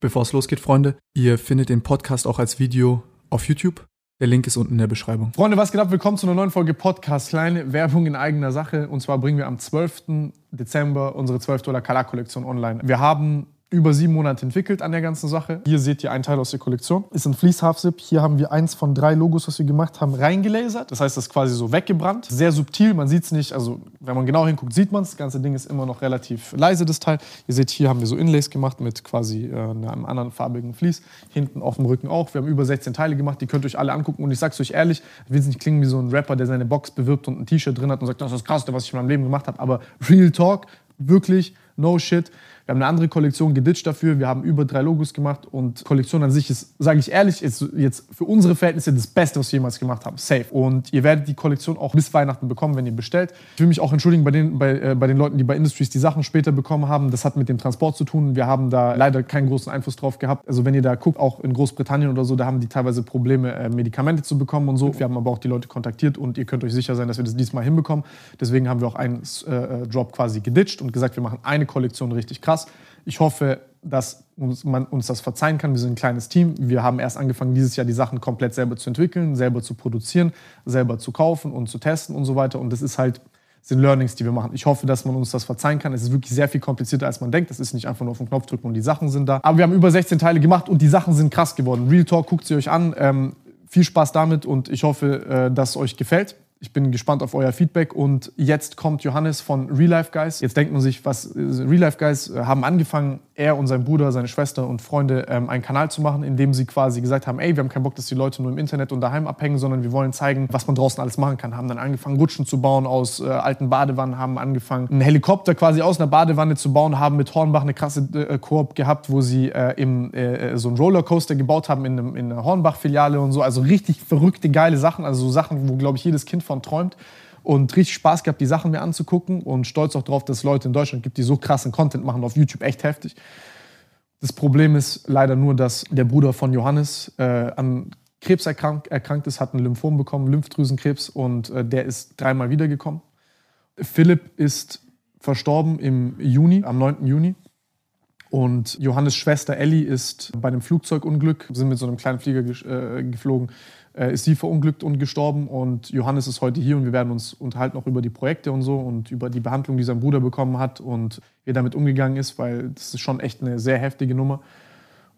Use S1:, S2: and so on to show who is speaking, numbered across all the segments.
S1: Bevor es losgeht, Freunde, ihr findet den Podcast auch als Video auf YouTube. Der Link ist unten in der Beschreibung.
S2: Freunde, was geht ab? Willkommen zu einer neuen Folge Podcast. Kleine Werbung in eigener Sache. Und zwar bringen wir am 12. Dezember unsere 12 Dollar Color-Kollektion online. Wir haben über sieben Monate entwickelt an der ganzen Sache. Hier seht ihr einen Teil aus der Kollektion. Ist ein Fleece Half Zip. Hier haben wir eins von drei Logos, was wir gemacht haben, reingelasert. Das heißt, das ist quasi so weggebrannt. Sehr subtil, man sieht es nicht. Also wenn man genau hinguckt, sieht man es. Das ganze Ding ist immer noch relativ leise, das Teil. Ihr seht, hier haben wir so Inlays gemacht mit quasi äh, einem anderen farbigen Fleece. Hinten auf dem Rücken auch. Wir haben über 16 Teile gemacht. Die könnt ihr euch alle angucken. Und ich sag's euch ehrlich, ich will es nicht klingen wie so ein Rapper, der seine Box bewirbt und ein T-Shirt drin hat und sagt, das ist das Krasseste, was ich in meinem Leben gemacht habe. Aber Real Talk, wirklich, no shit. Wir haben eine andere Kollektion geditcht dafür. Wir haben über drei Logos gemacht und Kollektion an sich ist, sage ich ehrlich, ist jetzt für unsere Verhältnisse das Beste, was wir jemals gemacht haben. Safe. Und ihr werdet die Kollektion auch bis Weihnachten bekommen, wenn ihr bestellt. Ich will mich auch entschuldigen bei den, bei, äh, bei den Leuten, die bei Industries die Sachen später bekommen haben. Das hat mit dem Transport zu tun. Wir haben da leider keinen großen Einfluss drauf gehabt. Also wenn ihr da guckt, auch in Großbritannien oder so, da haben die teilweise Probleme, äh, Medikamente zu bekommen und so. Wir haben aber auch die Leute kontaktiert und ihr könnt euch sicher sein, dass wir das diesmal hinbekommen. Deswegen haben wir auch einen äh, Drop quasi geditcht und gesagt, wir machen eine Kollektion richtig krass. Ich hoffe, dass uns, man uns das verzeihen kann. Wir sind ein kleines Team. Wir haben erst angefangen, dieses Jahr die Sachen komplett selber zu entwickeln, selber zu produzieren, selber zu kaufen und zu testen und so weiter. Und das ist halt sind Learnings, die wir machen. Ich hoffe, dass man uns das verzeihen kann. Es ist wirklich sehr viel komplizierter, als man denkt. Das ist nicht einfach nur auf den Knopf drücken und die Sachen sind da. Aber wir haben über 16 Teile gemacht und die Sachen sind krass geworden. Real Talk, guckt sie euch an. Ähm, viel Spaß damit und ich hoffe, äh, dass es euch gefällt. Ich bin gespannt auf euer Feedback und jetzt kommt Johannes von Real Life Guys. Jetzt denkt man sich, was Real Life Guys äh, haben angefangen, er und sein Bruder, seine Schwester und Freunde ähm, einen Kanal zu machen, in dem sie quasi gesagt haben, ey, wir haben keinen Bock, dass die Leute nur im Internet und daheim abhängen, sondern wir wollen zeigen, was man draußen alles machen kann. Haben dann angefangen, Rutschen zu bauen aus äh, alten Badewannen, haben angefangen, einen Helikopter quasi aus einer Badewanne zu bauen, haben mit Hornbach eine krasse äh, Koop gehabt, wo sie äh, im, äh, so einen Rollercoaster gebaut haben in, einem, in einer Hornbach-Filiale und so. Also richtig verrückte, geile Sachen, also so Sachen, wo, glaube ich, jedes Kind von träumt und richtig Spaß gehabt, die Sachen mir anzugucken und stolz auch darauf, dass es Leute in Deutschland gibt, die so krassen Content machen auf YouTube, echt heftig. Das Problem ist leider nur, dass der Bruder von Johannes äh, an Krebs erkrankt, erkrankt ist, hat ein Lymphom bekommen, Lymphdrüsenkrebs und äh, der ist dreimal wiedergekommen. Philipp ist verstorben im Juni, am 9. Juni. Und Johannes Schwester Ellie ist bei einem Flugzeugunglück, sind mit so einem kleinen Flieger äh, geflogen, ist sie verunglückt und gestorben. Und Johannes ist heute hier und wir werden uns unterhalten auch über die Projekte und so und über die Behandlung, die sein Bruder bekommen hat und wie er damit umgegangen ist, weil das ist schon echt eine sehr heftige Nummer.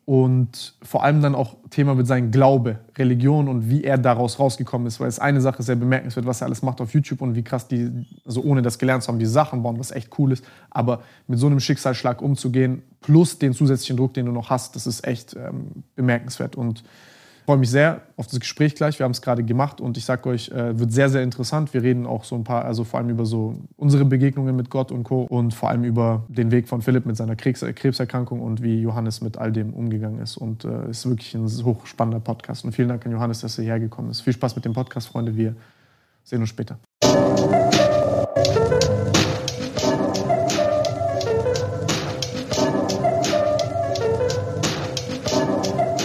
S2: Und vor allem dann auch Thema mit seinem Glaube, Religion und wie er daraus rausgekommen ist, weil es eine Sache sehr bemerkenswert, was er alles macht auf YouTube und wie krass die, also ohne das gelernt zu haben, die Sachen bauen, was echt cool ist. Aber mit so einem Schicksalsschlag umzugehen, plus den zusätzlichen Druck, den du noch hast, das ist echt ähm, bemerkenswert. Und freue mich sehr auf das Gespräch gleich. Wir haben es gerade gemacht und ich sage euch, äh, wird sehr, sehr interessant. Wir reden auch so ein paar, also vor allem über so unsere Begegnungen mit Gott und Co. und vor allem über den Weg von Philipp mit seiner Krebs Krebserkrankung und wie Johannes mit all dem umgegangen ist. Und es äh, ist wirklich ein hochspannender Podcast. Und vielen Dank an Johannes, dass er hierher gekommen ist. Viel Spaß mit dem Podcast, Freunde. Wir sehen uns später.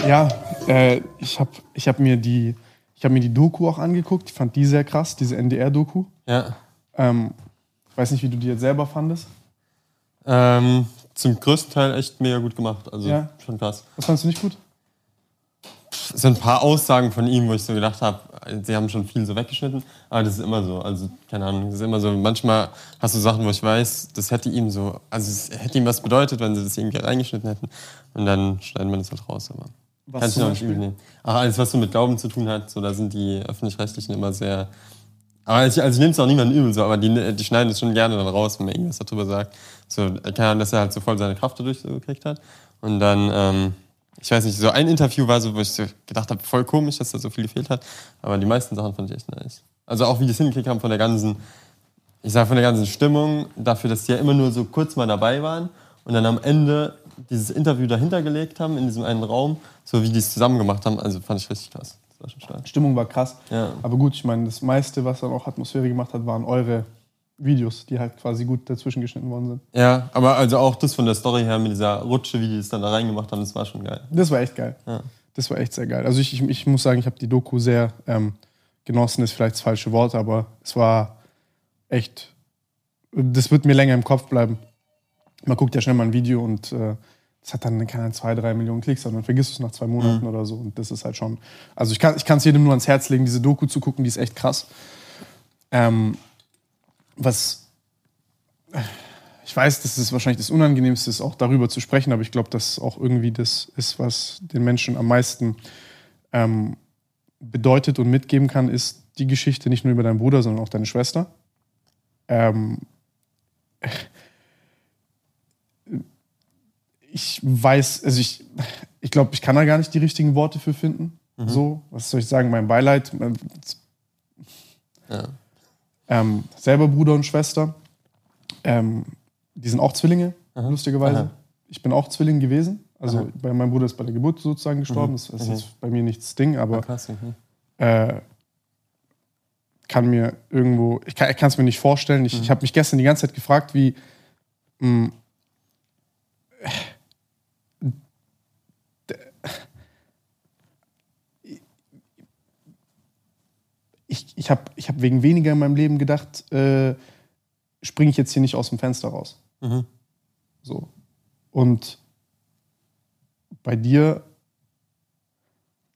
S2: Ja, äh, ich habe ich hab mir, die, hab mir die Doku auch angeguckt. Ich fand die sehr krass, diese NDR-Doku.
S3: Ja.
S2: Ähm, ich weiß nicht, wie du die jetzt selber fandest.
S3: Ähm, zum größten Teil echt mega gut gemacht. Also
S2: Ja.
S3: schon krass.
S2: Was fandest du nicht gut?
S3: Es sind ein paar Aussagen von ihm, wo ich so gedacht habe, sie haben schon viel so weggeschnitten. Aber das ist immer so. Also, keine Ahnung, das ist immer so. Manchmal hast du Sachen, wo ich weiß, das hätte ihm so, also es hätte ihm was bedeutet, wenn sie das irgendwie reingeschnitten hätten. Und dann schneiden wir das halt raus. Aber
S2: Was
S3: kann ich
S2: zum
S3: noch nicht übel nehmen. Ach, alles, was so mit Glauben zu tun hat, so, da sind die Öffentlich-Rechtlichen immer sehr. Aber ich, also ich nehme es auch niemandem übel, so, aber die, die schneiden es schon gerne dann raus, wenn man irgendwas darüber sagt. So, keine Ahnung, dass er halt so voll seine Kraft dadurch so gekriegt hat. Und dann, ähm, ich weiß nicht, so ein Interview war so, wo ich so gedacht habe, voll komisch, dass da so viel gefehlt hat. Aber die meisten Sachen fand ich echt nice. Also auch wie die es hingekriegt haben von der ganzen, ich sag von der ganzen Stimmung, dafür, dass die ja immer nur so kurz mal dabei waren und dann am Ende dieses Interview dahinter gelegt haben, in diesem einen Raum, so wie die es zusammen gemacht haben, also fand ich richtig krass. Das war schon stark.
S2: Stimmung war krass.
S3: Ja.
S2: Aber gut, ich meine, das meiste, was dann auch Atmosphäre gemacht hat, waren eure Videos, die halt quasi gut dazwischen geschnitten worden sind.
S3: Ja, aber also auch das von der Story her mit dieser Rutsche, wie die es dann da reingemacht haben, das war schon geil.
S2: Das war echt geil.
S3: Ja.
S2: Das war echt sehr geil. Also ich, ich, ich muss sagen, ich habe die Doku sehr ähm, genossen, ist vielleicht das falsche Wort, aber es war echt, das wird mir länger im Kopf bleiben. Man guckt ja schnell mal ein Video und äh, das hat dann keine zwei, drei Millionen Klicks, sondern vergisst es nach zwei Monaten oder so. Und das ist halt schon. Also ich kann es jedem nur ans Herz legen, diese Doku zu gucken, die ist echt krass. Ähm, was. Ich weiß, das ist wahrscheinlich das Unangenehmste, ist auch darüber zu sprechen, aber ich glaube, dass auch irgendwie das ist, was den Menschen am meisten ähm, bedeutet und mitgeben kann, ist die Geschichte nicht nur über deinen Bruder, sondern auch deine Schwester. Ähm, ich weiß, also ich, ich glaube, ich kann da gar nicht die richtigen Worte für finden. Mhm. So, was soll ich sagen, mein Beileid. Ja. Ähm, selber Bruder und Schwester. Ähm, die sind auch Zwillinge, Aha. lustigerweise. Aha. Ich bin auch Zwilling gewesen. Also bei meinem Bruder ist bei der Geburt sozusagen gestorben. Mhm. Das, das mhm. ist bei mir nichts Ding, aber krass, mhm. äh, kann mir irgendwo, ich kann es mir nicht vorstellen. Ich, ich mhm. habe mich gestern die ganze Zeit gefragt, wie mh, ich, ich habe ich hab wegen weniger in meinem Leben gedacht, äh, springe ich jetzt hier nicht aus dem Fenster raus. Mhm. So. Und bei dir,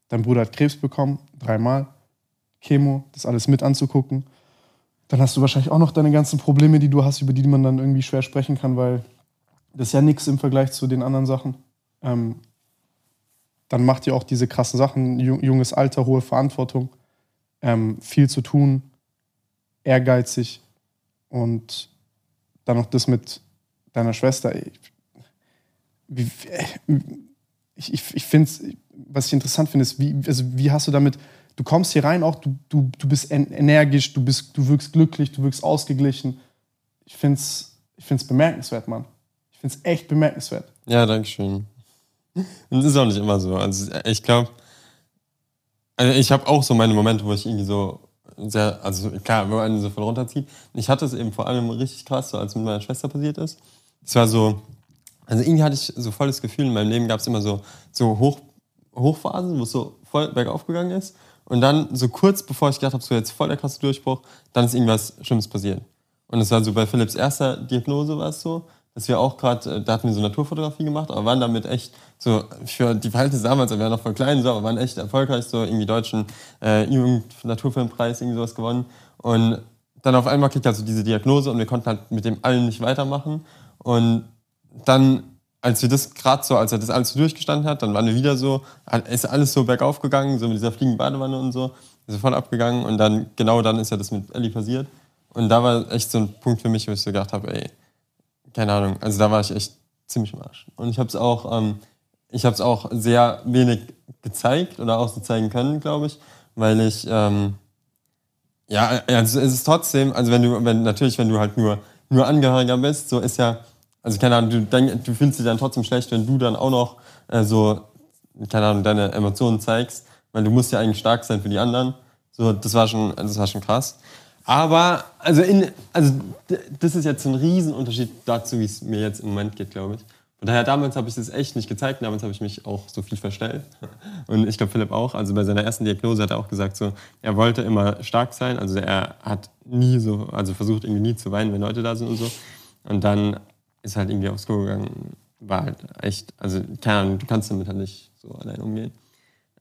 S2: dein Bruder hat Krebs bekommen, dreimal, Chemo, das alles mit anzugucken. Dann hast du wahrscheinlich auch noch deine ganzen Probleme, die du hast, über die man dann irgendwie schwer sprechen kann, weil das ist ja nichts im Vergleich zu den anderen Sachen. Ähm, dann macht ihr auch diese krassen Sachen, junges Alter, hohe Verantwortung ähm, viel zu tun, ehrgeizig und dann noch das mit deiner Schwester. Ich, ich, ich, finde was ich interessant finde, ist, wie, also wie hast du damit, du kommst hier rein, auch du, du, du bist energisch, du, bist, du wirkst glücklich, du wirkst ausgeglichen. Ich finde es ich find's bemerkenswert, Mann. Ich finde es echt bemerkenswert.
S3: Ja, danke schön. Das ist auch nicht immer so. Also ich glaube, also ich habe auch so meine Momente, wo ich irgendwie so sehr, also klar, wenn man so voll runterzieht. Ich hatte es eben vor allem richtig krass, so als mit meiner Schwester passiert ist. Es war so, also irgendwie hatte ich so voll das Gefühl, in meinem Leben gab es immer so, so Hoch, Hochphasen, wo es so voll bergauf gegangen ist. Und dann so kurz bevor ich gedacht habe, so jetzt voll der krasse Durchbruch, dann ist irgendwas Schlimmes passiert. Und es war so bei Philipps erster Diagnose war es so, dass wir auch gerade, äh, da hatten wir so Naturfotografie gemacht, aber waren damit echt so für die Verhältnisse damals, wir waren noch voll klein, so, aber waren echt erfolgreich, so irgendwie deutschen äh, Jugend-Naturfilmpreis, irgendwie sowas gewonnen. Und dann auf einmal kriegt er so diese Diagnose und wir konnten halt mit dem allen nicht weitermachen. Und dann, als wir das gerade so, als er das alles so durchgestanden hat, dann waren wir wieder so, ist alles so bergauf gegangen, so mit dieser fliegenden Badewanne und so, ist voll abgegangen. Und dann, genau dann ist ja das mit Ellie passiert. Und da war echt so ein Punkt für mich, wo ich so gedacht habe, ey, keine Ahnung, also da war ich echt ziemlich im Arsch. Und ich habe es auch, ähm, auch sehr wenig gezeigt oder auch so zeigen können, glaube ich, weil ich, ähm, ja, also es ist trotzdem, also wenn du, wenn, natürlich, wenn du halt nur, nur Angehöriger bist, so ist ja, also keine Ahnung, du, denk, du fühlst dich dann trotzdem schlecht, wenn du dann auch noch äh, so, keine Ahnung, deine Emotionen zeigst, weil du musst ja eigentlich stark sein für die anderen. So, das war schon, das war schon krass. Aber, also, in, also das ist jetzt ein Riesenunterschied dazu, wie es mir jetzt im Moment geht, glaube ich. Von daher, damals habe ich das echt nicht gezeigt, damals habe ich mich auch so viel verstellt. Und ich glaube, Philipp auch. Also bei seiner ersten Diagnose hat er auch gesagt, so, er wollte immer stark sein. Also er hat nie so, also versucht irgendwie nie zu weinen, wenn Leute da sind und so. Und dann ist halt irgendwie aufs Klo gegangen. War halt echt, also keine Ahnung, du kannst damit halt nicht so allein umgehen.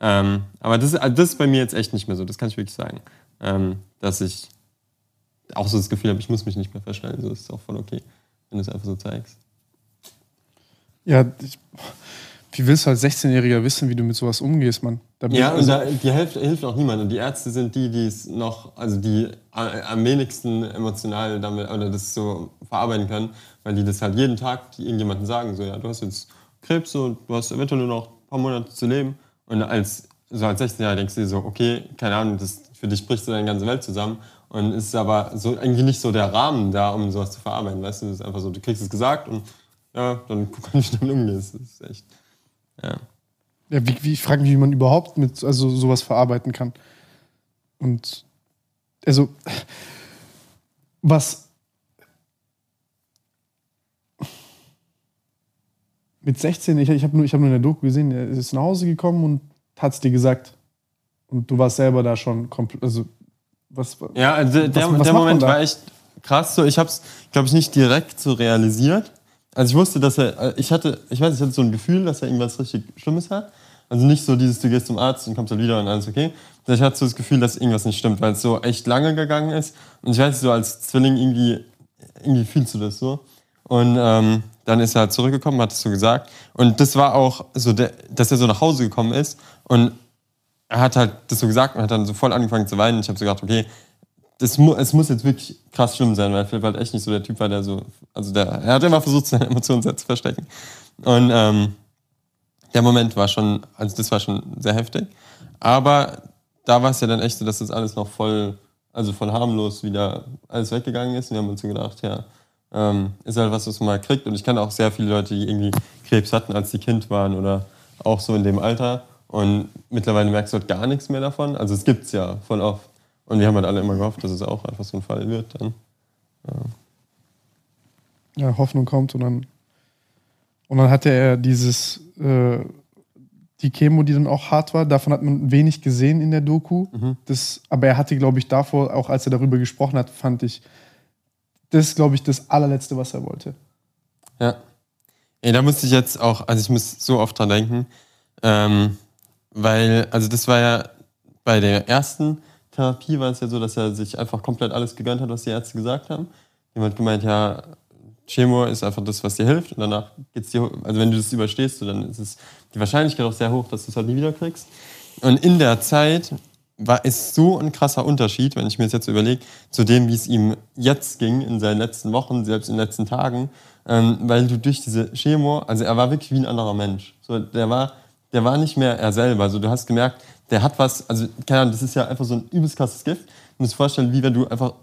S3: Ähm, aber das, also das ist bei mir jetzt echt nicht mehr so, das kann ich wirklich sagen. Ähm, dass ich auch so das Gefühl habe, ich muss mich nicht mehr verstellen. So ist es auch voll okay, wenn du es einfach so zeigst.
S2: Ja, ich, wie willst du als 16-Jähriger wissen, wie du mit sowas umgehst, Mann?
S3: ja, und da, die hilft, hilft auch niemand. Und die Ärzte sind die, die es noch, also die am wenigsten emotional damit oder das so verarbeiten können, weil die das halt jeden Tag irgendjemandem sagen, so, ja, du hast jetzt Krebs und du hast eventuell nur noch ein paar Monate zu leben. Und als, so als 16-Jähriger denkst du dir so, okay, keine Ahnung, das, für dich bricht so deine ganze Welt zusammen. Und es ist aber so eigentlich nicht so der Rahmen da, um sowas zu verarbeiten. Weißt du, es ist einfach so, du kriegst es gesagt und ja, dann guck, wie ich damit umgehe. Das ist echt, ja.
S2: Ja, wie, wie, ich frage mich, wie man überhaupt mit also sowas verarbeiten kann. Und also, was mit 16, ich, ich habe nur, hab nur in der Doku gesehen, er ist nach Hause gekommen und hat es dir gesagt. Und du warst selber da schon komplett, also was,
S3: ja, also der, was, was der Moment war echt krass. So, ich habe es, glaube ich, nicht direkt so realisiert. Also ich wusste, dass er, äh, ich hatte, ich weiß, ich hatte so ein Gefühl, dass er irgendwas richtig Schlimmes hat. Also nicht so dieses, du gehst zum Arzt und kommst dann wieder und alles okay. Ich hatte so das Gefühl, dass irgendwas nicht stimmt, weil es so echt lange gegangen ist. Und ich weiß so als Zwilling irgendwie, irgendwie fühlst du das so. Und ähm, dann ist er halt zurückgekommen, hat es so gesagt. Und das war auch so, der, dass er so nach Hause gekommen ist und er hat halt das so gesagt und hat dann so voll angefangen zu weinen. Ich habe so gedacht, okay, das mu es muss jetzt wirklich krass schlimm sein, weil Philipp halt echt nicht so der Typ war, der so, also der, er hat immer versucht, seine Emotionen zu verstecken. Und ähm, der Moment war schon, also das war schon sehr heftig. Aber da war es ja dann echt so, dass das alles noch voll, also voll harmlos wieder alles weggegangen ist. Und wir haben uns so gedacht, ja, ähm, ist halt was, was man mal kriegt. Und ich kenne auch sehr viele Leute, die irgendwie Krebs hatten, als sie Kind waren oder auch so in dem Alter. Und mittlerweile merkst du halt gar nichts mehr davon. Also es gibt es ja voll oft. Und wir haben halt alle immer gehofft, dass es auch einfach so ein Fall wird dann.
S2: Ja, ja Hoffnung kommt und dann, und dann hatte er dieses äh, die Chemo, die dann auch hart war, davon hat man wenig gesehen in der Doku. Mhm. Das, aber er hatte, glaube ich, davor, auch als er darüber gesprochen hat, fand ich, das glaube ich, das allerletzte, was er wollte.
S3: Ja. Ey, da musste ich jetzt auch, also ich muss so oft dran denken, ähm, weil, also das war ja bei der ersten Therapie war es ja so, dass er sich einfach komplett alles gegönnt hat, was die Ärzte gesagt haben. Jemand gemeint, ja, Chemo ist einfach das, was dir hilft und danach geht's dir, also wenn du das überstehst, dann ist es die Wahrscheinlichkeit auch sehr hoch, dass du es halt nie wieder kriegst. Und in der Zeit war es so ein krasser Unterschied, wenn ich mir das jetzt überlege, zu dem, wie es ihm jetzt ging in seinen letzten Wochen, selbst in den letzten Tagen, ähm, weil du durch diese Chemo, also er war wirklich wie ein anderer Mensch. So, der war, der war nicht mehr er selber. Also du hast gemerkt, der hat was, also keine Ahnung, das ist ja einfach so ein übelst krasses Gift. Du musst dir vorstellen, wie wenn du einfach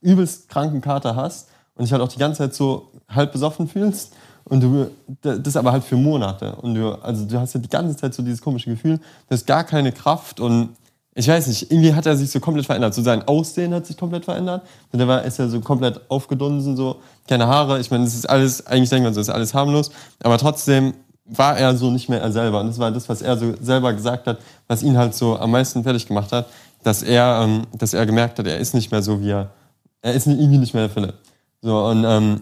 S3: übelst kranken Kater hast und dich halt auch die ganze Zeit so halb besoffen fühlst und du, das aber halt für Monate. Und du, also du hast ja die ganze Zeit so dieses komische Gefühl, du hast gar keine Kraft und ich weiß nicht, irgendwie hat er sich so komplett verändert. So sein Aussehen hat sich komplett verändert. Und der war, ist ja so komplett aufgedunsen, so keine Haare. Ich meine, das ist alles, eigentlich denkt man so, ist alles harmlos. Aber trotzdem war er so nicht mehr er selber. Und das war das, was er so selber gesagt hat, was ihn halt so am meisten fertig gemacht hat, dass er, ähm, dass er gemerkt hat, er ist nicht mehr so wie er, er ist irgendwie nicht mehr der Philipp. So, und ähm,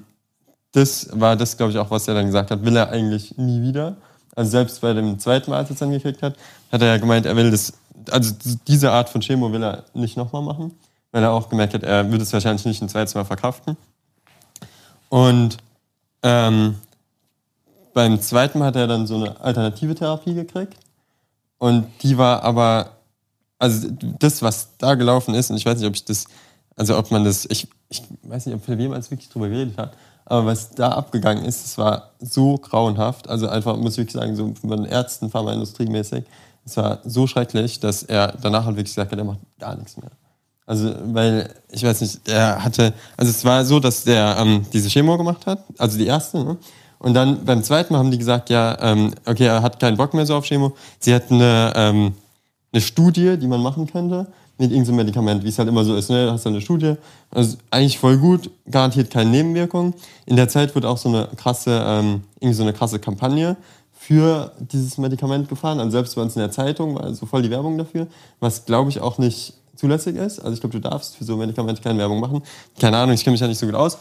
S3: das war das, glaube ich, auch, was er dann gesagt hat, will er eigentlich nie wieder. Also selbst bei dem zweiten Mal, als er es dann gekriegt hat, hat er ja gemeint, er will das, also diese Art von Chemo will er nicht nochmal machen, weil er auch gemerkt hat, er würde es wahrscheinlich nicht ein zweites Mal verkraften. Und ähm, beim zweiten Mal hat er dann so eine alternative Therapie gekriegt. Und die war aber, also das, was da gelaufen ist, und ich weiß nicht, ob ich das, also ob man das, ich, ich weiß nicht, ob Philipp jemals wirklich drüber geredet hat, aber was da abgegangen ist, das war so grauenhaft. Also einfach, muss ich wirklich sagen, so von Ärzten, Pharmaindustrie mäßig. Es war so schrecklich, dass er danach halt wirklich gesagt hat, er macht gar nichts mehr. Also, weil, ich weiß nicht, er hatte, also es war so, dass der ähm, diese Chemo gemacht hat, also die erste, ne? Und dann beim zweiten Mal haben die gesagt, ja, ähm, okay, er hat keinen Bock mehr so auf Chemo. Sie hatten eine, ähm, eine Studie, die man machen könnte mit irgendeinem Medikament, wie es halt immer so ist. Ne? Du hast dann eine Studie, also eigentlich voll gut, garantiert keine Nebenwirkungen. In der Zeit wurde auch so eine krasse, ähm, irgendwie so eine krasse Kampagne für dieses Medikament gefahren. Also selbst bei uns in der Zeitung war so voll die Werbung dafür, was glaube ich auch nicht zulässig ist. Also ich glaube, du darfst für so Medikamente keine Werbung machen. Keine Ahnung, ich kenne mich ja nicht so gut aus.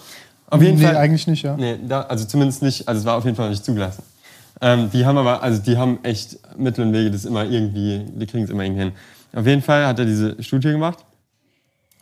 S2: Auf jeden nee, Fall. eigentlich nicht, ja.
S3: Nee, da, also zumindest nicht, also es war auf jeden Fall nicht zugelassen. Ähm, die haben aber, also die haben echt Mittel und Wege, das immer irgendwie, die kriegen es immer irgendwie hin. Auf jeden Fall hat er diese Studie gemacht.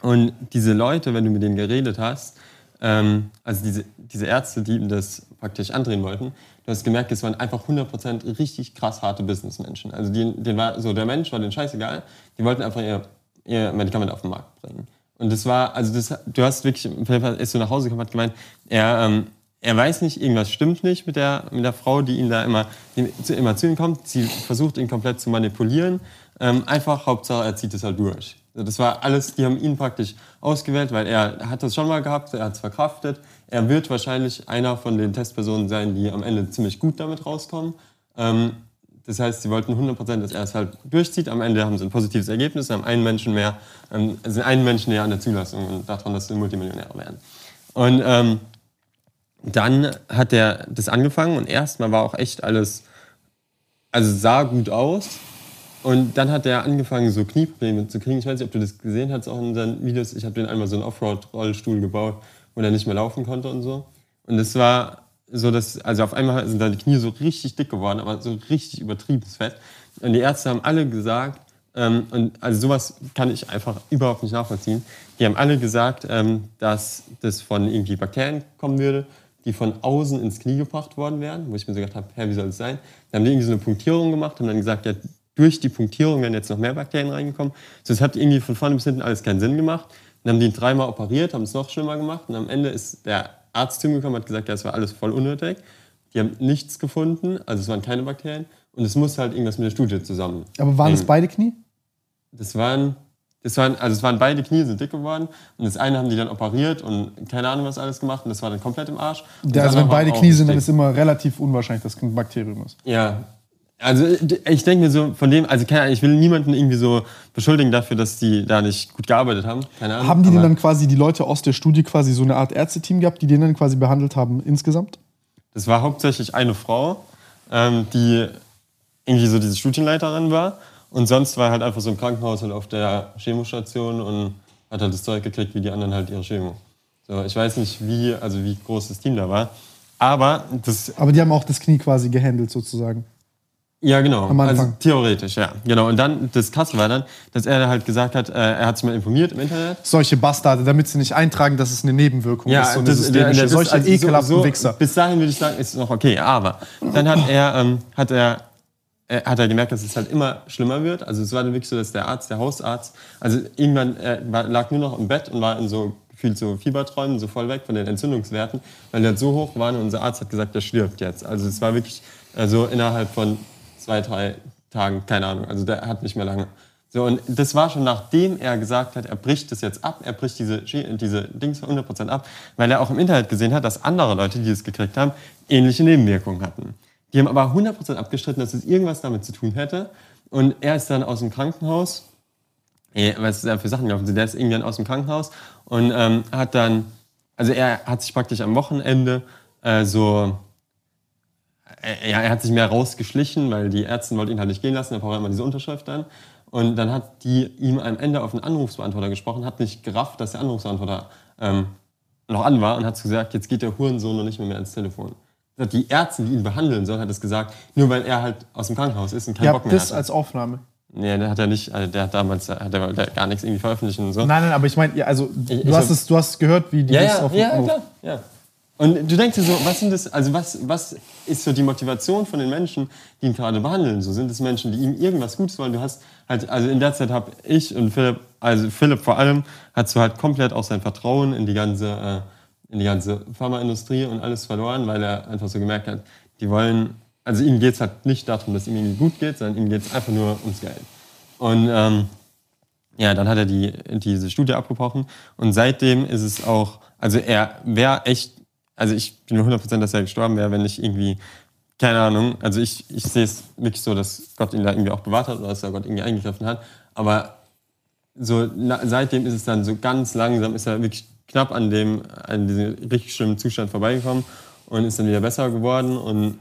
S3: Und diese Leute, wenn du mit denen geredet hast, ähm, also diese, diese Ärzte, die ihm das praktisch andrehen wollten, du hast gemerkt, es waren einfach 100% richtig krass harte Businessmenschen. Also die, denen war so, der Mensch war denen scheißegal. Die wollten einfach ihr, ihr Medikament auf den Markt bringen. Und das war, also das, du hast wirklich, Philipp ist so nach Hause gekommen, hat gemeint, er, ähm, er weiß nicht, irgendwas stimmt nicht mit der, mit der Frau, die ihn da immer, immer zu ihm kommt. Sie versucht ihn komplett zu manipulieren. Ähm, einfach Hauptsache, er zieht es halt durch. Das war alles, die haben ihn praktisch ausgewählt, weil er hat das schon mal gehabt, er hat es verkraftet. Er wird wahrscheinlich einer von den Testpersonen sein, die am Ende ziemlich gut damit rauskommen. Ähm, das heißt, sie wollten 100%, dass er es halt durchzieht. Am Ende haben sie ein positives Ergebnis, haben einen Menschen mehr, ähm, sind einen Menschen näher an der Zulassung und daran, dass sie Multimillionäre werden. Und ähm, dann hat er das angefangen und erstmal war auch echt alles, also sah gut aus. Und dann hat er angefangen, so Knieprobleme zu kriegen. Ich weiß nicht, ob du das gesehen hast, auch in seinen Videos. Ich habe den einmal so einen Offroad-Rollstuhl gebaut, wo er nicht mehr laufen konnte und so. Und es war, so dass, also auf einmal sind seine Knie so richtig dick geworden, aber so richtig übertrieben fett. Und die Ärzte haben alle gesagt, ähm, und also sowas kann ich einfach überhaupt nicht nachvollziehen. Die haben alle gesagt, ähm, dass das von irgendwie Bakterien kommen würde, die von außen ins Knie gebracht worden wären, wo ich mir so gedacht habe, hä, wie soll das sein? Dann haben die irgendwie so eine Punktierung gemacht und dann gesagt, ja, durch die Punktierung wären jetzt noch mehr Bakterien reingekommen. So, das hat irgendwie von vorne bis hinten alles keinen Sinn gemacht. Dann haben die ihn dreimal operiert, haben es noch schlimmer gemacht und am Ende ist der Arzt zu mir gekommen und hat gesagt, ja, das war alles voll unnötig. Die haben nichts gefunden, also es waren keine Bakterien und es muss halt irgendwas mit der Studie zusammen.
S2: Aber waren das beide Knie?
S3: Das waren, das waren, also es waren beide Knie sind dick geworden und das eine haben die dann operiert und keine Ahnung was alles gemacht und das war dann komplett im Arsch. Und
S2: Ja, also wenn beide Knie sind, dann ist immer relativ unwahrscheinlich, dass es ein Bakterium ist.
S3: Ja. Also ich denke mir so, von dem, also keine Ahnung, ich will niemanden irgendwie so beschuldigen dafür, dass die da nicht gut gearbeitet haben. Keine Ahnung.
S2: Haben die denn dann quasi die Leute aus der Studie quasi so eine Art Ärzteteam gehabt, die den dann quasi behandelt haben insgesamt?
S3: Das war hauptsächlich eine Frau, ähm, die irgendwie so diese Studienleiterin war. Und sonst war halt einfach so im Krankenhaus und auf der Chemostation und hat halt das Zeug gekriegt, wie die anderen halt ihre Chemo. So, ich weiß nicht, wie, also wie groß das Team da war. Aber das
S2: Aber die haben auch das Knie quasi gehandelt sozusagen.
S3: Ja, genau.
S2: Am Anfang.
S3: Also theoretisch, ja. Genau. Und dann, das Krasse war dann, dass er halt gesagt hat, äh, er hat sich mal informiert im Internet.
S2: Solche Bastarde, damit sie nicht eintragen, dass es eine Nebenwirkung ist. So eine
S3: das- der- der-
S2: Solche
S3: also
S2: ekelhaften
S3: so, so,
S2: Wichser.
S3: Bis dahin würde ich sagen, ist es noch okay. Aber dann hat er, ähm, hat er, äh, hat er gemerkt, dass es halt immer schlimmer wird. Also es war dann wirklich so, dass der Arzt, der Hausarzt, also irgendwann äh, war, lag nur noch im Bett und war in so gefühlt so Fieberträumen, so voll weg von den Entzündungswerten, weil die halt so hoch waren und unser Arzt hat gesagt, der stirbt jetzt. Also es war wirklich also innerhalb von zwei, drei Tagen, keine Ahnung. Also der hat nicht mehr lange. So, und das war schon nachdem er gesagt hat, er bricht das jetzt ab, er bricht diese, diese Dings 100% ab, weil er auch im Internet gesehen hat, dass andere Leute, die es gekriegt haben, ähnliche Nebenwirkungen hatten. Die haben aber 100% abgestritten, dass es irgendwas damit zu tun hätte. Und er ist dann aus dem Krankenhaus, was ist da für Sachen gelaufen sind, der ist irgendwann aus dem Krankenhaus und ähm, hat dann, also er hat sich praktisch am Wochenende äh, so ja, er hat sich mehr rausgeschlichen, weil die Ärzte wollten ihn halt nicht gehen lassen, er braucht immer diese Unterschrift dann. Und dann hat die ihm am Ende auf einen Anrufsbeantworter gesprochen, hat nicht gerafft, dass der Anrufsbeantworter ähm, noch an war und hat gesagt, jetzt geht der Hurensohn noch nicht mehr, mehr ans Telefon. Das Die Ärztin, die ihn behandeln soll, hat es gesagt, nur weil er halt aus dem Krankenhaus ist und keinen
S2: Ihr
S3: Bock mehr
S2: das
S3: hat.
S2: als Aufnahme.
S3: Nee, der hat er nicht, also der hat damals hat er wollte gar nichts irgendwie veröffentlichen und so.
S2: Nein, nein, aber ich meine, ja, also
S3: Ich-
S2: du
S3: ich
S2: hast
S3: hab-
S2: es, du hast gehört, wie die
S3: Ja,
S2: das
S3: ja,
S2: auf
S3: ja, klar. Ja. Und du denkst dir so, was sind das, also was, was ist so die Motivation von den Menschen, die ihn gerade behandeln? So sind es Menschen, die ihm irgendwas Gutes wollen. Du hast halt, also in der Zeit habe ich und Philipp, also Philipp vor allem, hat so halt komplett auch sein Vertrauen in die ganze, äh, in die ganze Pharmaindustrie und alles verloren, weil er einfach so gemerkt hat, die wollen, also ihm geht es halt nicht darum, dass ihm irgendwie gut geht, sondern ihm geht es einfach nur ums Geld. Und ähm, ja, dann hat er die, diese Studie abgebrochen und seitdem ist es auch, also er wäre echt, also ich bin mir 100% dass er gestorben wäre, wenn nicht irgendwie, keine Ahnung, also ich, ich sehe es wirklich so, dass Gott ihn da irgendwie auch bewahrt hat oder dass er Gott irgendwie eingegriffen hat, aber so seitdem ist es dann so ganz langsam, ist er wirklich knapp an dem, an diesem richtig schlimmen Zustand vorbeigekommen und ist dann wieder besser geworden. Und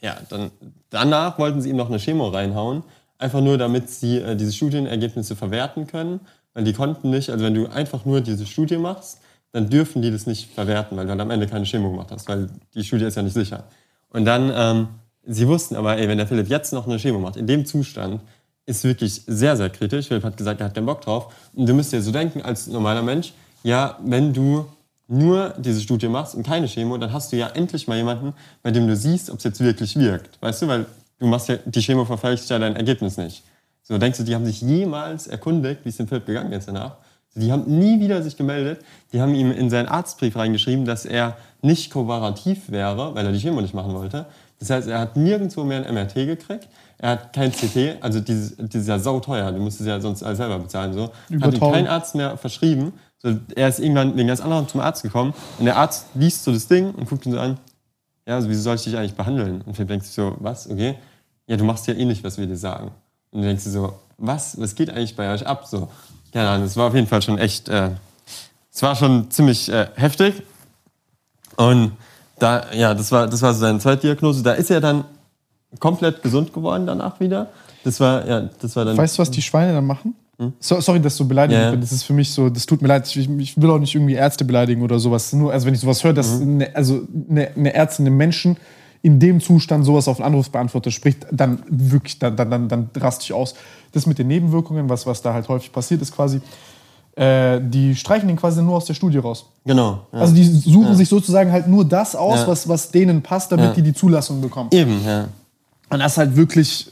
S3: ja, dann, danach wollten sie ihm noch eine Chemo reinhauen, einfach nur damit sie äh, diese Studienergebnisse verwerten können, weil die konnten nicht, also wenn du einfach nur diese Studie machst, dann dürfen die das nicht verwerten, weil du halt am Ende keine Chemo gemacht hast, weil die Studie ist ja nicht sicher. Und dann, ähm, sie wussten aber, ey, wenn der Philipp jetzt noch eine Chemo macht, in dem Zustand, ist wirklich sehr, sehr kritisch. Philipp hat gesagt, er hat keinen Bock drauf. Und du müsst dir so denken, als normaler Mensch, ja, wenn du nur diese Studie machst und keine Chemo, dann hast du ja endlich mal jemanden, bei dem du siehst, ob es jetzt wirklich wirkt. Weißt du, weil du machst ja, die Chemo verfälscht ja dein Ergebnis nicht. So, denkst du, die haben sich jemals erkundigt, wie es dem Philipp gegangen ist danach? Die haben nie wieder sich gemeldet. Die haben ihm in seinen Arztbrief reingeschrieben, dass er nicht kooperativ wäre, weil er die Chemo nicht machen wollte. Das heißt, er hat nirgendwo mehr ein MRT gekriegt. Er hat kein CT, also dieses, dieses ist ja sauteuer, du musst es ja sonst alles selber bezahlen. So.
S2: Über
S3: Hat ihm
S2: 1000.
S3: kein Arzt mehr verschrieben. So, er ist irgendwann wegen ganz anderem zum Arzt gekommen und der Arzt liest so das Ding und guckt ihn so an, ja, also wieso soll ich dich eigentlich behandeln? Und Philipp denkt sich so, was, okay? Ja, du machst ja eh nicht, was wir dir sagen. Und du denkst dir so, was, was geht eigentlich bei euch ab? So, Ahnung, es war auf jeden Fall schon echt, äh, es war schon ziemlich äh, heftig. Und da, ja, das war, das war so seine Zweitdiagnose. Da ist er dann komplett gesund geworden danach wieder. Das war, ja, das war dann.
S2: Weißt du, was die Schweine dann machen? So, sorry, dass du beleidigt
S3: Ja.
S2: bin. Das ist für mich so, das tut mir leid. Ich, ich will auch nicht irgendwie Ärzte beleidigen oder sowas. Nur, also wenn ich sowas höre, dass
S3: Mhm.
S2: eine, also eine, eine Ärztin einem Menschen in dem Zustand sowas auf einen Anrufsbeantworter spricht, dann wirklich, dann, dann, dann, dann raste ich aus. Das mit den Nebenwirkungen, was, was da halt häufig passiert, ist quasi, äh, die streichen den quasi nur aus der Studie raus.
S3: Genau. Ja.
S2: Also die suchen sich sozusagen halt nur das aus,
S3: Ja.
S2: was, was denen passt, damit
S3: Ja.
S2: die die Zulassung bekommen.
S3: Eben, ja.
S2: Und das ist halt wirklich,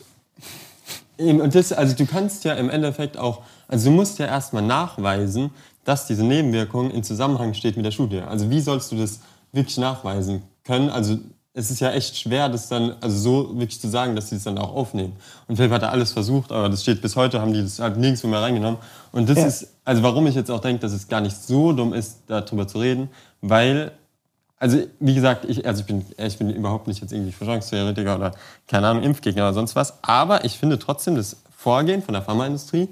S3: Eben, und das, also du kannst ja im Endeffekt auch, also du musst ja erstmal nachweisen, dass diese Nebenwirkung in Zusammenhang steht mit der Studie. Also wie sollst du das wirklich nachweisen können? Also es ist ja echt schwer, das dann, also so wirklich zu sagen, dass sie es dann auch aufnehmen. Und Philipp hat da alles versucht, aber das steht bis heute, haben die das halt nirgendwo mehr reingenommen. Und das
S2: Ja.
S3: ist, also warum ich jetzt auch denke, dass es gar nicht so dumm ist, darüber zu reden, weil also wie gesagt, ich, also ich, bin, ich bin überhaupt nicht jetzt irgendwie Verschwörungstheoretiker oder keine Ahnung, Impfgegner oder sonst was, aber ich finde trotzdem das Vorgehen von der Pharmaindustrie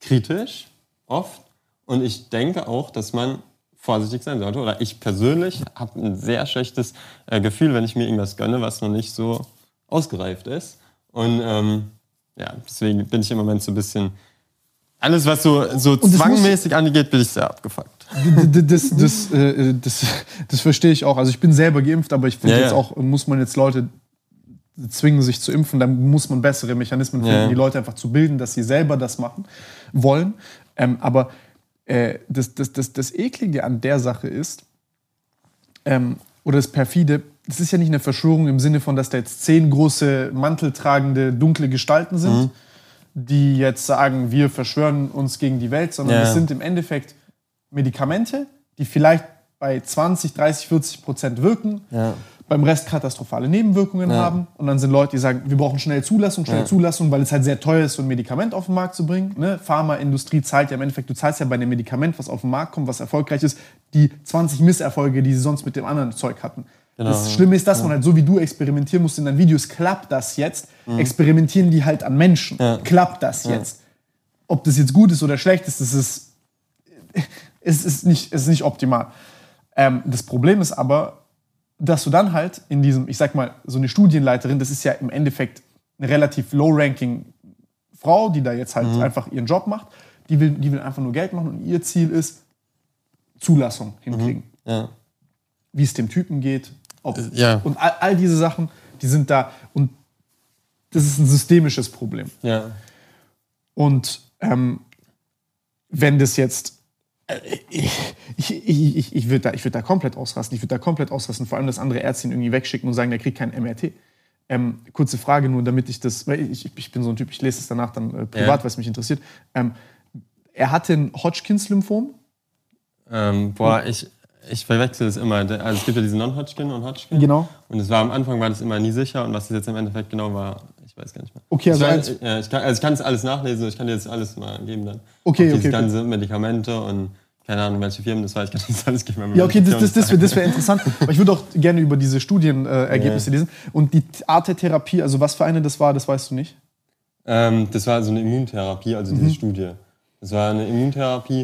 S3: kritisch, oft. Und ich denke auch, dass man vorsichtig sein sollte. Oder ich persönlich habe ein sehr schlechtes äh, Gefühl, wenn ich mir irgendwas gönne, was noch nicht so ausgereift ist. Und ähm, ja, deswegen bin ich im Moment so ein bisschen. Alles, was so, so
S2: das
S3: zwangmäßig angeht, bin ich sehr abgefuckt.
S2: D- d- das, das, äh, das, das verstehe ich auch. Also ich bin selber geimpft, aber ich finde
S3: Ja,
S2: jetzt
S3: ja.
S2: auch, muss man jetzt Leute zwingen, sich zu impfen, dann muss man bessere Mechanismen finden,
S3: Ja.
S2: die Leute einfach zu bilden, dass sie selber das machen wollen. Ähm, aber äh, das, das, das, das Eklige an der Sache ist, ähm, oder das Perfide, das ist ja nicht eine Verschwörung im Sinne von, dass da jetzt zehn große manteltragende dunkle Gestalten sind,
S3: Mhm.
S2: die jetzt sagen, wir verschwören uns gegen die Welt, sondern
S3: Ja.
S2: es sind im Endeffekt Medikamente, die vielleicht bei 20, 30, 40 Prozent wirken,
S3: Ja.
S2: Beim Rest katastrophale Nebenwirkungen
S3: Ja.
S2: haben. Und dann sind Leute, die sagen, wir brauchen schnell Zulassung, schnell
S3: Ja.
S2: Zulassung, weil es halt sehr teuer ist, so ein Medikament auf den Markt zu bringen. Ne? Pharmaindustrie zahlt ja im Endeffekt, du zahlst ja bei einem Medikament, was auf den Markt kommt, was erfolgreich ist, die 20 Misserfolge, die sie sonst mit dem anderen Zeug hatten.
S3: Genau,
S2: das
S3: ja.
S2: Schlimme ist, dass man halt so wie du experimentieren musst in deinen Videos, klappt das jetzt? Experimentieren die halt an Menschen.
S3: Mhm. Ja.
S2: Klappt das jetzt? Ob das jetzt gut ist oder schlecht ist, das ist, es ist, nicht, es ist nicht optimal. Ähm, das Problem ist aber, dass du dann halt in diesem, ich sag mal, so eine Studienleiterin, das ist ja im Endeffekt eine relativ low-ranking Frau, die da jetzt halt einfach ihren Job macht, die will, die will einfach nur Geld machen und ihr Ziel ist, Zulassung hinkriegen.
S3: Ja.
S2: Wie es dem Typen geht. Ob,
S3: Ja.
S2: Und all, all diese Sachen, die sind da. Und das ist ein systemisches Problem.
S3: Ja.
S2: Und ähm, wenn das jetzt. Äh, Ich, ich, ich, ich, ich würde da, ich würd da komplett ausrasten. Ich würde da komplett ausrasten. Vor allem, dass andere Ärzte ihn irgendwie wegschicken und sagen, der kriegt kein MRT. Ähm, kurze Frage nur, damit ich das. Weil ich, ich bin so ein Typ, ich lese es danach dann äh, privat,
S3: Ja.
S2: weil es mich interessiert. Ähm, er hatte ein Hodgkins-Lymphom.
S3: Ähm, boah, ich, ich verwechsel das immer. Also es gibt ja diesen Non-Hodgkin und Hodgkin.
S2: Genau.
S3: Und es war am Anfang war das immer nie sicher und was das jetzt im Endeffekt genau war, ich weiß gar nicht mehr.
S2: Okay, also
S3: ich,
S2: eins-
S3: weiß, ja, ich kann, also ich kann es alles nachlesen, ich kann dir jetzt alles mal geben dann.
S2: Okay,
S3: Auch
S2: okay,
S3: Diese
S2: okay.
S3: ganze Medikamente und keine Ahnung, welche Firmen das war, ich kann das alles geben.
S2: Ja, okay, das, das, das wäre das wär interessant. Aber ich würde auch gerne über diese Studienergebnisse äh,
S3: Ja.
S2: lesen. Und die Art der Therapie, also was für eine das war, das weißt du nicht.
S3: Ähm, das war so eine Immuntherapie, also
S2: Mhm.
S3: diese Studie. Das war eine Immuntherapie,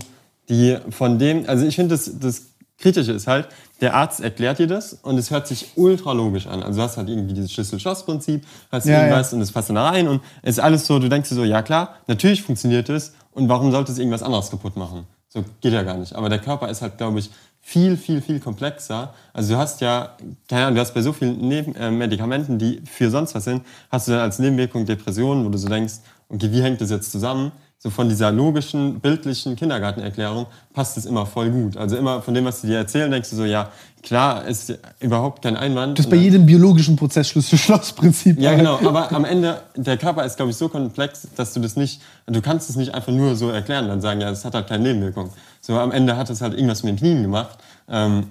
S3: die von dem, also ich finde, das, das Kritische ist halt, der Arzt erklärt dir das und es hört sich ultra logisch an. Also du hast halt irgendwie dieses Schlüssel-Schloss-Prinzip, hast
S2: Ja,
S3: irgendwas und es passt dann da rein und es ist alles so, du denkst dir so, ja klar, natürlich funktioniert es und warum sollte es irgendwas anderes kaputt machen? So geht ja gar nicht. Aber der Körper ist halt, glaube ich, viel, viel, viel komplexer. Also du hast ja, keine Ahnung, du hast bei so vielen Neben äh, Medikamenten, die für sonst was sind, hast du dann als Nebenwirkung Depressionen, wo du so denkst, okay, wie hängt das jetzt zusammen? So von dieser logischen, bildlichen Kindergartenerklärung passt es immer voll gut. Also immer von dem, was sie dir erzählen, denkst du so, ja, klar, ist überhaupt kein Einwand.
S2: Das ist bei
S3: dann-
S2: jedem biologischen Prozess Schlüssel-Schloss-Prinzip.
S3: ja, genau. Aber am Ende, der Körper ist, glaube ich, so komplex, dass du das nicht, du kannst es nicht einfach nur so erklären, dann sagen, ja, es hat halt keine Nebenwirkung. So, am Ende hat es halt irgendwas mit den Knien gemacht. Ähm,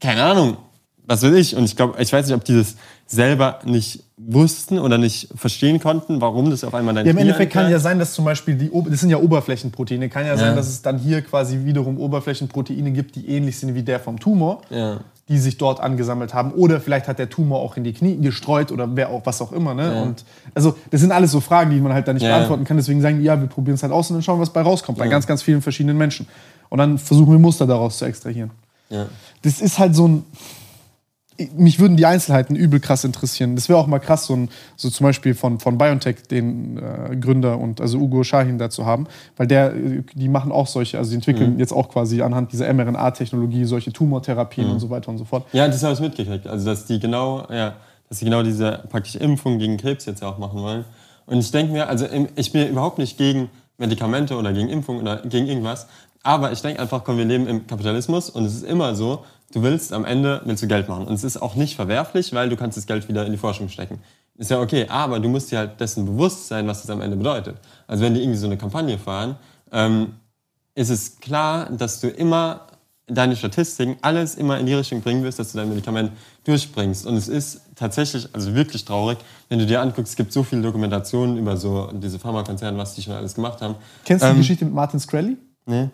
S3: keine Ahnung, was will ich? Und ich glaube, ich weiß nicht, ob die das selber nicht wussten oder nicht verstehen konnten, warum das auf einmal dein
S2: Ja, im Endeffekt kann ja sein, dass zum Beispiel die, das sind ja Oberflächenproteine, kann ja, sein,
S3: Ja.
S2: dass es dann hier quasi wiederum Oberflächenproteine gibt, die ähnlich sind wie der vom Tumor,
S3: Ja.
S2: die sich dort angesammelt haben. Oder vielleicht hat der Tumor auch in die Knie gestreut oder wer auch was auch immer. Ne?
S3: Ja.
S2: Und also das sind alles so Fragen, die man halt da nicht beantworten kann. Deswegen sagen die, ja, wir probieren es halt aus und dann schauen, was bei rauskommt. Bei ganz, ganz vielen verschiedenen Menschen. Und dann versuchen wir Muster daraus zu extrahieren. Das ist halt so ein. Mich würden die Einzelheiten übel krass interessieren. Das wäre auch mal krass, so, ein, so zum Beispiel von, von BioNTech, den äh, Gründer und also Ugo Shahin dazu haben, weil der, äh, die machen auch solche, also die entwickeln
S3: Mhm.
S2: jetzt auch quasi anhand dieser mRNA-Technologie solche Tumortherapien
S3: Mhm.
S2: und so weiter und so fort.
S3: Ja, das habe ich mitgekriegt. Also, dass die genau, ja, dass sie genau diese praktisch Impfung gegen Krebs jetzt ja auch machen wollen. Und ich denke mir, also ich bin überhaupt nicht gegen Medikamente oder gegen Impfung oder gegen irgendwas. Aber ich denke einfach, komm, wir leben im Kapitalismus und es ist immer so, du willst am Ende willst du Geld machen. Und es ist auch nicht verwerflich, weil du kannst das Geld wieder in die Forschung stecken. Ist ja okay, aber du musst dir halt dessen bewusst sein, was das am Ende bedeutet. Also wenn die irgendwie so eine Kampagne fahren, ähm, ist es klar, dass du immer deine Statistiken alles immer in die Richtung bringen wirst, dass du dein Medikament durchbringst. Und es ist tatsächlich, also wirklich traurig, wenn du dir anguckst, es gibt so viele Dokumentationen über so diese Pharmakonzerne, was die schon alles gemacht haben.
S2: Kennst du die
S3: Ähm,
S2: Geschichte mit Martin Screlly?
S3: Nee?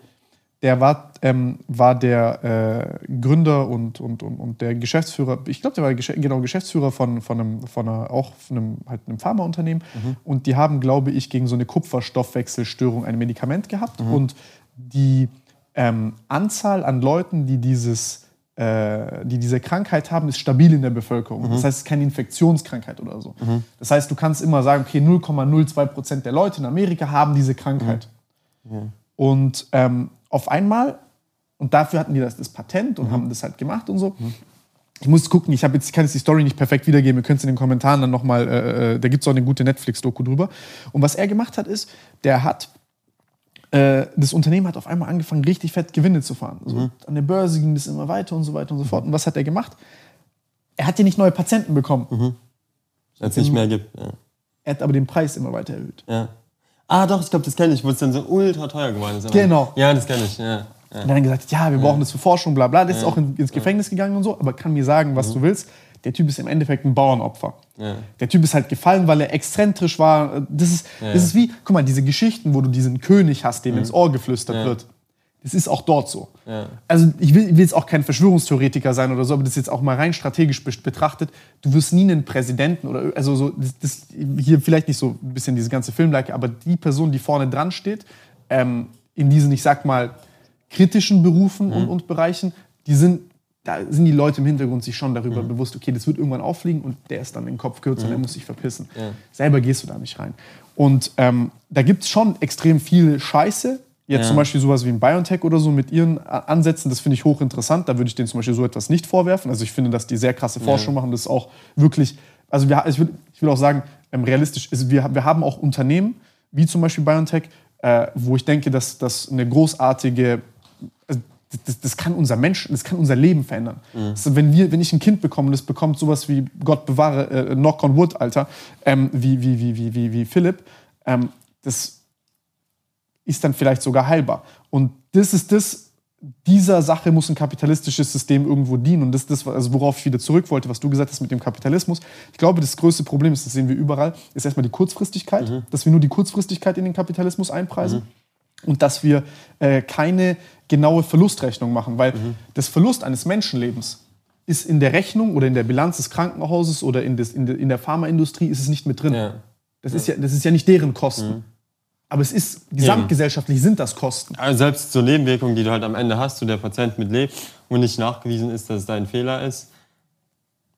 S2: Der war, ähm, war der äh, Gründer und, und, und, und der Geschäftsführer, ich glaube, der war Gesch genau Geschäftsführer von, von, einem, von einer, auch von einem, halt einem Pharmaunternehmen. Und die haben, glaube ich, gegen so eine Kupferstoffwechselstörung ein Medikament gehabt. Und die ähm, Anzahl an Leuten, die, dieses, äh, die diese Krankheit haben, ist stabil in der Bevölkerung. Das heißt, es ist keine Infektionskrankheit oder so. Das heißt, du kannst immer sagen, okay, 0,02 Prozent der Leute in Amerika haben diese Krankheit. Und ähm, auf einmal, und dafür hatten die das, das Patent und haben das halt gemacht und so. Ich muss gucken, ich, jetzt, ich kann jetzt die Story nicht perfekt wiedergeben, ihr könnt es in den Kommentaren dann nochmal, äh, äh, da gibt es auch eine gute Netflix-Doku drüber. Und was er gemacht hat, ist, der hat, äh, das Unternehmen hat auf einmal angefangen, richtig fett Gewinne zu fahren. Also An der Börse ging das immer weiter und so weiter und so fort. Und was hat er gemacht? Er hat ja nicht neue Patienten bekommen,
S3: Wenn es nicht mehr gibt. Ja.
S2: er hat aber den Preis immer weiter erhöht.
S3: ja. Ah, doch, ich glaube, das kenne ich, wo es dann so ultra teuer geworden ist. Aber-
S2: Genau.
S3: Ja, das kenne ich. Ja. Ja.
S2: Und dann hat gesagt, ja, wir brauchen das für Forschung, bla bla. Der ist auch in, ins Gefängnis gegangen und so, aber kann mir sagen, was du willst. Der Typ ist im Endeffekt ein Bauernopfer.
S3: Ja.
S2: Der Typ ist halt gefallen, weil er exzentrisch war. Das ist, das ist wie, guck mal, diese Geschichten, wo du diesen König hast, dem ins Ohr geflüstert
S3: Ja.
S2: wird. Das ist auch dort so.
S3: Ja.
S2: Also ich will, ich will jetzt auch kein Verschwörungstheoretiker sein oder so, aber das jetzt auch mal rein strategisch be- betrachtet. Du wirst nie einen Präsidenten oder also so, das, das, hier vielleicht nicht so ein bisschen diese ganze Filmlike, aber die Person, die vorne dran steht, ähm, in diesen, ich sag mal, kritischen Berufen
S3: Mhm.
S2: und, und Bereichen, die sind, da sind die Leute im Hintergrund sich schon darüber bewusst, okay, das wird irgendwann auffliegen und der ist dann den Kopf kürzer und er muss sich verpissen.
S3: Mhm. Ja.
S2: Selber gehst du da nicht rein. Und ähm, da gibt es schon extrem viel Scheiße. Jetzt
S3: Ja.
S2: zum Beispiel sowas wie ein BioNTech oder so mit ihren A- Ansätzen, das finde ich hochinteressant. Da würde ich denen zum Beispiel so etwas nicht vorwerfen. Also ich finde, dass die sehr krasse Forschung machen. Das ist auch wirklich, also wir, ich, will, ich will auch sagen, ähm, realistisch, ist, wir, wir haben auch Unternehmen, wie zum Beispiel BioNTech, äh, wo ich denke, dass das eine großartige also das, das kann unser Mensch, das kann unser Leben verändern. Also wenn, wir, wenn ich ein Kind bekomme, das bekommt sowas wie, Gott bewahre, äh, Knock on Wood, Alter, ähm, wie, wie, wie, wie, wie, wie Philipp, ähm, das ist dann vielleicht sogar heilbar. Und das ist das, dieser Sache muss ein kapitalistisches System irgendwo dienen. Und das ist das, also worauf ich wieder zurück wollte, was du gesagt hast mit dem Kapitalismus. Ich glaube, das größte Problem ist, das sehen wir überall, ist erstmal die Kurzfristigkeit, dass wir nur die Kurzfristigkeit in den Kapitalismus einpreisen und dass wir äh, keine genaue Verlustrechnung machen, weil das Verlust eines Menschenlebens ist in der Rechnung oder in der Bilanz des Krankenhauses oder in, des, in, de, in der Pharmaindustrie ist es nicht mit drin.
S3: Ja.
S2: Das, ist ja, das ist ja nicht deren Kosten. Aber es ist, gesamtgesellschaftlich sind das Kosten.
S3: Also selbst so Nebenwirkungen, die du halt am Ende hast, wo der Patient mit lebt und nicht nachgewiesen ist, dass es dein Fehler ist,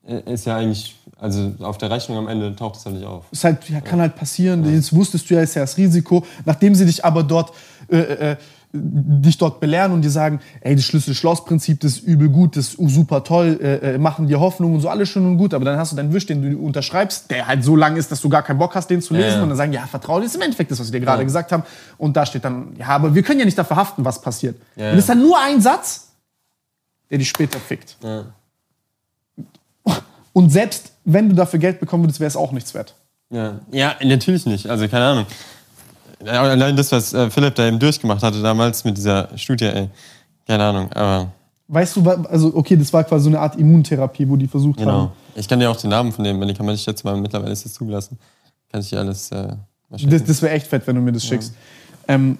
S3: äh, ist ja eigentlich, also auf der Rechnung am Ende taucht es ja nicht auf.
S2: Es halt, ja, kann halt passieren. Jetzt wusstest du ja, ist ja das Risiko. Nachdem sie dich aber dort, äh, äh, dich dort belehren und dir sagen, ey, das Schlüssel-Schloss-Prinzip, das ist übel gut, das ist super toll, äh, äh, machen dir Hoffnung und so, alles schön und gut. Aber dann hast du deinen Wisch, den du unterschreibst, der halt so lang ist, dass du gar keinen Bock hast, den zu lesen.
S3: ja.
S2: Und dann sagen, ja, vertrau dir, das ist im Endeffekt das, was wir dir gerade
S3: Ja.
S2: gesagt haben. Und da steht dann, ja, aber wir können ja nicht dafür haften, was passiert.
S3: Ja,
S2: und das ist dann nur ein Satz, der dich später fickt. Und selbst wenn du dafür Geld bekommen würdest, wäre es auch nichts wert.
S3: Ja. ja, natürlich nicht. Also keine Ahnung. Ja, Allein das, was äh, Philipp da eben durchgemacht hatte damals mit dieser Studie, ey. Keine Ahnung, aber
S2: Weißt du, also okay, das war quasi so eine Art Immuntherapie, wo die versucht haben.
S3: genau. Ich kann dir auch den Namen von dem Medikament, ich schätze mal, mittlerweile ist das zugelassen. Kann ich dir alles äh.
S2: Das, das wäre echt fett, wenn du mir das schickst. Ähm,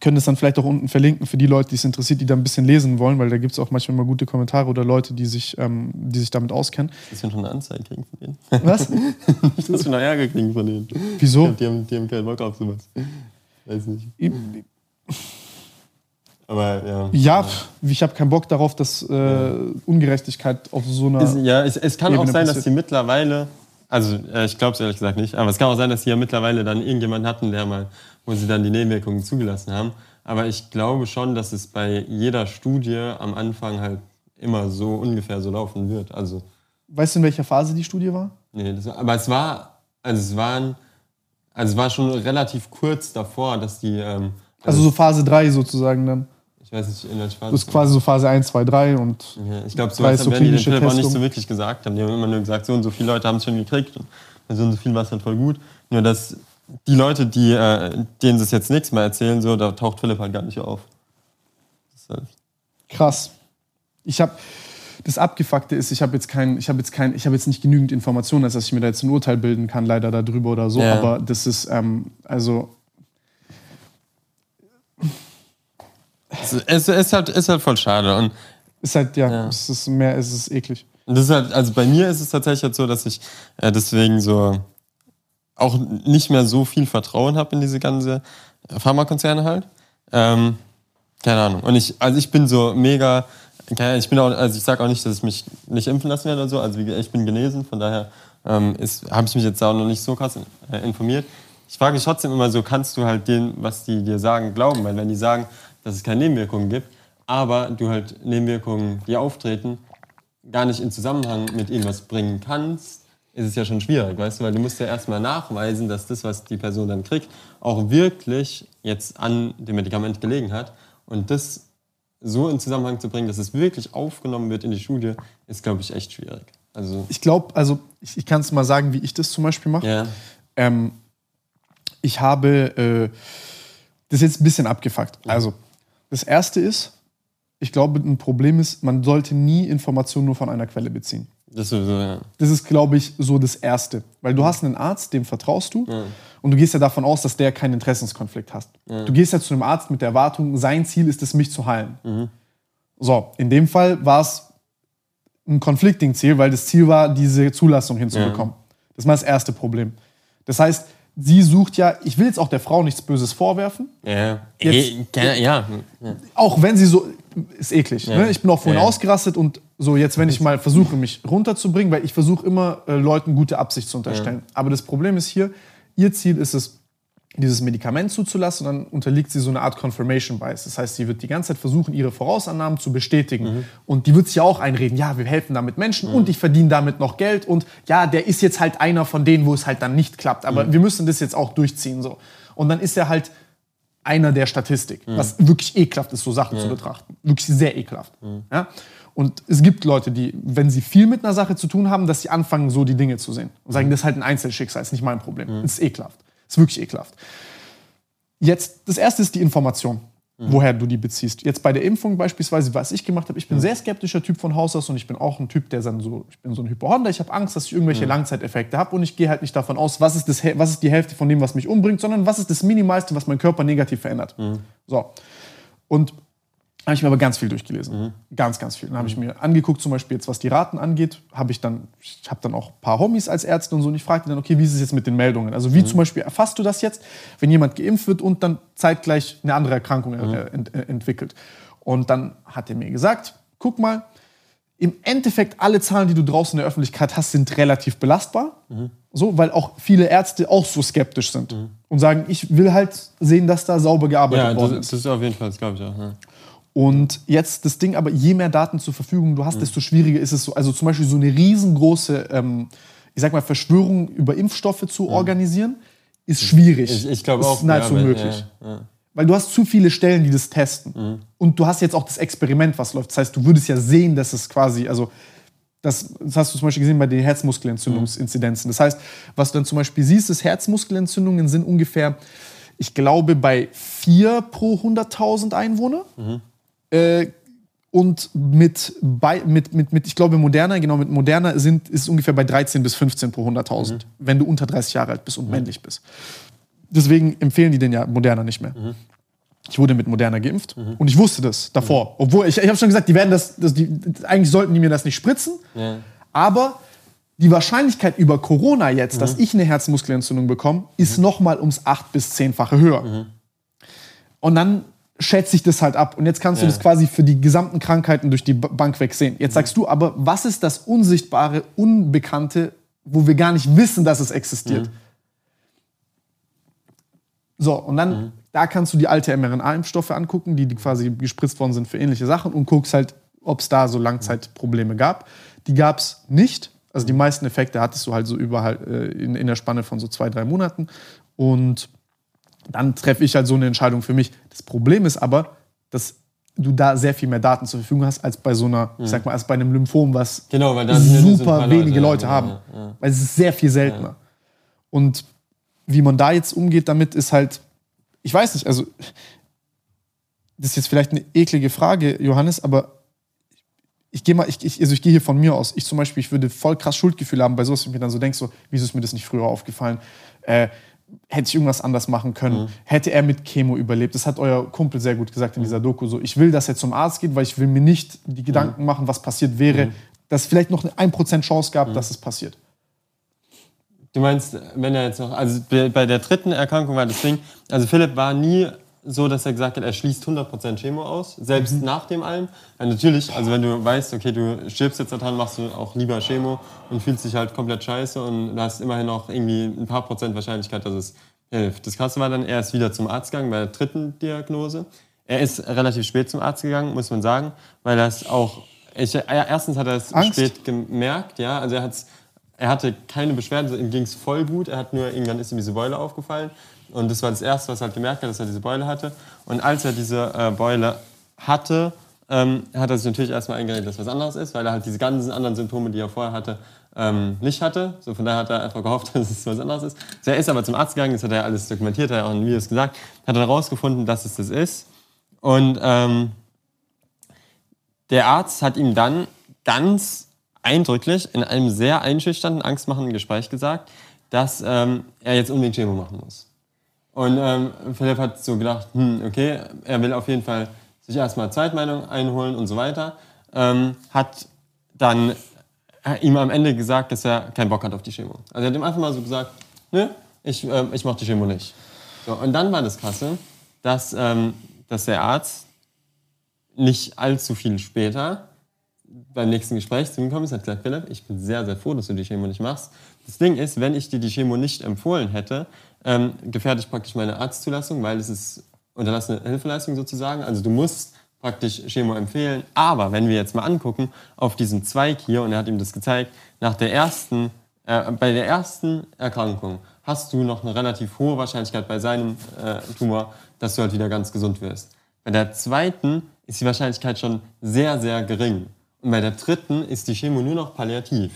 S2: können das dann vielleicht auch unten verlinken für die Leute, die es interessiert, die da ein bisschen lesen wollen, weil da gibt es auch manchmal mal gute Kommentare oder Leute, die sich, ähm, die sich damit auskennen.
S3: Dass wir schon eine Anzeige kriegen von denen.
S2: Was?
S3: Dass wir noch Ärger kriegen von denen.
S2: Wieso?
S3: Die haben, die haben keinen Bock auf sowas. Weiß nicht. Aber ja.
S2: Ja, pf, ich habe keinen Bock darauf, dass äh, Ungerechtigkeit auf so einer.
S3: Es, ja, es, es kann auch
S2: Ebene
S3: sein, dass
S2: passiert.
S3: die mittlerweile, also äh, ich glaube es ehrlich gesagt nicht, aber es kann auch sein, dass sie ja mittlerweile dann irgendjemanden hatten, der mal, wo sie dann die Nebenwirkungen zugelassen haben. Aber ich glaube schon, dass es bei jeder Studie am Anfang halt immer so ungefähr so laufen wird. Also,
S2: weißt du, in welcher Phase die Studie war?
S3: nee, das, aber es war, also es waren, also es war schon relativ kurz davor, dass die, ähm,
S2: Also so Phase 3 sozusagen dann.
S3: ich weiß nicht, in welcher Phase.
S2: Das ist quasi so Phase 1, 2, 3 und
S3: Ja, ich glaube, so was
S2: so
S3: werden die den auch nicht so wirklich gesagt haben. Die haben immer nur gesagt, so und so viele Leute haben es schon gekriegt und so und so viel war es halt voll gut. Nur dass die Leute, die, äh, denen sie es jetzt nichts mehr erzählen, so, da taucht Philipp halt gar nicht auf. Ist halt,
S2: krass. Ich habe das Abgefuckte ist, ich habe jetzt kein, ich habe jetzt kein, ich habe jetzt nicht genügend Informationen, als dass ich mir da jetzt ein Urteil bilden kann, leider darüber oder so.
S3: Ja.
S2: Aber das ist ähm, also
S3: es es ist, halt, ist halt voll schade. Und
S2: ist halt ja,
S3: Ja.
S2: es ist mehr, es ist eklig.
S3: Das ist halt, also bei mir ist es tatsächlich halt so, dass ich äh, deswegen so auch nicht mehr so viel Vertrauen habe in diese ganze Pharmakonzerne halt. Ähm, keine Ahnung. Und ich, also ich bin so mega, ich bin auch, also ich sage auch nicht, dass ich mich nicht impfen lassen werde oder so. Also ich bin genesen, von daher ähm, habe ich mich jetzt auch noch nicht so krass äh, informiert. Ich frage mich trotzdem immer so, kannst du halt dem, was die dir sagen, glauben? Weil wenn die sagen, dass es keine Nebenwirkungen gibt, aber du halt Nebenwirkungen, die auftreten, gar nicht in Zusammenhang mit irgendwas bringen kannst, ist es ja schon schwierig, weißt du, weil du musst ja erstmal nachweisen, dass das, was die Person dann kriegt, auch wirklich jetzt an dem Medikament gelegen hat. Und das so in Zusammenhang zu bringen, dass es wirklich aufgenommen wird in die Studie, ist, glaube ich, echt schwierig. Also,
S2: Ich glaube, also ich, ich kann es mal sagen, wie ich das zum Beispiel mache.
S3: ja.
S2: Ähm, ich habe äh, das jetzt ein bisschen abgefuckt. Also, das erste ist, ich glaube, ein Problem ist, man sollte nie Informationen nur von einer Quelle beziehen.
S3: Das sowieso, ja.
S2: Das ist, glaube ich, so das Erste. Weil du hast einen Arzt, dem vertraust du. Und du gehst ja davon aus, dass der keinen Interessenskonflikt hat. Du gehst ja zu einem Arzt mit der Erwartung, sein Ziel ist es, mich zu heilen. So, in dem Fall war es ein Konflikting-Ziel, weil das Ziel war, diese Zulassung hinzubekommen. Das war das erste Problem. Das heißt, sie sucht ja, ich will jetzt auch der Frau nichts Böses vorwerfen,
S3: Ja,
S2: Jetzt-
S3: ja. ja.
S2: auch wenn sie so, ist eklig.
S3: Ja.
S2: Ne? Ich bin auch vorhin
S3: Ja, ja.
S2: ausgerastet und so jetzt, wenn ich mal versuche, mich runterzubringen, weil ich versuche immer, äh, Leuten gute Absicht zu unterstellen. Aber das Problem ist hier, ihr Ziel ist es, dieses Medikament zuzulassen und dann unterliegt sie so eine Art Confirmation Bias. Das heißt, sie wird die ganze Zeit versuchen, ihre Vorausannahmen zu bestätigen.
S3: Mhm.
S2: Und die wird sich ja auch einreden, ja, wir helfen damit Menschen und ich verdiene damit noch Geld und ja, der ist jetzt halt einer von denen, wo es halt dann nicht klappt. Aber
S3: Mhm.
S2: wir müssen das jetzt auch durchziehen. So. Und dann ist er halt einer der Statistik, was wirklich ekelhaft ist, so Sachen zu betrachten. Wirklich sehr ekelhaft. Ja? Und es gibt Leute, die, wenn sie viel mit einer Sache zu tun haben, dass sie anfangen, so die Dinge zu sehen. Und sagen, das ist halt ein Einzelschicksal, ist nicht mein Problem. Das ist ekelhaft. Das ist wirklich ekelhaft. Jetzt, das erste ist die Information, woher du die beziehst. Jetzt bei der Impfung beispielsweise, was ich gemacht habe, ich bin ein sehr skeptischer Typ von Haus aus und ich bin auch ein Typ, der dann so, ich bin so ein Hypochonder, ich habe Angst, dass ich irgendwelche Langzeiteffekte habe und ich gehe halt nicht davon aus, was ist, das, was ist die Hälfte von dem, was mich umbringt, sondern was ist das Minimalste, was meinen Körper negativ verändert. So. Und habe ich mir aber ganz viel durchgelesen. Ganz, ganz viel. Dann habe ich mir angeguckt, zum Beispiel jetzt, was die Raten angeht, habe ich dann, ich habe dann auch ein paar Homies als Ärzte und so und ich fragte dann, okay, wie ist es jetzt mit den Meldungen? Also wie zum Beispiel erfasst du das jetzt, wenn jemand geimpft wird und dann zeitgleich eine andere Erkrankung äh, ent, äh, entwickelt? Und dann hat er mir gesagt, guck mal, im Endeffekt alle Zahlen, die du draußen in der Öffentlichkeit hast, sind relativ belastbar. So, weil auch viele Ärzte auch so skeptisch sind und sagen, ich will halt sehen, dass da sauber gearbeitet
S3: Ja, das,
S2: worden
S3: das
S2: ist.
S3: ist auf jeden Fall, das glaube ich auch. Ja.
S2: Und jetzt das Ding, aber je mehr Daten zur Verfügung du
S3: Mhm.
S2: hast, desto schwieriger ist es so. Also zum Beispiel so eine riesengroße, ähm, ich sag mal, Verschwörung über Impfstoffe zu organisieren, ist schwierig.
S3: Mhm. Ich, ich glaube
S2: ist
S3: auch.
S2: nahezu
S3: ja,
S2: unmöglich.
S3: Ja, ja.
S2: Weil du hast zu viele Stellen, die das testen.
S3: Mhm.
S2: Und du hast jetzt auch das Experiment, was läuft. Das heißt, du würdest ja sehen, dass es quasi, also das, das hast du zum Beispiel gesehen bei den Herzmuskelentzündungsinzidenzen. Das heißt, was du dann zum Beispiel siehst, ist, Herzmuskelentzündungen sind ungefähr, ich glaube, bei 4 pro 100.000 Einwohner. Äh, und mit, bei, mit, mit, mit, ich glaube, Moderna, genau, mit Moderna sind, ist es ungefähr bei 13 bis 15 pro 100.000, wenn du unter 30 Jahre alt bist und männlich bist. Deswegen empfehlen die den ja Moderna nicht mehr. Ich wurde mit Moderna geimpft und ich wusste das davor. Obwohl, ich, ich habe schon gesagt, die werden das, das die, eigentlich sollten die mir das nicht spritzen,
S3: Ja.
S2: aber die Wahrscheinlichkeit über Corona jetzt, dass ich eine Herzmuskelentzündung bekomme, ist noch mal ums 8- bis 10-fache höher. Und dann schätze ich das halt ab. Und jetzt kannst du
S3: Ja.
S2: das quasi für die gesamten Krankheiten durch die Bank weg sehen. Jetzt sagst du aber, was ist das Unsichtbare, Unbekannte, wo wir gar nicht wissen, dass es existiert? So, und dann, da kannst du die alte mRNA-Impfstoffe angucken, die, die quasi gespritzt worden sind für ähnliche Sachen und guckst halt, ob es da so Langzeitprobleme gab. Die gab es nicht. Also die meisten Effekte hattest du halt so überall äh, in, in der Spanne von so zwei, drei Monaten. Und dann treffe ich halt so eine Entscheidung für mich. Das Problem ist aber, dass du da sehr viel mehr Daten zur Verfügung hast, als bei so einer, ich sag mal, als bei einem Lymphom, was
S3: Genau, ja
S2: super wenige
S3: Leute,
S2: Leute
S3: ja,
S2: haben.
S3: ja, ja.
S2: Weil es ist sehr viel seltener. Und wie man da jetzt umgeht damit, ist halt, ich weiß nicht, also das ist jetzt vielleicht eine eklige Frage, Johannes, aber ich gehe mal, ich, ich, also ich gehe hier von mir aus. Ich zum Beispiel, ich würde voll krass Schuldgefühle haben bei sowas, wenn ich mir dann so denke, so, wieso ist mir das nicht früher aufgefallen? Äh, hätte ich irgendwas anders machen können?
S3: Mhm.
S2: Hätte er mit Chemo überlebt? Das hat euer Kumpel sehr gut gesagt in dieser Doku. So, ich will, dass er zum Arzt geht, weil ich will mir nicht die Gedanken
S3: Mhm.
S2: machen, was passiert wäre, dass es vielleicht noch eine 1% Chance
S3: Mhm.
S2: gab, dass es passiert.
S3: Du meinst, wenn er jetzt noch, also bei bei der dritten Erkrankung war das Ding, also Philipp war nie so, dass er gesagt hat, er schließt 100% Chemo aus, selbst
S2: Mhm.
S3: nach dem allem. Weil natürlich, also wenn du weißt, okay, du stirbst jetzt daran, machst du auch lieber Chemo und fühlst dich halt komplett scheiße und du hast immerhin noch irgendwie ein paar Prozent Wahrscheinlichkeit, dass es hilft. Das Krasse war dann, er ist wieder zum Arzt gegangen bei der dritten Diagnose. Er ist relativ spät zum Arzt gegangen, muss man sagen, weil es auch, ich, er- erstens hat er es
S2: Angst?
S3: spät gemerkt, ja, also er hat's er hatte keine Beschwerden, ihm ging es voll gut. Er hat nur, irgendwann ist ihm diese Beule aufgefallen. Und das war das Erste, was er halt gemerkt hat, dass er diese Beule hatte. Und als er diese äh, Beule hatte, ähm, hat er sich natürlich erstmal eingeredet, dass was anderes ist, weil er halt diese ganzen anderen Symptome, die er vorher hatte, ähm, nicht hatte. So, von daher hat er einfach gehofft, dass es was anderes ist. So, er ist aber zum Arzt gegangen, das hat er alles dokumentiert, hat er auch in Videos gesagt, hat dann herausgefunden, dass es das ist. Und ähm, der Arzt hat ihm dann ganz eindrücklich in einem sehr einschüchternden, angstmachenden Gespräch gesagt, dass ähm, er jetzt unbedingt Chemo machen muss. Und ähm, Philipp hat so gedacht, hm, okay, er will auf jeden Fall sich erstmal Zweitmeinung einholen und so weiter. Ähm, hat dann äh, ihm am Ende gesagt, dass er keinen Bock hat auf die Chemo. Also er hat ihm einfach mal so gesagt, nö, ich, ähm, ich mache die Chemo nicht. So, und dann war das Krasse, dass, ähm, dass der Arzt nicht allzu viel später beim nächsten Gespräch zu ihm gekommen ist, hat gesagt, Philipp, ich bin sehr, sehr froh, dass du die Chemo nicht machst. Das Ding ist, wenn ich dir die Chemo nicht empfohlen hätte, ähm, gefährde ich praktisch meine Arztzulassung, weil es ist unterlassene Hilfeleistung sozusagen. Also du musst praktisch Chemo empfehlen. Aber wenn wir jetzt mal angucken auf diesen Zweig hier, und er hat ihm das gezeigt, nach der ersten, äh, bei der ersten Erkrankung hast du noch eine relativ hohe Wahrscheinlichkeit bei seinem äh, Tumor, dass du halt wieder ganz gesund wirst. Bei der zweiten ist die Wahrscheinlichkeit schon sehr, sehr gering. Und bei der dritten ist die Chemo nur noch palliativ.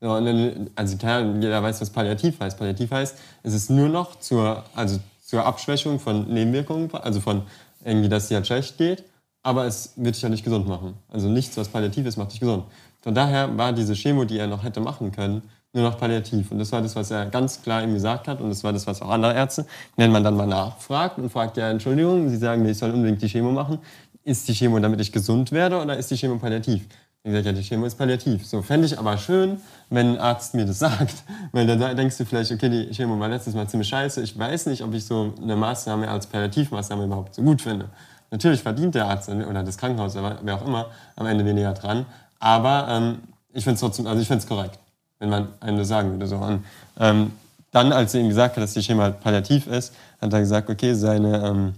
S3: Ja, und dann, also klar, jeder weiß, was palliativ heißt. Palliativ heißt, es ist nur noch zur, also zur Abschwächung von Nebenwirkungen, also von irgendwie, dass dir halt schlecht geht, aber es wird dich ja nicht gesund machen. Also nichts, was palliativ ist, macht dich gesund. Von daher war diese Chemo, die er noch hätte machen können, nur noch palliativ. Und das war das, was er ganz klar ihm gesagt hat. Und das war das, was auch andere Ärzte, wenn man dann mal nachfragt und fragt, ja, Entschuldigung, Sie sagen mir, ich soll unbedingt die Chemo machen. Ist die Chemo, damit ich gesund werde, oder ist die Chemo palliativ? Ich gesagt, ja, die Chemo ist palliativ. So, fände ich aber schön, wenn ein Arzt mir das sagt. Weil dann denkst du vielleicht, okay, die Chemo war letztes Mal ziemlich scheiße. Ich weiß nicht, ob ich so eine Maßnahme als Palliativmaßnahme überhaupt so gut finde. Natürlich verdient der Arzt oder das Krankenhaus oder wer auch immer am Ende weniger dran. Aber ähm, ich finde es trotzdem, also ich finde es korrekt, wenn man einem das sagen würde. So. Und, ähm, dann, als er ihm gesagt hat, dass die Chemo halt palliativ ist, hat er gesagt, okay, seine, ähm,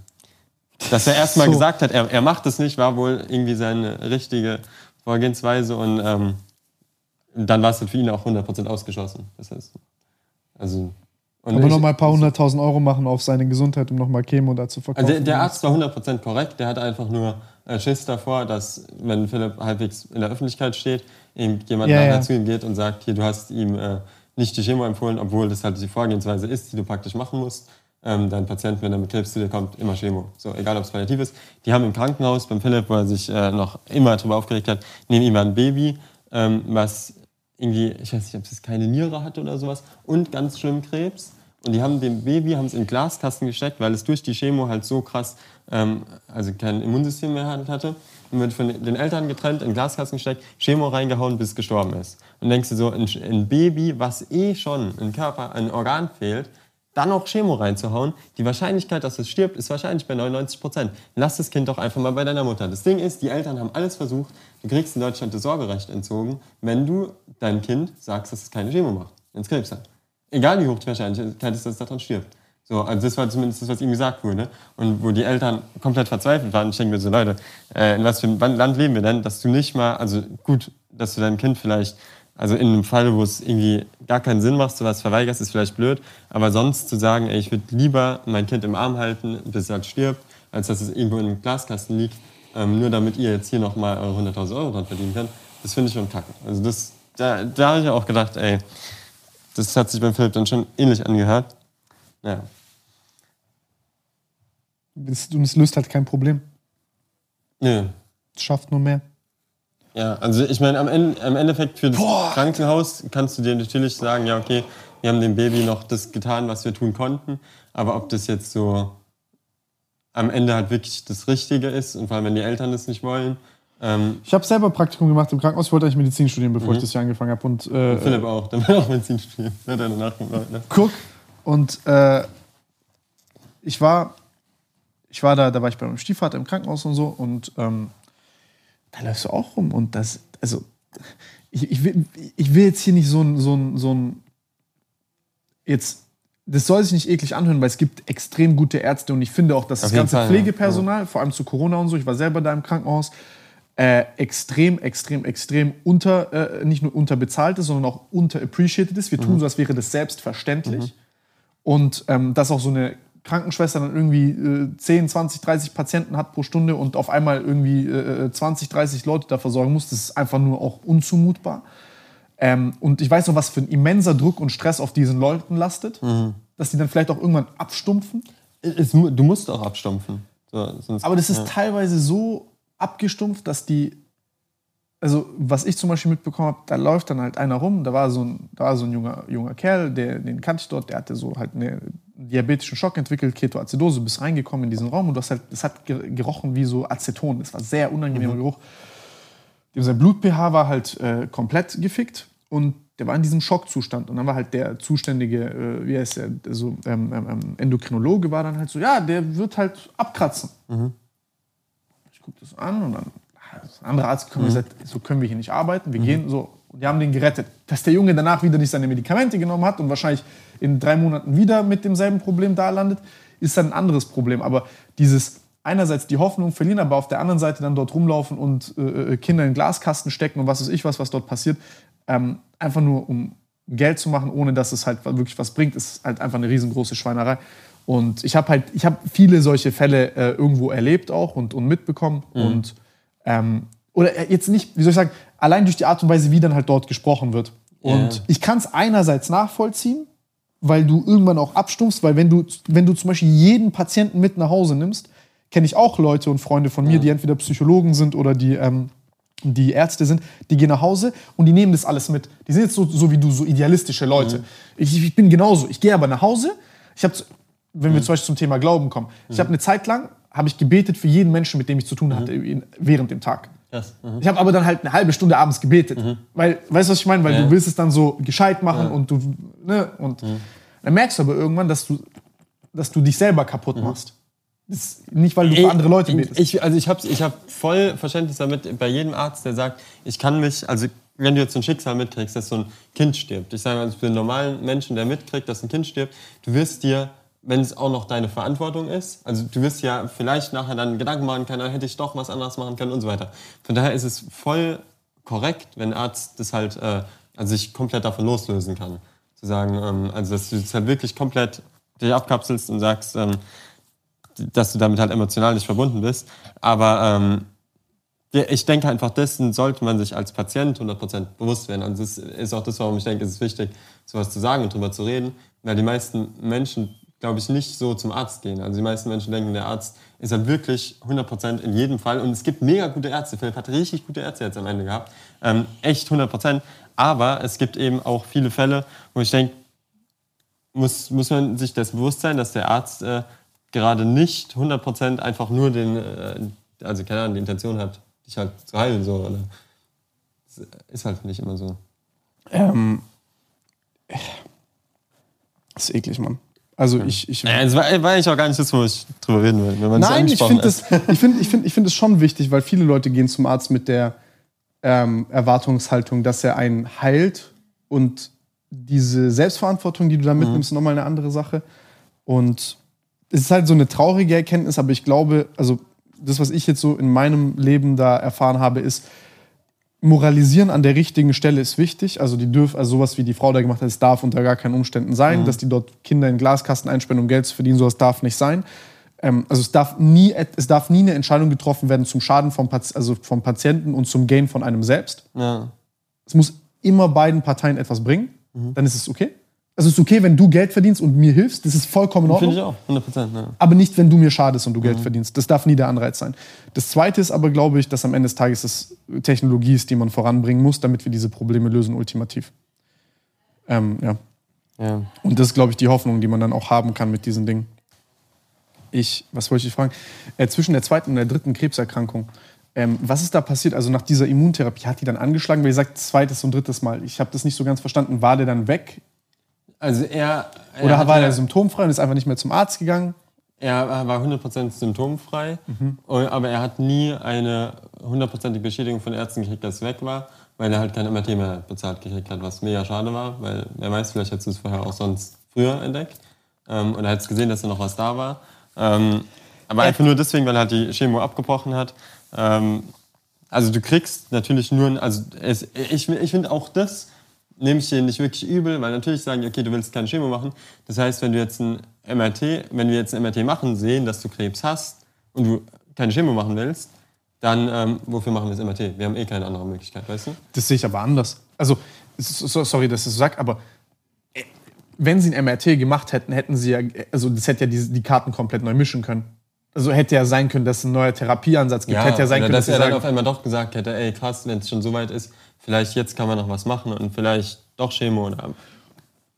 S3: dass er erstmal
S2: So.
S3: gesagt hat, er, er macht es nicht, war wohl irgendwie seine richtige Vorgehensweise und ähm, dann war es halt für ihn auch 100% ausgeschlossen. Das heißt, also. und
S2: Aber nochmal ein paar hunderttausend Euro machen auf seine Gesundheit, um nochmal Chemo da zu verkaufen.
S3: Also der, der Arzt war 100% korrekt, der hat einfach nur äh, Schiss davor, dass, wenn Philipp halbwegs in der Öffentlichkeit steht, ihm jemand
S2: Ja,
S3: nachher
S2: ja.
S3: zu ihm geht und sagt, hier, du hast ihm äh, nicht die Chemo empfohlen, obwohl das halt die Vorgehensweise ist, die du praktisch machen musst. Ähm, dein Patient, wenn er mit Krebs zu dir kommt, immer Chemo. So, egal ob es palliativ ist. Die haben im Krankenhaus beim Philipp, wo er sich äh, noch immer darüber aufgeregt hat, neben ihm war ein Baby, ähm, was irgendwie, ich weiß nicht, ob es keine Niere hatte oder sowas, und ganz schlimm Krebs. Und die haben dem Baby haben es in Glaskasten gesteckt, weil es durch die Chemo halt so krass, ähm, also kein Immunsystem mehr hat- hatte. Und wird von den Eltern getrennt, in Glaskasten gesteckt, Chemo reingehauen, bis es gestorben ist. Und denkst du so, ein, ein Baby, was eh schon ein Körper, ein Organ fehlt, dann noch Chemo reinzuhauen, die Wahrscheinlichkeit, dass es stirbt, ist wahrscheinlich bei 99 Prozent. Lass das Kind doch einfach mal bei deiner Mutter. Das Ding ist, die Eltern haben alles versucht. Du kriegst in Deutschland das Sorgerecht entzogen, wenn du deinem Kind sagst, dass es keine Chemo macht, wenn es Krebs hat. Egal wie hoch die Wahrscheinlichkeit ist, dass es daran stirbt. So, also das war zumindest das, was ihm gesagt wurde. Und wo die Eltern komplett verzweifelt waren. Ich denke mir so, Leute, äh, in was für einem Land leben wir denn, dass du nicht mal, also gut, dass du deinem Kind vielleicht also in einem Fall, wo es irgendwie gar keinen Sinn macht, sowas verweigerst, ist vielleicht blöd. Aber sonst zu sagen, ey, ich würde lieber mein Kind im Arm halten, bis es halt stirbt, als dass es irgendwo in einem Glaskasten liegt, ähm, nur damit ihr jetzt hier nochmal eure 100.000 Euro dran verdienen könnt, das finde ich schon kacke. Also das, da, da habe ich auch gedacht, ey, das hat sich beim Philipp dann schon ähnlich angehört. Ja.
S2: Und es löst halt kein Problem.
S3: Nö.
S2: Es schafft nur mehr.
S3: Ja, also ich meine, am, Ende, am Endeffekt für das
S2: Boah.
S3: Krankenhaus kannst du dir natürlich sagen, ja, okay, wir haben dem Baby noch das getan, was wir tun konnten. Aber ob das jetzt so am Ende halt wirklich das Richtige ist und vor allem, wenn die Eltern das nicht wollen. Ähm,
S2: Ich habe selber Praktikum gemacht im Krankenhaus. Ich wollte eigentlich Medizin studieren, bevor ich das hier angefangen habe. Und, äh,
S3: Philipp auch, der will auch Medizin studieren. Er danach gemacht, ne?
S2: guck. Und äh, ich war, ich war da, da war ich bei meinem Stiefvater im Krankenhaus und so. Und ähm, da läufst du auch rum. Und das, also, ich, ich, will, ich will jetzt hier nicht so ein, so ein, so ein, jetzt, das soll sich nicht eklig anhören, weil es gibt extrem gute Ärzte und ich finde auch, dass
S3: Auf
S2: das ganze
S3: Fall, ja.
S2: Pflegepersonal, vor allem zu Corona und so, ich war selber da im Krankenhaus, äh, extrem, extrem, extrem unter, äh, nicht nur unterbezahlt ist, sondern auch unterappreciated ist. Wir tun so, als wäre das selbstverständlich. Und ähm, dass auch so eine Krankenschwester dann irgendwie äh, 10, 20, 30 Patienten hat pro Stunde und auf einmal irgendwie äh, 20, 30 Leute da versorgen muss, das ist einfach nur auch unzumutbar. Ähm, und ich weiß noch, was für ein immenser Druck und Stress auf diesen Leuten lastet, dass die dann vielleicht auch irgendwann abstumpfen.
S3: Es, mu- du musst auch abstumpfen. So, sonst,
S2: Aber das ist
S3: ja.
S2: teilweise so abgestumpft, dass die, also was ich zum Beispiel mitbekommen habe, da läuft dann halt einer rum, da war so ein, da war so ein junger, junger Kerl, der, den kannte ich dort, der hatte so halt eine diabetischen Schock entwickelt, Ketoazidose, du bist reingekommen in diesen Raum und du hast halt, das hat ge- gerochen wie so Aceton, das war sehr unangenehmer Geruch. Dem sein Blut-pH war halt äh, komplett gefickt und der war in diesem Schockzustand. Und dann war halt der zuständige, äh, wie heißt der, so, ähm, ähm, ähm, Endokrinologe war dann halt so, ja, der wird halt abkratzen. Ich gucke das an und dann ist ein anderer Arzt gekommen und gesagt, so können wir hier nicht arbeiten, wir gehen so. Und die haben den gerettet. Dass der Junge danach wieder nicht seine Medikamente genommen hat und wahrscheinlich in drei Monaten wieder mit demselben Problem da landet, ist dann ein anderes Problem. Aber dieses einerseits die Hoffnung verlieren, aber auf der anderen Seite dann dort rumlaufen und äh, Kinder in Glaskasten stecken und was weiß ich was, was dort passiert, ähm, einfach nur um Geld zu machen, ohne dass es halt wirklich was bringt, ist halt einfach eine riesengroße Schweinerei. Und ich habe halt, ich habe viele solche Fälle äh, irgendwo erlebt auch und, und mitbekommen. Und ähm, oder äh, jetzt nicht, wie soll ich sagen, allein durch die Art und Weise, wie dann halt dort gesprochen wird. Und
S3: Ja.
S2: ich kann es einerseits nachvollziehen, weil du irgendwann auch abstumpfst, weil wenn du, wenn du zum Beispiel jeden Patienten mit nach Hause nimmst, kenne ich auch Leute und Freunde von mir, die entweder Psychologen sind oder die, ähm, die Ärzte sind, die gehen nach Hause und die nehmen das alles mit. Die sind jetzt so, so wie du, so idealistische Leute. Ich, ich bin genauso. Ich gehe aber nach Hause. Ich habe, wenn wir zum Beispiel zum Thema Glauben kommen, ich habe eine Zeit lang habe ich gebetet für jeden Menschen, mit dem ich zu tun hatte, in- während dem Tag.
S3: Krass. Mhm.
S2: Ich habe aber dann halt eine halbe Stunde abends gebetet. Weil, weißt du, was ich meine? Weil
S3: Ja.
S2: du willst es dann so gescheit machen und du, ne? Und dann merkst du aber irgendwann, dass du, dass du dich selber kaputt machst. Nicht, weil du für andere Leute betest.
S3: Ich, also ich habe ich hab voll Verständnis damit bei jedem Arzt, der sagt, ich kann mich, also wenn du jetzt so ein Schicksal mitkriegst, dass so ein Kind stirbt. Ich sage mal, also für einen normalen Menschen, der mitkriegt, dass ein Kind stirbt, du wirst dir, wenn es auch noch deine Verantwortung ist, also du wirst ja vielleicht nachher dann Gedanken machen können, hätte ich doch was anderes machen können und so weiter. Von daher ist es voll korrekt, wenn ein Arzt das halt, äh, also sich komplett davon loslösen kann. Zu sagen, ähm, also dass du es halt wirklich komplett dich abkapselst und sagst, ähm, dass du damit halt emotional nicht verbunden bist. Aber ähm, ich denke einfach, dessen sollte man sich als Patient 100% bewusst werden. Und das ist auch das, warum ich denke, es ist wichtig, sowas zu sagen und drüber zu reden. Weil die meisten Menschen, glaube ich, nicht so zum Arzt gehen. Also die meisten Menschen denken, der Arzt ist halt wirklich 100% in jedem Fall. Und es gibt mega gute Ärzte. Philipp hat richtig gute Ärzte jetzt am Ende gehabt. Ähm, echt 100%. Aber es gibt eben auch viele Fälle, wo ich denke, muss, muss man sich das bewusst sein, dass der Arzt äh, gerade nicht 100% einfach nur den, äh, also keine Ahnung, die Intention hat, dich halt zu heilen. So, oder? Das ist halt nicht immer so.
S2: Ähm, das ist eklig, Mann. Also ich, ich
S3: Ja, das war, war eigentlich auch gar nicht das, wo ich drüber reden will.
S2: Nein, ich finde es ich find, ich find, ich find es schon wichtig, weil viele Leute gehen zum Arzt mit der ähm, Erwartungshaltung, dass er einen heilt und diese Selbstverantwortung, die du da mitnimmst, ist nochmal eine andere Sache. Und es ist halt so eine traurige Erkenntnis, aber ich glaube, also das, was ich jetzt so in meinem Leben da erfahren habe, ist, moralisieren an der richtigen Stelle ist wichtig. Also die dürfen, also sowas wie die Frau da gemacht hat, es darf unter gar keinen Umständen sein, dass die dort Kinder in Glaskasten einsperren, um Geld zu verdienen, sowas darf nicht sein. Ähm, also es darf, nie, es darf nie eine Entscheidung getroffen werden zum Schaden vom, Pati- also vom Patienten und zum Gain von einem selbst.
S3: Ja.
S2: Es muss immer beiden Parteien etwas bringen, dann ist es okay. Also es ist okay, wenn du Geld verdienst und mir hilfst, das ist vollkommen in Ordnung.
S3: Finde ich auch, 100 Prozent. Ja.
S2: Aber nicht, wenn du mir schadest und du Geld verdienst. Das darf nie der Anreiz sein. Das Zweite ist aber, glaube ich, dass am Ende des Tages es Technologie ist, die man voranbringen muss, damit wir diese Probleme lösen, ultimativ. Ähm, ja.
S3: Ja.
S2: Und das ist, glaube ich, die Hoffnung, die man dann auch haben kann mit diesen Dingen. Ich, was wollte ich fragen? Äh, zwischen der zweiten und der dritten Krebserkrankung, ähm, was ist da passiert? Also nach dieser Immuntherapie, hat die dann angeschlagen? Weil ihr sagt, zweites und drittes Mal. Ich habe das nicht so ganz verstanden. War der dann weg?
S3: Also er, er
S2: Oder war der symptomfrei und ist einfach nicht mehr zum Arzt gegangen?
S3: Er war 100% symptomfrei, und- aber er hat nie eine hundertprozentige Bestätigung von Ärzten gekriegt, dass es weg war, weil er halt kein MRT mehr bezahlt gekriegt hat, was mega schade war, weil wer weiß, vielleicht hättest du es vorher auch sonst früher entdeckt. Ähm, und er hätte gesehen, dass da noch was da war. Ähm, aber einfach nur deswegen, weil er halt die Chemo abgebrochen hat. Ähm, also du kriegst natürlich nur, ein- also es, ich, ich finde auch das, nehme ich dir nicht wirklich übel, weil natürlich sagen die, okay, du willst keine Chemo machen. Das heißt, wenn du jetzt ein MRT, wenn wir jetzt ein MRT machen, sehen, dass du Krebs hast und du keine Chemo machen willst, dann ähm, wofür machen wir das MRT? Wir haben eh keine andere Möglichkeit, weißt du?
S2: Das sehe ich aber anders. Also, sorry, dass ich das so sag, aber äh, wenn sie ein MRT gemacht hätten, hätten sie ja, also das hätte ja die, die Karten komplett neu mischen können. Also hätte ja sein können, dass es ein neuer Therapieansatz gibt. hätte ja sein können,
S3: dass
S2: dass,
S3: er dann auf einmal doch gesagt hätte, ey krass, wenn es schon so weit ist, vielleicht jetzt kann man noch was machen und vielleicht doch Chemo oder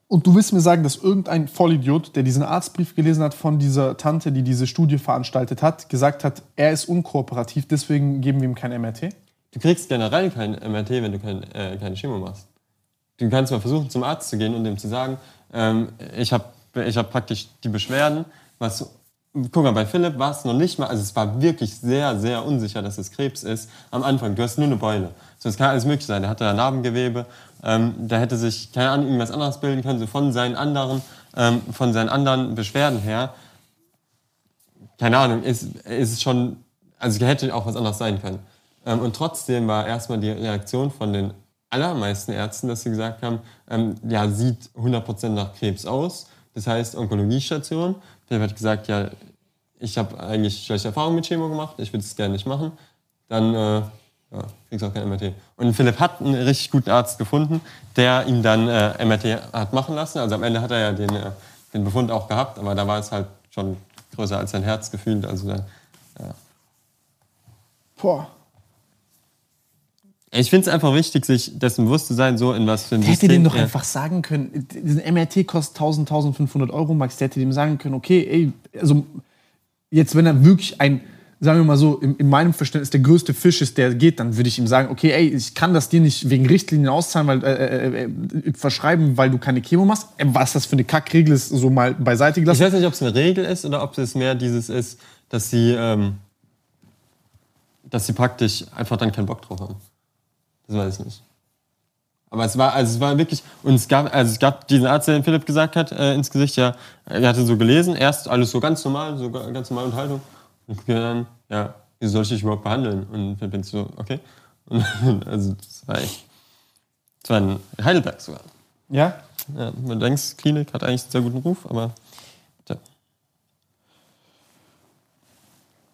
S2: Und du willst mir sagen, dass irgendein Vollidiot, der diesen Arztbrief gelesen hat von dieser Tante, die diese Studie veranstaltet hat, gesagt hat, er ist unkooperativ, deswegen geben wir ihm kein MRT?
S3: Du kriegst generell kein MRT, wenn du kein, äh, keine Chemo machst. Du kannst mal versuchen, zum Arzt zu gehen und dem zu sagen, ähm, ich habe ich hab praktisch die Beschwerden. Was, guck mal, bei Philipp war es noch nicht mal, also es war wirklich sehr, sehr unsicher, dass es Krebs ist. Am Anfang, du hast nur eine Beule. So, es kann alles möglich sein. Der hatte da Narbengewebe, ähm, da hätte sich, keine Ahnung, irgendwas anderes bilden können, so von seinen anderen, ähm, von seinen anderen Beschwerden her. Keine Ahnung, ist, ist schon, also hätte auch was anderes sein können. Ähm, und trotzdem war erstmal die Reaktion von den allermeisten Ärzten, dass sie gesagt haben, ähm, ja, sieht 100% nach Krebs aus. Das heißt Onkologiestation. Philipp hat gesagt, ja, ich habe eigentlich schlechte Erfahrungen mit Chemo gemacht, ich würde es gerne nicht machen. Dann äh, ja, kriegst auch kein MRT. Und Philipp hat einen richtig guten Arzt gefunden, der ihm dann äh, MRT hat machen lassen. Also am Ende hat er ja den, äh, den Befund auch gehabt, aber da war es halt schon größer als sein Herz gefühlt. Also dann,
S2: Boah.
S3: Ich finde es einfach wichtig, sich dessen bewusst zu sein, so in was für ein
S2: Der hätte
S3: System
S2: dem doch einfach sagen können, diesen MRT kostet 1000, 1500 Euro, Max, der hätte dem sagen können, okay, ey, also jetzt, wenn er wirklich ein, sagen wir mal so, in, in meinem Verständnis der größte Fisch ist, der geht, dann würde ich ihm sagen, okay, ey, ich kann das dir nicht wegen Richtlinien auszahlen, weil, äh, äh, äh, verschreiben, weil du keine Chemo machst. Äh, Was das für eine Kackregel ist, so mal beiseite
S3: Ich
S2: gelassen.
S3: weiß nicht, ob es eine Regel ist oder ob es mehr dieses ist, dass sie, ähm, dass sie praktisch einfach dann keinen Bock drauf haben. Das weiß ich nicht. Aber es war, also es war wirklich, und es gab, also es gab diesen Arzt, der den Philipp gesagt hat, äh, ins Gesicht, ja, er hatte so gelesen, erst alles so ganz normal, so ga- ganz normale Unterhaltung. Und dann, ja, wie soll ich dich überhaupt behandeln? Und Philipp denkt so, okay. Und, also das war echt, das war in Heidelberg sogar.
S2: Ja?
S3: Ja, man denkt, Klinik hat eigentlich einen sehr guten Ruf, aber. Tja.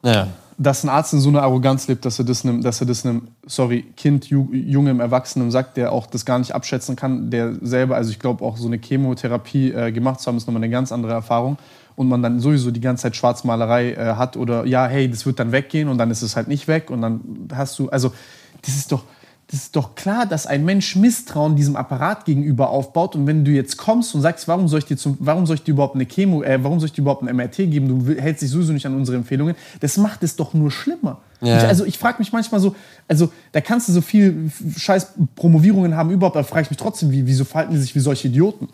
S3: Naja.
S2: Dass ein Arzt in so einer Arroganz lebt, dass er das einem, dass er das einem, sorry, Kind, Ju, jungem Erwachsenen sagt, der auch das gar nicht abschätzen kann, der selber, also ich glaube auch so eine Chemotherapie äh, gemacht zu haben, ist nochmal eine ganz andere Erfahrung. Und man dann sowieso die ganze Zeit Schwarzmalerei äh, hat oder ja, hey, das wird dann weggehen und dann ist es halt nicht weg und dann hast du, also das ist doch, das ist doch klar, dass ein Mensch Misstrauen diesem Apparat gegenüber aufbaut. Und wenn du jetzt kommst und sagst, warum soll ich dir, zum, warum soll ich dir überhaupt eine Chemo, äh, warum soll ich dir überhaupt ein MRT geben? Du hältst dich sowieso nicht an unsere Empfehlungen. Das macht es doch nur schlimmer.
S3: Ja.
S2: Ich, also ich frage mich manchmal so, also da kannst du so viel scheiß Promovierungen haben überhaupt, aber frage ich mich trotzdem, wie, wieso verhalten die sich wie solche Idioten?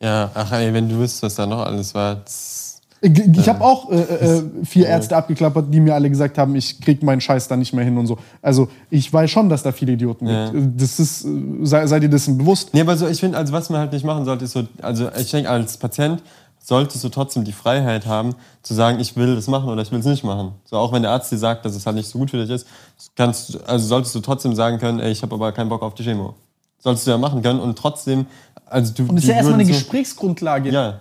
S3: Ja, ach ey, wenn du wüsstest, was da noch alles war. das-
S2: Ich, ich habe auch äh, äh, vier Ärzte abgeklappert, die mir alle gesagt haben, ich krieg meinen Scheiß da nicht mehr hin und so. Also ich weiß schon, dass da viele Idioten
S3: Ja.
S2: gibt. Das ist, äh, sei, seid ihr dessen bewusst?
S3: Nee, aber so, ich finde, also was man halt nicht machen sollte, ist so, also ich denke, als Patient solltest du trotzdem die Freiheit haben, zu sagen, ich will das machen oder ich will es nicht machen. So, auch wenn der Arzt dir sagt, dass es halt nicht so gut für dich ist, kannst, also solltest du trotzdem sagen können, ey, ich habe aber keinen Bock auf die Chemo. Solltest du ja machen können und trotzdem, also du.
S2: Und das ist ja erstmal eine
S3: so-
S2: Gesprächsgrundlage.
S3: Ja.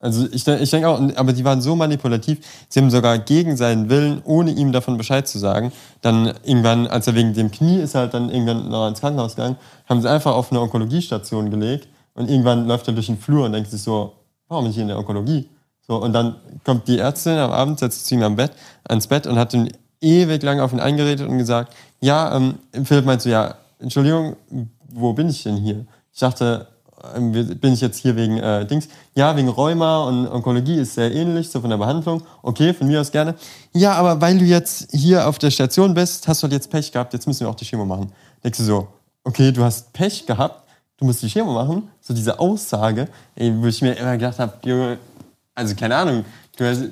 S3: Also ich, ich denke auch, aber die waren so manipulativ, sie haben sogar gegen seinen Willen, ohne ihm davon Bescheid zu sagen, dann irgendwann, als er wegen dem Knie ist halt dann irgendwann noch ins Krankenhaus gegangen, haben sie einfach auf eine Onkologiestation gelegt und irgendwann läuft er durch den Flur und denkt sich so, warum bin ich hier in der Onkologie? So, und dann kommt die Ärztin am Abend, setzt zu ihm am Bett, ans Bett und hat ihn ewig lang auf ihn eingeredet und gesagt, ja, ähm, Philipp meint so, ja, Entschuldigung, wo bin ich denn hier? Ich dachte, bin ich jetzt hier wegen äh, Dings? Ja, wegen Rheuma und Onkologie ist sehr ähnlich, so von der Behandlung. Okay, von mir aus gerne. Ja, aber weil du jetzt hier auf der Station bist, hast du halt jetzt Pech gehabt, jetzt müssen wir auch die Chemo machen. Denkst du so, okay, du hast Pech gehabt, du musst die Chemo machen. So diese Aussage, ey, wo ich mir immer gedacht habe, Junge, also keine Ahnung, du hast,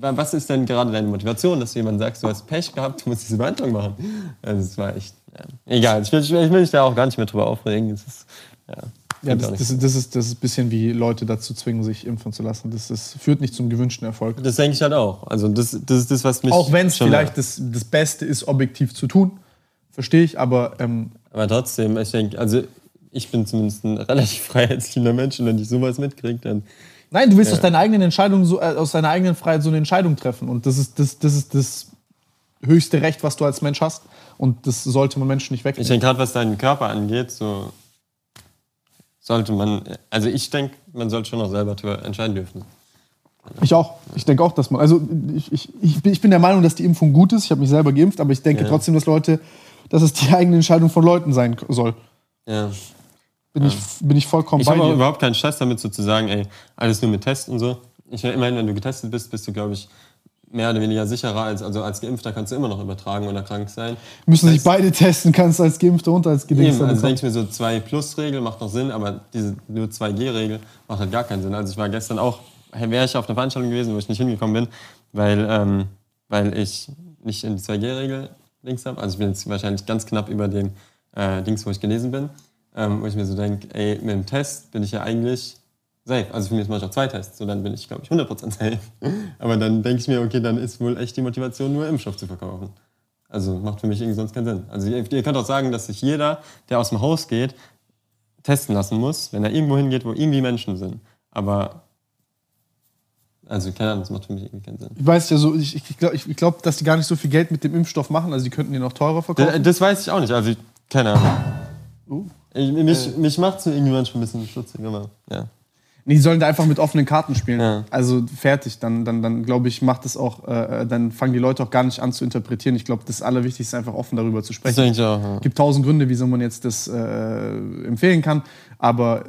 S3: wa- was ist denn gerade deine Motivation, dass du jemandem sagst, du hast Pech gehabt, du musst diese Behandlung machen? Also es war echt, ja. egal, ich will, ich will ich will mich da auch gar nicht mehr drüber aufregen. Es ist, ja,
S2: Ja, das, das, das, ist, das ist ein bisschen wie Leute dazu zwingen, sich impfen zu lassen. Das, das führt nicht zum gewünschten Erfolg.
S3: Das denke ich halt auch. Also das, das ist das, was mich
S2: Auch wenn es vielleicht das, das Beste ist, objektiv zu tun, verstehe ich, aber ähm,
S3: Aber trotzdem, ich denke, also ich bin zumindest ein relativ freiheitsliebender Mensch und wenn ich sowas mitkriege, dann
S2: nein, du willst aus deiner eigenen Entscheidung, so, äh, aus deiner eigenen Freiheit so eine Entscheidung treffen. Und das ist das, das ist das höchste Recht, was du als Mensch hast. Und das sollte man Menschen nicht
S3: Ich
S2: wegnehmen.
S3: denke, gerade was deinen Körper angeht, so sollte man, also ich denke, man sollte schon noch selber entscheiden dürfen.
S2: Ich auch. Ich denke auch, dass man. Also ich, ich, ich, bin, ich bin der Meinung, dass die Impfung gut ist. Ich habe mich selber geimpft, aber ich denke
S3: Ja.
S2: trotzdem, dass Leute, dass es die eigene Entscheidung von Leuten sein soll.
S3: Ja.
S2: Bin, ich, bin ich vollkommen
S3: Ich
S2: bei
S3: habe auch
S2: dir.
S3: überhaupt keinen Stress damit, so zu sagen, ey, alles nur mit Test und so. Ich meine, immerhin, wenn du getestet bist, bist du, glaube ich, mehr oder weniger sicherer. Als, also als Geimpfter kannst du immer noch übertragen oder krank sein.
S2: Müssen sich
S3: heißt-
S2: beide testen, kannst du als Geimpfter und als Gedienster
S3: also denke ich mir so, 2-Plus-Regel macht noch Sinn, aber diese nur 2G-Regel macht halt gar keinen Sinn. Also ich war gestern auch, wäre ich auf einer Veranstaltung gewesen, wo ich nicht hingekommen bin, weil, ähm, weil ich nicht in die 2G-Regel links habe. Also ich bin jetzt wahrscheinlich ganz knapp über den äh, Dings, wo ich gelesen bin. Ähm, wo ich mir so denke, ey, mit dem Test bin ich ja eigentlich safe. Also für mich mache ich auch zwei Tests, so dann bin ich, glaube ich, 100% safe. Aber dann denke ich mir, okay, dann ist wohl echt die Motivation, nur Impfstoff zu verkaufen. Also macht für mich irgendwie sonst keinen Sinn. Also ihr, ihr könnt auch sagen, dass sich jeder, der aus dem Haus geht, testen lassen muss, wenn er irgendwo hingeht, wo irgendwie Menschen sind. Aber, also keine Ahnung, das macht für mich irgendwie keinen Sinn.
S2: Ich weiß ja so, ich, ich glaube, ich glaub, dass die gar nicht so viel Geld mit dem Impfstoff machen. Also die könnten den noch teurer
S3: Das,
S2: verkaufen.
S3: das weiß ich auch nicht, also ich- keine Ahnung.
S2: Uh.
S3: Ich, mich mich macht es irgendwie manchmal ein bisschen stutzig, aber ja.
S2: Die sollen da einfach mit offenen Karten spielen.
S3: Ja.
S2: Also fertig. Dann, dann, dann glaube ich, macht es auch, äh, dann fangen die Leute auch gar nicht an zu interpretieren. Ich glaube, das Allerwichtigste ist einfach offen darüber zu
S3: Das
S2: sprechen.
S3: denke ich auch. Ja.
S2: Es gibt tausend Gründe, wieso man jetzt das äh, empfehlen kann. Aber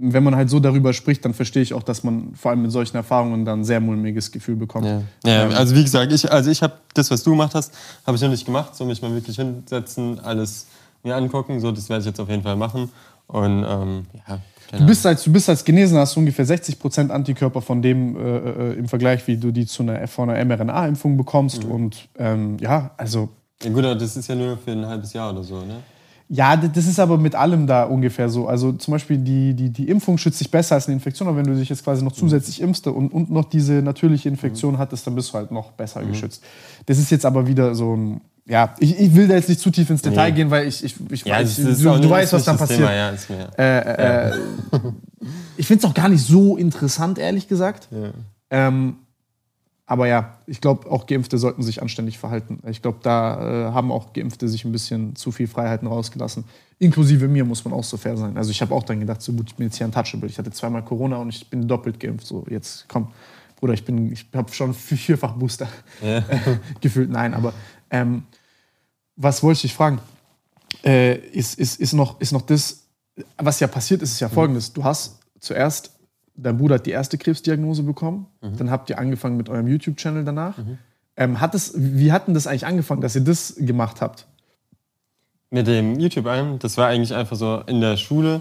S2: wenn man halt so darüber spricht, dann verstehe ich auch, dass man vor allem mit solchen Erfahrungen dann ein sehr mulmiges Gefühl bekommt.
S3: Ja. ja, also wie gesagt, ich, also ich habe das, was du gemacht hast, habe ich noch nicht gemacht. So mich mal wirklich hinsetzen, alles mir angucken. So, das werde ich jetzt auf jeden Fall machen. Und ähm, ja, keine
S2: Du bist, als, du bist als Genesener, hast du ungefähr 60% Antikörper von dem äh, äh, im Vergleich, wie du die zu einer, von einer mRNA-Impfung bekommst.
S3: Mhm.
S2: Und ähm, ja, also
S3: Ja, gut, aber das ist ja nur für ein halbes Jahr oder so, ne?
S2: Ja, das ist aber mit allem da ungefähr so. Also zum Beispiel die, die, die Impfung schützt dich besser als eine Infektion, aber wenn du dich jetzt quasi noch zusätzlich impfst und, und noch diese natürliche Infektion hattest, dann bist du halt noch besser geschützt. Das ist jetzt aber wieder so ein, ja, ich, ich will da jetzt nicht zu tief ins Detail
S3: Nee.
S2: gehen, weil ich, ich, ich
S3: Ja,
S2: weiß, du, du weißt, was dann passiert.
S3: Thema, ja, mir.
S2: Äh, äh, ich finde es auch gar nicht so interessant, ehrlich gesagt.
S3: Ja.
S2: Ähm, aber ja, ich glaube, auch Geimpfte sollten sich anständig verhalten. Ich glaube, da äh, haben auch Geimpfte sich ein bisschen zu viel Freiheiten rausgelassen. Inklusive mir muss man auch so fair sein. Also ich habe auch dann gedacht, so gut, ich bin jetzt hier untouchable. Ich hatte zweimal Corona und ich bin doppelt geimpft. So, jetzt komm, Bruder, ich bin, ich habe schon vier- vierfach Booster.
S3: Ja.
S2: Gefühlt nein, aber ähm, was wollte ich dich fragen? Äh, ist, ist, ist, noch, ist noch das, was ja passiert ist, ist ja folgendes. Du hast zuerst, dein Bruder hat die erste Krebsdiagnose bekommen, dann habt ihr angefangen mit eurem YouTube-Channel danach. Ähm, hat es, wie hat denn das eigentlich angefangen, dass ihr das gemacht habt?
S3: Mit dem YouTube ein, das war eigentlich einfach so in der Schule,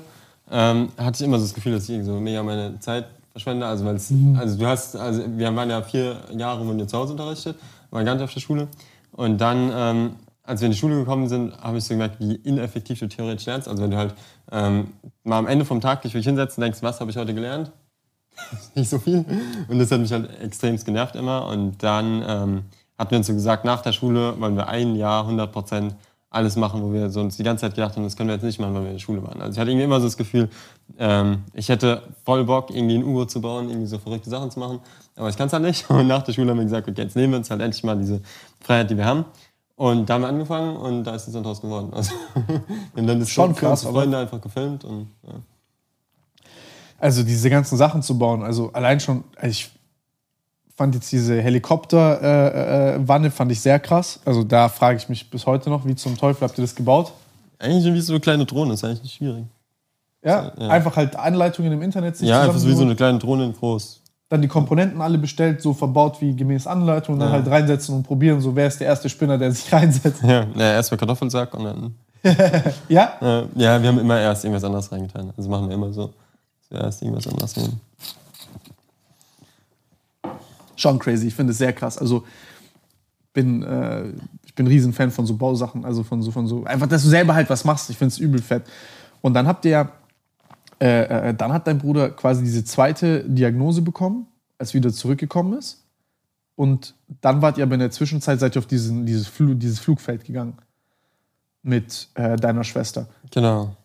S3: ähm, hatte ich immer so das Gefühl, dass ich so mega meine Zeit verschwende. Also,
S2: Mhm.
S3: also du hast, also wir waren ja vier Jahre, wurden wir zu Hause unterrichtet, waren gar nicht auf der Schule. Und dann, ähm, als wir in die Schule gekommen sind, habe ich so gemerkt, wie ineffektiv du theoretisch lernst. Also wenn du halt ähm, mal am Ende vom Tag dich wirklich hinsetzt und denkst, was habe ich heute gelernt? nicht so viel. Und das hat mich halt extremst genervt immer. Und dann ähm, hatten wir uns so gesagt, nach der Schule wollen wir ein Jahr 100 Prozent alles machen, wo wir uns die ganze Zeit gedacht haben, das können wir jetzt nicht machen, weil wir in der Schule waren. Also ich hatte irgendwie immer so das Gefühl, ähm, ich hätte voll Bock, irgendwie ein U-Boot zu bauen, irgendwie so verrückte Sachen zu machen, aber ich kann es halt nicht. Und nach der Schule haben wir gesagt, okay, jetzt nehmen wir uns halt endlich mal diese Freiheit, die wir haben. Und da haben wir angefangen und da ist es dann draus geworden. Also, und dann ist
S2: Schon krass,
S3: Freunde einfach gefilmt und ja.
S2: Also diese ganzen Sachen zu bauen, also allein schon, ich fand jetzt diese Helikopterwanne äh, äh, fand ich sehr krass. Also da frage ich mich bis heute noch, wie zum Teufel habt ihr das gebaut?
S3: eigentlich wie so eine kleine Drohne, ist eigentlich nicht schwierig.
S2: Ja,
S3: Ja.
S2: einfach halt Anleitungen im Internet sich
S3: Ja, einfach so wie so eine kleine Drohne in groß.
S2: Dann die Komponenten alle bestellt, so verbaut wie gemäß Anleitung und dann
S3: Ja.
S2: halt reinsetzen und probieren, so wer ist der erste Spinner, der sich reinsetzt.
S3: Ja, naja, erstmal Kartoffelsack und dann.
S2: Ja?
S3: Ja, wir haben immer erst irgendwas anderes reingetan. Also machen wir immer so. Zuerst irgendwas anderes nehmen.
S2: Schon crazy, ich finde es sehr krass. Also bin, äh, ich bin ein Riesenfan von so Bausachen, also von so, von so, einfach, dass du selber halt was machst. Ich finde es übel fett. Und dann habt ihr ja, äh, äh, dann hat dein Bruder quasi diese zweite Diagnose bekommen, als er wieder zurückgekommen ist. Und dann wart ihr aber in der Zwischenzeit, seid ihr auf diesen, dieses, Flu dieses Flugfeld gegangen mit äh, deiner Schwester.
S3: Genau.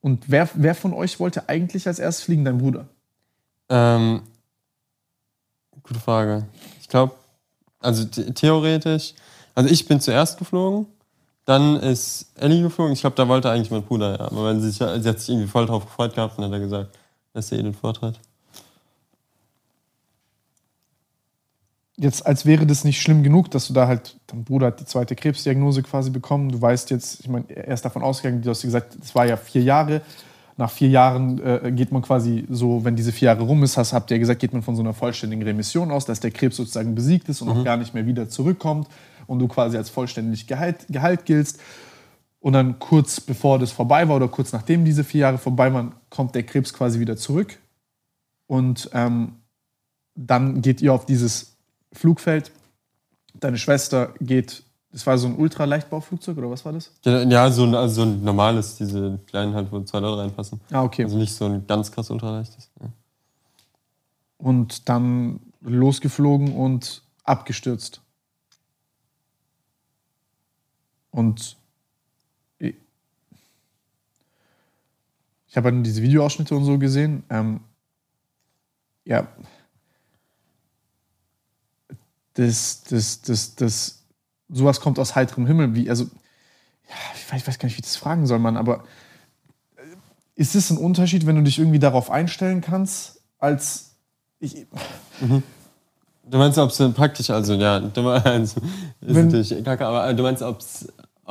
S2: Und wer, wer von euch wollte eigentlich als erstes fliegen? Dein Bruder.
S3: Ähm, gute Frage. Ich glaube, also the- theoretisch, also ich bin zuerst geflogen, dann ist Ellie geflogen. Ich glaube, da wollte eigentlich mein Bruder, ja. Aber wenn sie, sich, sie hat sich irgendwie voll drauf gefreut gehabt und hat er gesagt, dass er eh den Vortritt.
S2: jetzt, als wäre das nicht schlimm genug, dass du da halt, dein Bruder hat die zweite Krebsdiagnose quasi bekommen. Du weißt jetzt, ich meine, er ist davon ausgegangen, du hast gesagt, das war ja vier Jahre. Nach vier Jahren äh, geht man quasi so, wenn diese vier Jahre rum ist, hast, habt ihr gesagt, geht man von so einer vollständigen Remission aus, dass der Krebs sozusagen besiegt ist und auch gar nicht mehr wieder zurückkommt und du quasi als vollständig geheilt, geheilt giltst. Und dann kurz bevor das vorbei war oder kurz nachdem diese vier Jahre vorbei waren, kommt der Krebs quasi wieder zurück. Und ähm, dann geht ihr auf dieses Flugfeld. Deine Schwester geht, das war so ein Ultraleichtbauflugzeug oder was war das?
S3: Ja, so ein, also so ein normales, diese kleinen halt, wo zwei Leute reinpassen.
S2: Ah, okay.
S3: Also nicht so ein ganz krass ultraleichtes. Ja.
S2: Und dann losgeflogen und abgestürzt. Und ich, ich habe dann diese Videoausschnitte und so gesehen. Ähm, ja. Das, das, das, das, sowas kommt aus heiterem Himmel. Wie, also, ja, ich weiß, ich weiß gar nicht, wie ich das fragen soll, Mann, aber äh, ist es ein Unterschied, wenn du dich irgendwie darauf einstellen kannst, als ich,
S3: Du meinst, ob es praktisch, also ja, du meinst, ist
S2: Wenn-
S3: natürlich kacke, aber du meinst, ob es.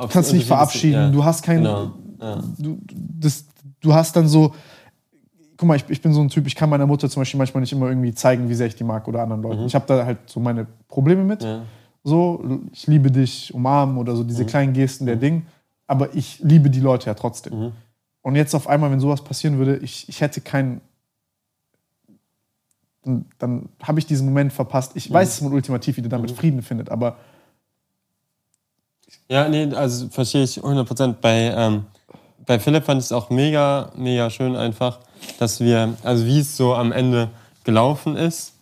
S2: Kannst dich nicht verabschieden, du hast keinen,
S3: Genau. Ja.
S2: du, das, du hast dann so, guck mal, ich, ich bin so ein Typ, ich kann meiner Mutter zum Beispiel manchmal nicht immer irgendwie zeigen, wie sehr ich die mag oder anderen Leuten. Ich habe da halt so meine Probleme mit.
S3: Mhm. Ja.
S2: So, ich liebe dich, umarmen oder so diese
S3: Mhm.
S2: kleinen Gesten der Ding. Aber ich liebe die Leute ja trotzdem.
S3: Mhm.
S2: Und jetzt auf einmal, wenn sowas passieren würde, ich, ich hätte keinen. Dann, dann habe ich diesen Moment verpasst. Ich weiß, dass man ultimativ wieder damit Frieden findet, aber
S3: Ja, nee, also verstehe ich 100%. Bei, ähm, bei Philipp fand ich es auch mega, mega schön einfach, dass wir, also wie es so am Ende gelaufen ist,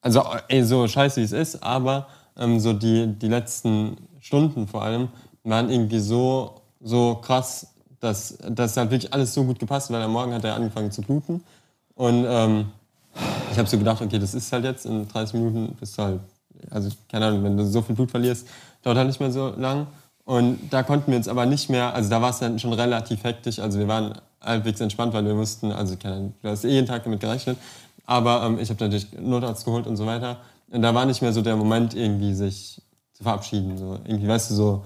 S3: also ey, so scheiße wie es ist, aber ähm, so die, die letzten Stunden vor allem waren irgendwie so, so krass, dass das halt wirklich alles so gut gepasst hat, weil am Morgen hat er angefangen zu bluten und ähm, ich habe so gedacht, okay, das ist halt jetzt in 30 Minuten bist du halt, also keine Ahnung, wenn du so viel Blut verlierst, dauert halt nicht mehr so lang. Und da konnten wir uns aber nicht mehr, also da war es dann schon relativ hektisch, also wir waren halbwegs entspannt, weil wir wussten, also keine du hast eh jeden Tag damit gerechnet, aber ähm, ich habe natürlich Notarzt geholt und so weiter. Und da war nicht mehr so der Moment, irgendwie sich zu verabschieden. So. Irgendwie, weißt du, so,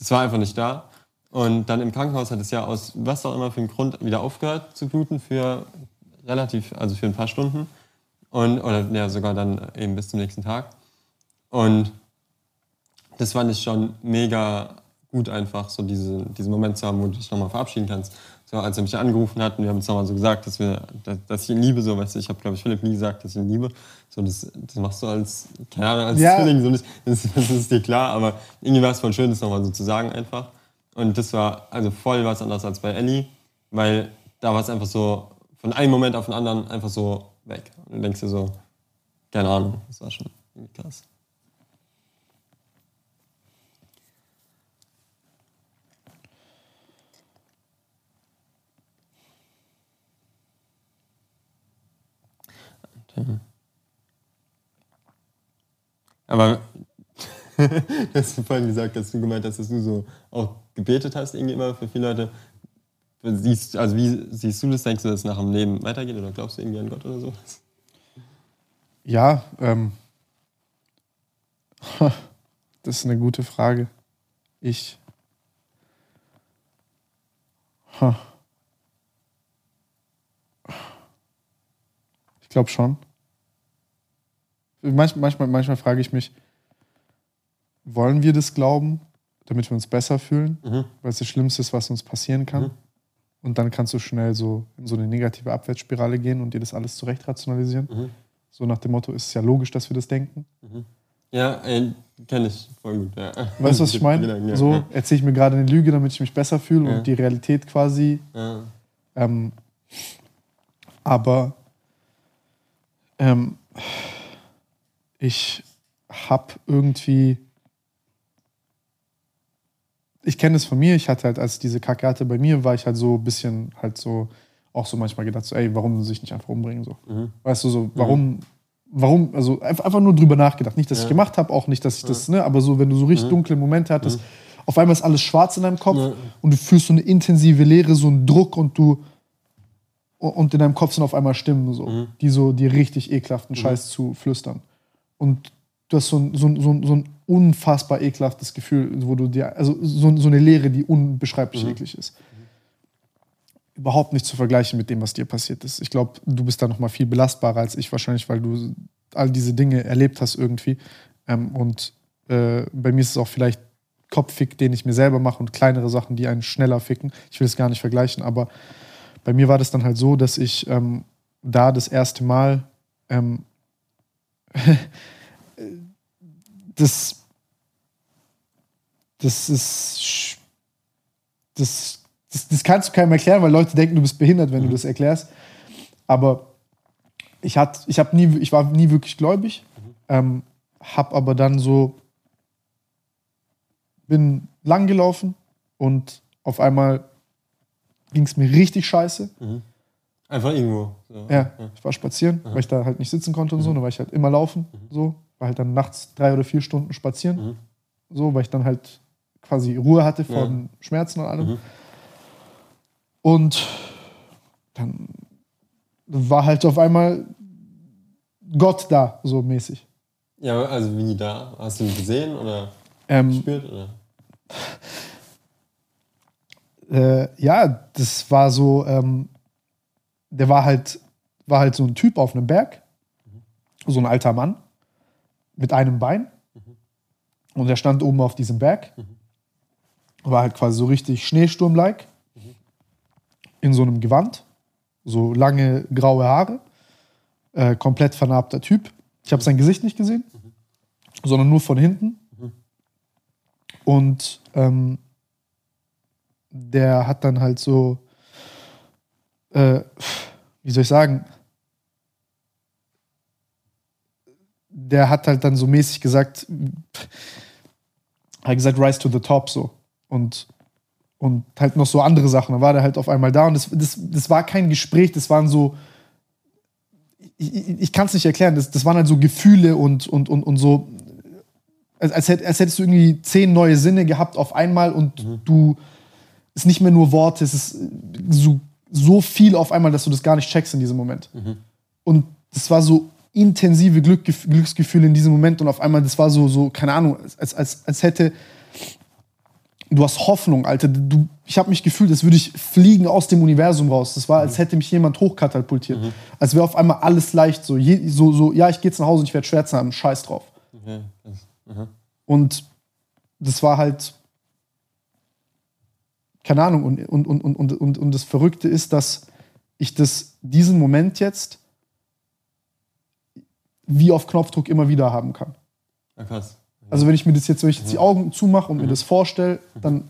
S3: es war einfach nicht da. Und dann im Krankenhaus hat es ja aus was auch immer für einen Grund wieder aufgehört zu bluten für relativ, also für ein paar Stunden. Und, oder ja, sogar dann eben bis zum nächsten Tag. Und das fand ich schon mega gut einfach, so diese, diesen Moment zu haben, wo du dich nochmal verabschieden kannst. So, als er mich angerufen hat und wir haben uns nochmal so gesagt, dass, wir, dass, dass ich ihn liebe, so, weißt du, ich habe, glaube ich, Philipp nie gesagt, dass ich ihn liebe. So, das, das machst du als, keine Ahnung, als
S2: Ja.
S3: Zwilling, so nicht, das, das ist dir klar, aber irgendwie war es voll schön, das nochmal so zu sagen einfach. Und das war also voll was anderes als bei Ellie, weil da war es einfach so von einem Moment auf den anderen einfach so weg. Und du denkst dir so, keine Ahnung, das war schon irgendwie Aber du hast vorhin gesagt, dass du gemeint hast, dass du so auch gebetet hast, irgendwie immer für viele Leute. Siehst, also wie siehst du das? Denkst du, dass es nach dem Leben weitergeht oder glaubst du irgendwie an Gott oder so?
S2: Ja, ähm, das ist eine gute Frage. Ich. Ha. Glaube schon. Manch, manchmal, manchmal frage ich mich, wollen wir das glauben, damit wir uns besser fühlen?
S3: Mhm.
S2: Weil es das Schlimmste ist, was uns passieren kann.
S3: Mhm.
S2: Und dann kannst du schnell so in so eine negative Abwärtsspirale gehen und dir das alles zurecht rationalisieren.
S3: Mhm.
S2: So nach dem Motto, ist es ja logisch, dass wir das denken.
S3: Ja, ey, kenne ich voll gut. Ja.
S2: Weißt du, was ich meine? So erzähle ich mir gerade eine Lüge, damit ich mich besser fühle
S3: Ja.
S2: und die Realität quasi.
S3: Ja.
S2: Ähm, aber ähm, ich habe irgendwie. Ich kenne es von mir. Ich hatte halt, als ich diese Kacke hatte bei mir, war ich halt so ein bisschen halt so, auch so manchmal gedacht, so, ey, warum sich nicht einfach umbringen? So.
S3: Mhm.
S2: Weißt du, so, warum, warum, also einfach, nur drüber nachgedacht. Nicht, dass ich
S3: Ja.
S2: gemacht habe, auch nicht, dass ich das, ne, aber so, wenn du so richtig dunkle Momente hattest, auf einmal ist alles schwarz in deinem Kopf
S3: Ja.
S2: und du fühlst so eine intensive Leere, so einen Druck und du, und in deinem Kopf sind auf einmal Stimmen, so, die so dir richtig ekelhaften Scheiß zu flüstern. Und du hast so ein, so ein, so ein, so ein unfassbar ekelhaftes Gefühl, wo du dir, also so, so eine Leere, die unbeschreiblich eklig ist. Überhaupt nicht zu vergleichen mit dem, was dir passiert ist. Ich glaube, du bist da noch mal viel belastbarer als ich wahrscheinlich, weil du all diese Dinge erlebt hast irgendwie. Ähm, und äh, bei mir ist es auch vielleicht Kopffick, den ich mir selber mache und kleinere Sachen, die einen schneller ficken. Ich will es gar nicht vergleichen, aber bei mir war das dann halt so, dass ich ähm, da das erste Mal ähm, das das ist das, das, das kannst du keinem erklären, weil Leute denken, du bist behindert, wenn du das erklärst. Aber ich, hat, ich, hab nie, ich war nie wirklich gläubig, ähm, hab aber dann so, bin lang gelaufen und auf einmal ging es mir richtig scheiße.
S3: Einfach irgendwo. So.
S2: Ja, ich war spazieren, weil ich da halt nicht sitzen konnte und so. Dann war ich halt immer laufen, so. War halt dann nachts drei oder vier Stunden spazieren, so, weil ich dann halt quasi Ruhe hatte vor
S3: Ja.
S2: Schmerzen und allem. Und dann war halt auf einmal Gott da, so mäßig.
S3: Ja, also wie da? Hast du ihn gesehen oder
S2: Ähm,
S3: gespürt? Oder?
S2: Äh, ja, das war so, ähm, der war halt, war halt so ein Typ auf einem Berg, so ein alter Mann mit einem Bein. Und der stand oben auf diesem Berg. War halt quasi so richtig Schneesturm-like. In so einem Gewand. So lange graue Haare. Äh, komplett vernarbter Typ. Ich habe sein Gesicht nicht gesehen, sondern nur von hinten. Und ähm, der hat dann halt so, äh, wie soll ich sagen, der hat halt dann so mäßig gesagt, hat gesagt, rise to the top so. Und, und halt noch so andere Sachen. Dann war der halt auf einmal da und das, das, das war kein Gespräch, das waren so, ich, ich, ich kann es nicht erklären, das, das waren halt so Gefühle und, und, und, und so, als, als, hätt- als hättest du irgendwie zehn neue Sinne gehabt auf einmal und du, es ist nicht mehr nur Worte, es ist so, so viel auf einmal, dass du das gar nicht checkst in diesem Moment. Und das war so intensive Glück, Glücksgefühle in diesem Moment und auf einmal, das war so, so keine Ahnung, als, als, als hätte, du hast Hoffnung, Alter. Du, ich habe mich gefühlt, als würde ich fliegen aus dem Universum raus. Das war, als hätte mich jemand hochkatapultiert. Als wäre auf einmal alles leicht. So, je, so, so ja, ich gehe jetzt nach Hause und ich werde Schwärze haben. Scheiß drauf.
S3: Das, aha.
S2: Und das war halt keine Ahnung, und, und, und, und, und, und das Verrückte ist, dass ich das, diesen Moment jetzt wie auf Knopfdruck immer wieder haben kann.
S3: Ja, krass.
S2: Also wenn ich mir das jetzt, wenn ich jetzt die Augen zumache und mir das vorstelle, dann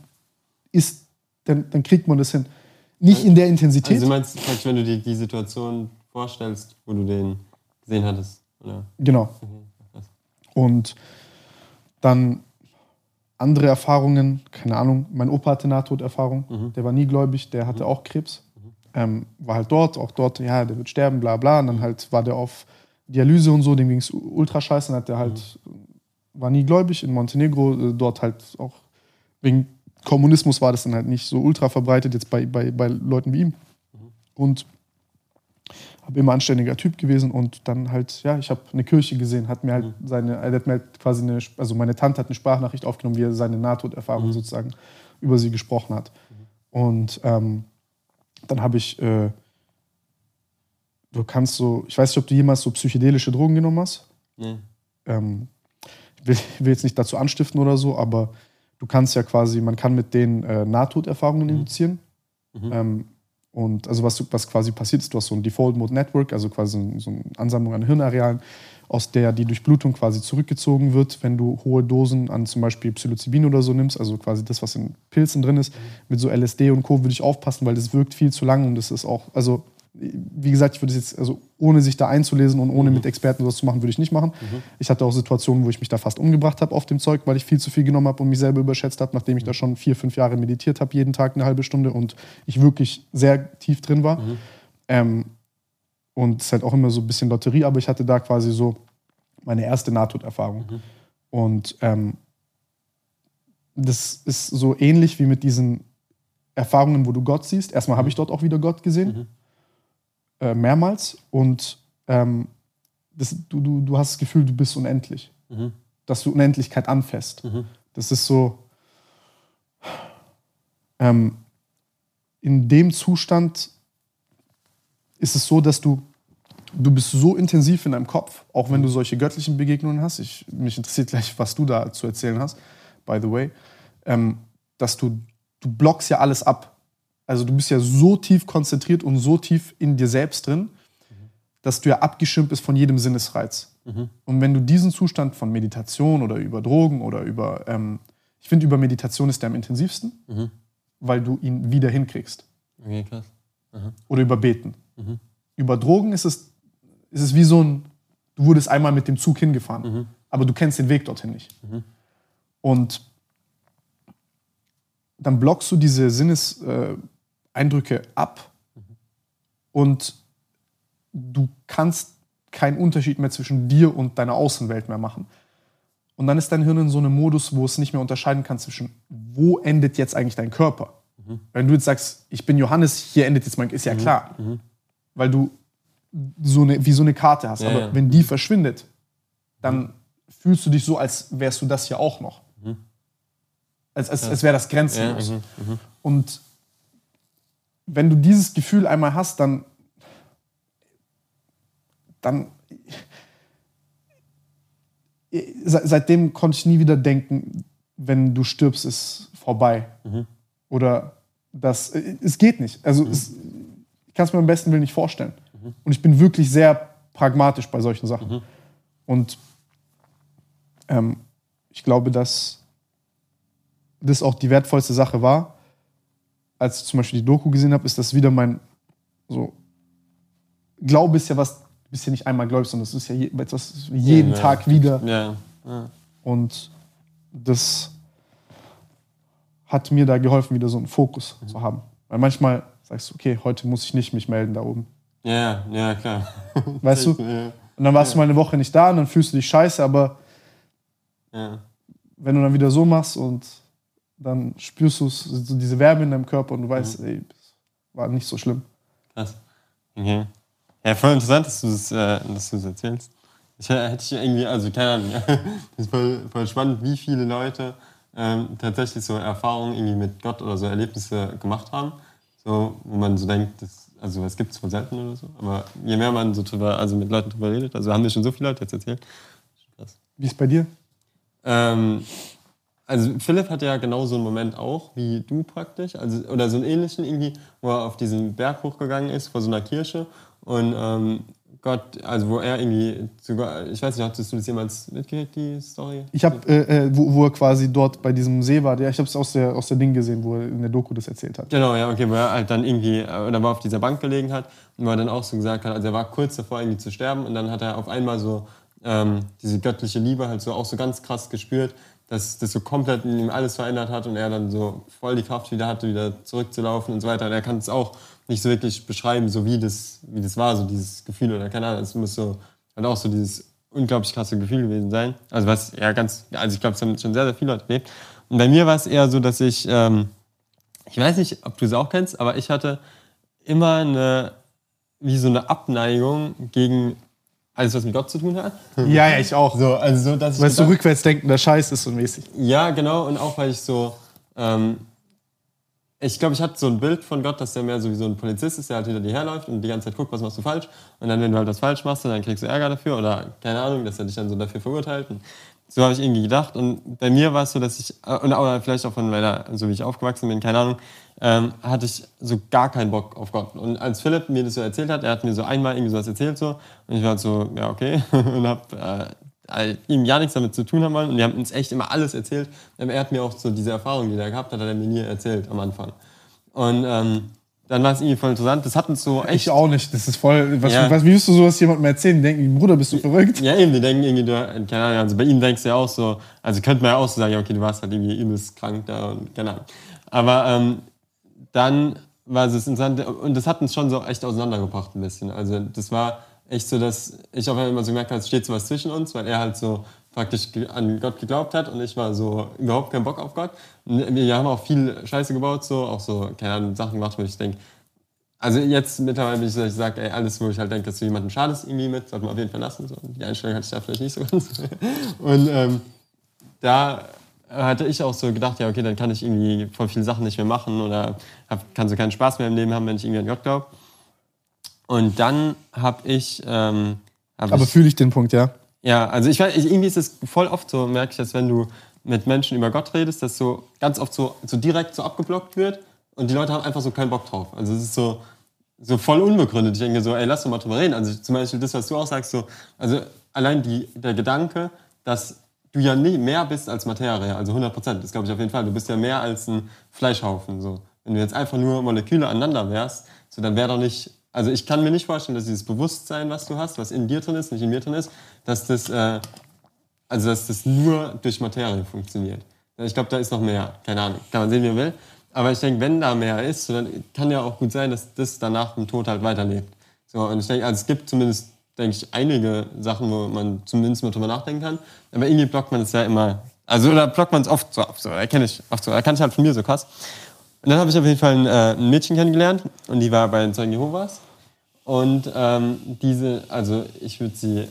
S2: ist, dann, dann kriegt man das hin. Nicht in der Intensität.
S3: Also du meinst wenn du dir die Situation vorstellst, wo du den gesehen hattest, oder?
S2: Genau.
S3: krass.
S2: Und dann andere Erfahrungen, keine Ahnung, mein Opa hatte Nahtoderfahrung, der war nie gläubig, der hatte auch Krebs, ähm, war halt dort, auch dort, ja, der wird sterben, bla bla. Und dann halt war der auf Dialyse und so, dem ging es ultra scheiße, dann hat der halt, war nie gläubig in Montenegro, äh, dort halt auch wegen Kommunismus war das dann halt nicht so ultra verbreitet, jetzt bei, bei, bei Leuten wie ihm. Und habe immer anständiger Typ gewesen und dann halt, ja, ich habe eine Kirche gesehen, hat mir halt seine, er hat mir halt quasi eine, also meine Tante hat eine Sprachnachricht aufgenommen, wie er seine Nahtoderfahrung sozusagen über sie gesprochen hat. Und ähm, dann habe ich, äh, du kannst so, ich weiß nicht, ob du jemals so psychedelische Drogen genommen hast.
S3: Nee.
S2: Ähm, ich will, will jetzt nicht dazu anstiften oder so, aber du kannst ja quasi, man kann mit denen äh, Nahtoderfahrungen induzieren. Ähm, und also was, was quasi passiert ist, du hast so ein Default Mode Network, also quasi so eine Ansammlung an Hirnarealen, aus der die Durchblutung quasi zurückgezogen wird, wenn du hohe Dosen an zum Beispiel Psilocybin oder so nimmst, also quasi das, was in Pilzen drin ist. Mit so LSD und Co. würde ich aufpassen, weil das wirkt viel zu lang und das ist auch, also wie gesagt, ich würde es jetzt, also ohne sich da einzulesen und ohne mit Experten sowas zu machen, würde ich nicht machen. Ich hatte auch Situationen, wo ich mich da fast umgebracht habe auf dem Zeug, weil ich viel zu viel genommen habe und mich selber überschätzt habe, nachdem ich da schon vier, fünf Jahre meditiert habe, jeden Tag eine halbe Stunde und ich wirklich sehr tief drin war. Ähm, und es ist halt auch immer so ein bisschen Lotterie, aber ich hatte da quasi so meine erste Nahtoderfahrung. Und ähm, das ist so ähnlich wie mit diesen Erfahrungen, wo du Gott siehst. Erstmal habe ich dort auch wieder Gott gesehen, äh, mehrmals. Und ähm, das, du, du, du hast das Gefühl, du bist unendlich. Dass du Unendlichkeit anfasst. Das ist so. Ähm, in dem Zustand ist es so, dass du, du bist so intensiv in deinem Kopf, auch wenn du solche göttlichen Begegnungen hast. Ich, mich interessiert gleich, was du da zu erzählen hast, by the way, ähm, dass du, du blockst ja alles ab. Also du bist ja so tief konzentriert und so tief in dir selbst drin, dass du ja abgeschirmt bist von jedem Sinnesreiz. Und wenn du diesen Zustand von Meditation oder über Drogen oder über, ähm, ich finde, über Meditation ist der am intensivsten, weil du ihn wieder hinkriegst.
S3: Okay, krass.
S2: Oder über Beten. Über Drogen ist es, ist es wie so ein, du wurdest einmal mit dem Zug hingefahren, aber du kennst den Weg dorthin nicht. Und dann blockst du diese Sinneseindrücke äh, Eindrücke ab und du kannst keinen Unterschied mehr zwischen dir und deiner Außenwelt mehr machen. Und dann ist dein Hirn in so einem Modus, wo es nicht mehr unterscheiden kann zwischen, wo endet jetzt eigentlich dein Körper. Wenn du jetzt sagst, ich bin Johannes, hier endet jetzt mein, ist ja klar. Weil du so eine, wie so eine Karte hast.
S3: Ja,
S2: Aber
S3: ja.
S2: wenn die verschwindet, dann fühlst du dich so, als wärst du das ja auch noch. Als, als, als wäre das
S3: Ja,
S2: grenzenlos.
S3: mhm.
S2: Und wenn du dieses Gefühl einmal hast, dann, dann se- seitdem konnte ich nie wieder denken, wenn du stirbst, ist vorbei. Oder das, es geht nicht. Also es, ich kann es mir am besten Willen nicht vorstellen. Und ich bin wirklich sehr pragmatisch bei solchen Sachen. Und ähm, ich glaube, dass das auch die wertvollste Sache war, als ich zum Beispiel die Doku gesehen habe, ist das wieder mein so Glaube ist ja was, du bist ja nicht einmal gläubig, sondern es ist ja etwas jeden
S3: Ja,
S2: Tag wieder.
S3: Ja. ja.
S2: Und das hat mir da geholfen, wieder so einen Fokus zu haben. Weil manchmal sagst du, okay, heute muss ich nicht mich melden da oben.
S3: Ja, ja, klar.
S2: Weißt du?
S3: Ja,
S2: Und dann warst du mal eine Woche nicht da und dann fühlst du dich scheiße, aber
S3: ja.
S2: wenn du dann wieder so machst und dann spürst du so diese Wärme in deinem Körper und du weißt, ey, das war nicht so schlimm.
S3: Krass. Okay. Ja, voll interessant, dass du es äh, dass du es erzählst. Ich hätte ich irgendwie, also keine Ahnung, das ist voll, voll spannend, wie viele Leute ähm, tatsächlich so Erfahrungen irgendwie mit Gott oder so Erlebnisse gemacht haben. So, wo man so denkt, das, also es gibt es wohl selten oder so. Aber je mehr man so drüber, also mit Leuten drüber redet, also haben dir schon so viele Leute jetzt erzählt. Krass.
S2: Wie ist bei dir?
S3: Ähm, also Philipp hatte ja genau so einen Moment auch, wie du praktisch, also, oder so einen ähnlichen irgendwie, wo er auf diesen Berg hochgegangen ist, vor so einer Kirche und ähm, Gott, also wo er irgendwie sogar, ich weiß nicht, hattest du das jemals mitgekriegt, die Story?
S2: Ich habe, äh, äh, wo, wo er quasi dort bei diesem See war, ja, ich habe es aus der, aus der Ding gesehen, wo er in der Doku das erzählt hat.
S3: Genau, ja, okay, wo er halt dann irgendwie, äh, oder war auf dieser Bank gelegen hat und wo er dann auch so gesagt hat, also er war kurz davor irgendwie zu sterben und dann hat er auf einmal so ähm, diese göttliche Liebe halt so auch so ganz krass gespürt, dass das so komplett in ihm alles verändert hat und er dann so voll die Kraft wieder hatte, wieder zurückzulaufen und so weiter. Und er kann es auch nicht so wirklich beschreiben, so wie das, wie das war, so dieses Gefühl oder keine Ahnung. Es muss so halt auch so dieses unglaublich krasse Gefühl gewesen sein. Also was ja ganz, also ich glaube, es haben schon sehr, sehr viele Leute erlebt. Und bei mir war es eher so, dass ich, ähm, ich weiß nicht, ob du es auch kennst, aber ich hatte immer eine, wie so eine Abneigung gegen alles, was mit Gott zu tun hat.
S2: Ja, ja, ich auch.
S3: So, also so, dass
S2: Weil es so
S3: gedacht-
S2: rückwärts denken, der Scheiß ist so mäßig.
S3: ja, genau. Und auch weil ich so, ähm, ich glaube, ich hatte so ein Bild von Gott, dass der mehr so wie so ein Polizist ist, der halt hinter dir herläuft und die ganze Zeit guckt, was machst du falsch. Und dann, wenn du halt was falsch machst, dann kriegst du Ärger dafür oder keine Ahnung, dass er dich dann so dafür verurteilt. Und so habe ich irgendwie gedacht. Und bei mir war es so, dass ich, äh, und auch vielleicht auch von meiner, so wie ich aufgewachsen bin, keine Ahnung, ähm, hatte ich so gar keinen Bock auf Gott. Und als Philipp mir das so erzählt hat, er hat mir so einmal irgendwie sowas erzählt so und ich war halt so, ja okay und habe äh, ihm ja nichts damit zu tun haben wollen und die haben uns echt immer alles erzählt. Ähm, Er hat mir auch so diese Erfahrung, die er gehabt hat, hat er mir nie erzählt am Anfang. Und ähm, dann war es irgendwie voll interessant. Das hat uns so echt
S2: Ich auch nicht. Das ist voll. Was,
S3: Ja.
S2: was, wie wirst du sowas jemandem erzählen? Die denken, Bruder, bist du verrückt?
S3: Ja, eben, die denken irgendwie, du, keine Ahnung, also bei ihnen denkst du ja auch so, also könnte man ja auch so sagen, ja, okay, du warst halt irgendwie übelst krank da und keine Ahnung. Aber ähm, dann war es interessant und das hat uns schon so echt auseinandergebracht ein bisschen. Also das war echt so, dass ich auf einmal immer so gemerkt habe, es steht so was zwischen uns, weil er halt so praktisch an Gott geglaubt hat und ich war so überhaupt keinen Bock auf Gott. Und wir haben auch viel Scheiße gebaut, so auch so, keine Ahnung, Sachen gemacht, wo ich denke, also jetzt mittlerweile bin ich so, ich sage, ey, alles, wo ich halt denke, dass du jemanden schadest irgendwie mit, sollte man auf jeden Fall lassen. So. Die Einstellung hatte ich da vielleicht nicht so ganz. Und ähm, da hatte ich auch so gedacht, ja, okay, dann kann ich irgendwie voll viele Sachen nicht mehr machen oder hab, kann so keinen Spaß mehr im Leben haben, wenn ich irgendwie an Gott glaube. Und dann habe ich, ähm, hab
S2: Aber fühle ich den Punkt, ja.
S3: ja, also ich weiß, ich, irgendwie ist es voll oft so, merke ich, dass wenn du mit Menschen über Gott redest, dass so ganz oft so, so direkt so abgeblockt wird und die Leute haben einfach so keinen Bock drauf. Also es ist so, so voll unbegründet. Ich denke so, ey, lass doch mal drüber reden. Also zum Beispiel das, was du auch sagst, so, also allein die, der Gedanke, dass du ja nie mehr bist als Materie, also 100 Prozent, das glaube ich auf jeden Fall. Du bist ja mehr als ein Fleischhaufen. So. Wenn du jetzt einfach nur Moleküle aneinander wärst, so, dann wäre doch nicht, also ich kann mir nicht vorstellen, dass dieses Bewusstsein, was du hast, was in dir drin ist, nicht in mir drin ist, dass das, äh, also dass das nur durch Materie funktioniert. Ich glaube, da ist noch mehr. Keine Ahnung. Kann man sehen, wie man will. Aber ich denke, wenn da mehr ist, dann kann ja auch gut sein, dass das danach im Tod halt weiterlebt. So, und ich denke, also es gibt zumindest, denke ich, einige Sachen, wo man zumindest mal drüber nachdenken kann. Aber irgendwie blockt man es ja immer. Also, oder blockt man es oft so ab. So, erkenne ich oft so. Erkenne ich halt von mir so krass. Und dann habe ich auf jeden Fall ein, äh, ein Mädchen kennengelernt. Und die war bei den Zeugen Jehovas. Und ähm, diese, also ich würde sie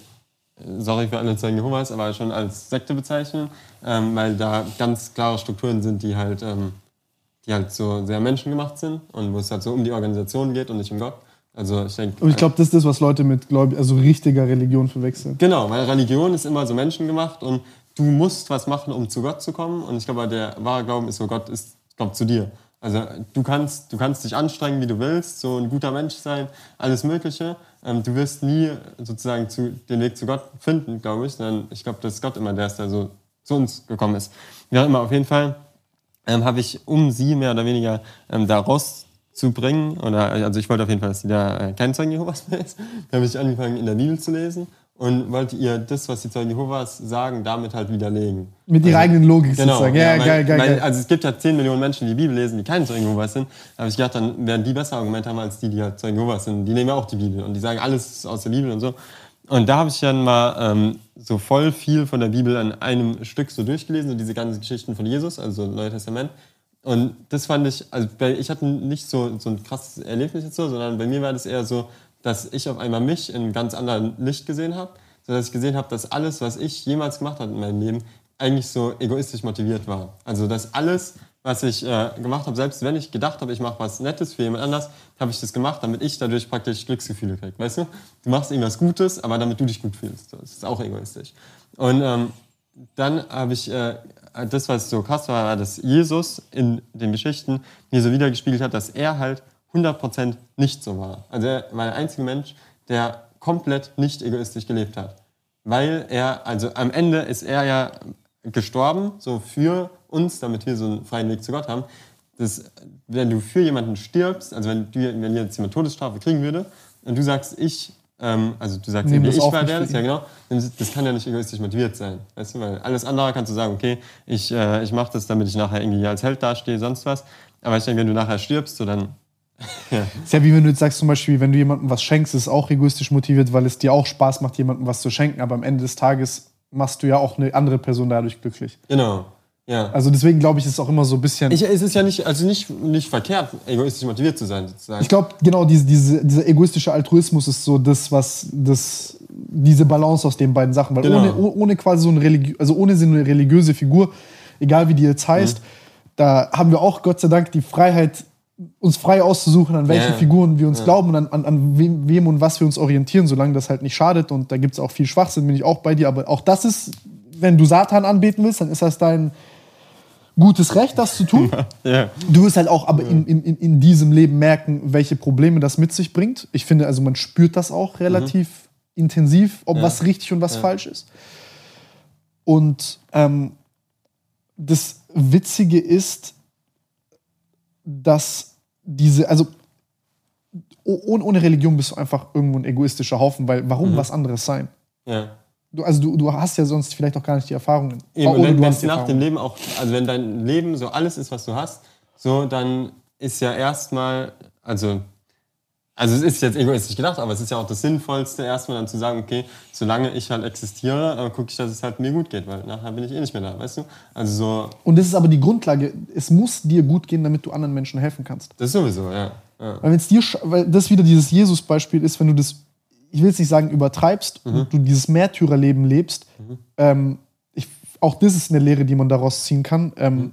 S3: sorry für alle Zeugen Jehovas, aber schon als Sekte bezeichnen, ähm, weil da ganz klare Strukturen sind, die halt, ähm, die halt so sehr menschengemacht sind und wo es halt so um die Organisation geht und nicht um Gott. Also ich denke.
S2: Und ich glaube, das ist das, was Leute mit Gläub also richtiger Religion verwechseln.
S3: Genau, weil Religion ist immer so menschengemacht und du musst was machen, um zu Gott zu kommen. Und ich glaube, der wahre Glauben ist so, Gott ist, kommt zu dir. Also du kannst, du kannst dich anstrengen, wie du willst, so ein guter Mensch sein, alles Mögliche. Ähm, du wirst nie sozusagen zu, den Weg zu Gott finden, glaube ich, sondern ich glaube, dass Gott immer der ist, der so zu uns gekommen ist. Wie auch immer, auf jeden Fall ähm, habe ich, um sie mehr oder weniger ähm, da rauszubringen, oder also ich wollte auf jeden Fall, dass sie da äh, kein Zeugen Jehovas mehr ist, da habe ich angefangen, in der Bibel zu lesen und wollte ihr das, was die Zeugen Jehovas sagen, damit halt widerlegen.
S2: Mit ihrer eigenen Logik
S3: Genau,
S2: sozusagen. Ja,
S3: ja, weil-
S2: geil, geil, geil.
S3: Also es gibt ja 10 Millionen Menschen, die die Bibel lesen, die keine Zeugen Jehovas sind. Da habe ich gedacht, dann werden die besser Argumente haben als die, die halt Zeugen Jehovas sind. Die nehmen ja auch die Bibel und die sagen alles aus der Bibel und so. Und da habe ich dann mal ähm, so voll viel von der Bibel an einem Stück so durchgelesen, so diese ganzen Geschichten von Jesus, also Neue Testament. Und das fand ich, also ich hatte nicht so, so ein krasses Erlebnis jetzt so, sondern bei mir war das eher so, dass ich auf einmal mich in einem ganz anderen Licht gesehen habe, sodass ich gesehen habe, dass alles, was ich jemals gemacht habe in meinem Leben, eigentlich so egoistisch motiviert war. Also dass alles, was ich äh, gemacht habe, selbst wenn ich gedacht habe, ich mache was Nettes für jemand anders, habe ich das gemacht, damit ich dadurch praktisch Glücksgefühle kriege. Weißt du? Du machst irgendwas Gutes, aber damit du dich gut fühlst. Das ist auch egoistisch. Und ähm, dann habe ich, äh, das, was so krass war, war, dass Jesus in den Geschichten mir so wiedergespiegelt hat, dass er halt 100% nicht so war. Also er war der einzige Mensch, der komplett nicht egoistisch gelebt hat. Weil er, also am Ende ist er ja gestorben, so für uns, damit wir so einen freien Weg zu Gott haben. Das, wenn du für jemanden stirbst, also wenn, du, wenn jetzt jemand Todesstrafe kriegen würde und du sagst, ich, ähm, also du sagst, nee,
S2: das
S3: ich war der, das, ja genau, das, kann ja nicht egoistisch motiviert sein. Weißt du, weil alles andere kannst du sagen, okay, ich, äh, ich mache das, damit ich nachher irgendwie als Held dastehe, sonst was. Aber ich denke, wenn du nachher stirbst, so dann
S2: Ist ja wie wenn du jetzt sagst, zum Beispiel, wenn du jemandem was schenkst, ist es auch egoistisch motiviert, weil es dir auch Spaß macht, jemandem was zu schenken. Aber am Ende des Tages machst du ja auch eine andere Person dadurch glücklich.
S3: Genau. Ja.
S2: Also deswegen glaube ich, ist es auch immer so ein bisschen.
S3: Ich, es ist ja nicht, also nicht, nicht verkehrt, egoistisch motiviert zu sein, sozusagen.
S2: Ich glaube, genau, diese, diese, dieser egoistische Altruismus ist so das, was das, diese Balance aus den beiden Sachen. Weil
S3: Genau.
S2: ohne, oh- ohne quasi so eine religiö also ohne so eine religiöse Figur, egal wie die jetzt heißt,
S3: Mhm.
S2: da haben wir auch Gott sei Dank die Freiheit, uns frei auszusuchen, an welche
S3: Ja.
S2: Figuren wir uns glauben und an, an, an wem, wem und was wir uns orientieren, solange das halt nicht schadet. Und da gibt es auch viel Schwachsinn, bin ich auch bei dir. Aber auch das ist, wenn du Satan anbeten willst, dann ist das dein gutes Recht, das zu tun.
S3: ja.
S2: Du wirst halt auch aber in, in, in- in diesem Leben merken, welche Probleme das mit sich bringt. Ich finde, also man spürt das auch relativ intensiv, ob
S3: Ja.
S2: was richtig und was
S3: Ja.
S2: falsch ist. Und ähm, das Witzige ist, dass diese, also oh- ohne, ohne Religion bist du einfach irgendwo ein egoistischer Haufen, weil warum was anderes sein?
S3: ja.
S2: Du, also du, du hast ja sonst vielleicht auch gar nicht die Erfahrungen.
S3: Eben,
S2: Oder
S3: und wenn
S2: du
S3: wenn nach dem. Leben auch, also wenn dein Leben so alles ist, was du hast, so dann ist ja erstmal, also, also es ist jetzt egoistisch gedacht, aber es ist ja auch das Sinnvollste, erstmal dann zu sagen, okay, solange ich halt existiere, gucke ich, dass es halt mir gut geht, weil nachher bin ich eh nicht mehr da, weißt du? Also so,
S2: Und das ist aber die Grundlage. Es muss dir gut gehen, damit du anderen Menschen helfen kannst.
S3: das ist sowieso, ja. ja.
S2: Weil wenn es dir, weil das wieder dieses Jesus-Beispiel ist, wenn du das, ich will es nicht sagen, übertreibst
S3: Mhm.
S2: und du dieses Märtyrerleben lebst, ähm, ich, auch das ist eine Lehre, die man daraus ziehen kann. Ähm,
S3: Mhm.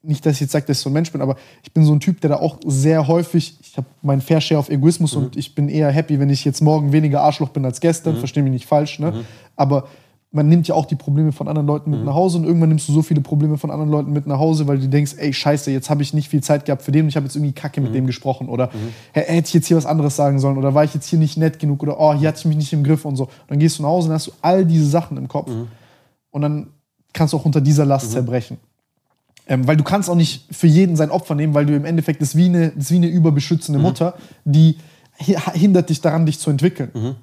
S2: Nicht, dass ich jetzt sage, dass ich so ein Mensch bin, aber ich bin so ein Typ, der da auch sehr häufig, ich habe meinen Fair Share auf Egoismus
S3: Mhm.
S2: und ich bin eher happy, wenn ich jetzt morgen weniger Arschloch bin als gestern,
S3: Mhm.
S2: verstehe mich nicht falsch, ne? aber man nimmt ja auch die Probleme von anderen Leuten
S3: Mhm.
S2: mit nach Hause und irgendwann nimmst du so viele Probleme von anderen Leuten mit nach Hause, weil du denkst, ey, scheiße, jetzt habe ich nicht viel Zeit gehabt für den und ich habe jetzt irgendwie Kacke
S3: Mhm.
S2: mit dem gesprochen oder "Hä, hätte ich jetzt hier was anderes sagen sollen oder war ich jetzt hier nicht nett genug oder oh, hier hatte ich mich nicht im Griff und so. dann gehst du nach Hause und hast du all diese Sachen im Kopf
S3: Mhm.
S2: und dann kannst du auch unter dieser Last zerbrechen. Ähm, weil du kannst auch nicht für jeden sein Opfer nehmen, weil du im Endeffekt das ist wie eine, das ist wie eine überbeschützende Mutter, die hi- hindert dich daran, dich zu entwickeln.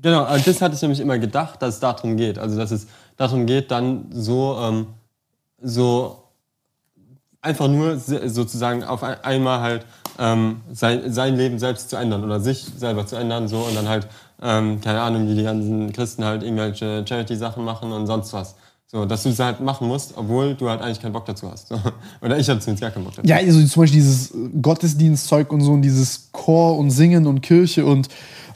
S3: Genau, also das hatte ich nämlich immer gedacht, dass es darum geht. Also, dass es darum geht, dann so, ähm, so einfach nur sozusagen auf ein- einmal halt ähm, sein, sein Leben selbst zu ändern oder sich selber zu ändern so und dann halt, ähm, keine Ahnung, wie die ganzen Christen halt irgendwelche Charity-Sachen machen und sonst was. So, dass du es halt machen musst, obwohl du halt eigentlich keinen Bock dazu hast. So. Oder ich hatte zumindest gar keinen Bock dazu.
S2: Ja, also zum Beispiel dieses Gottesdienstzeug und so und dieses Chor und Singen und Kirche und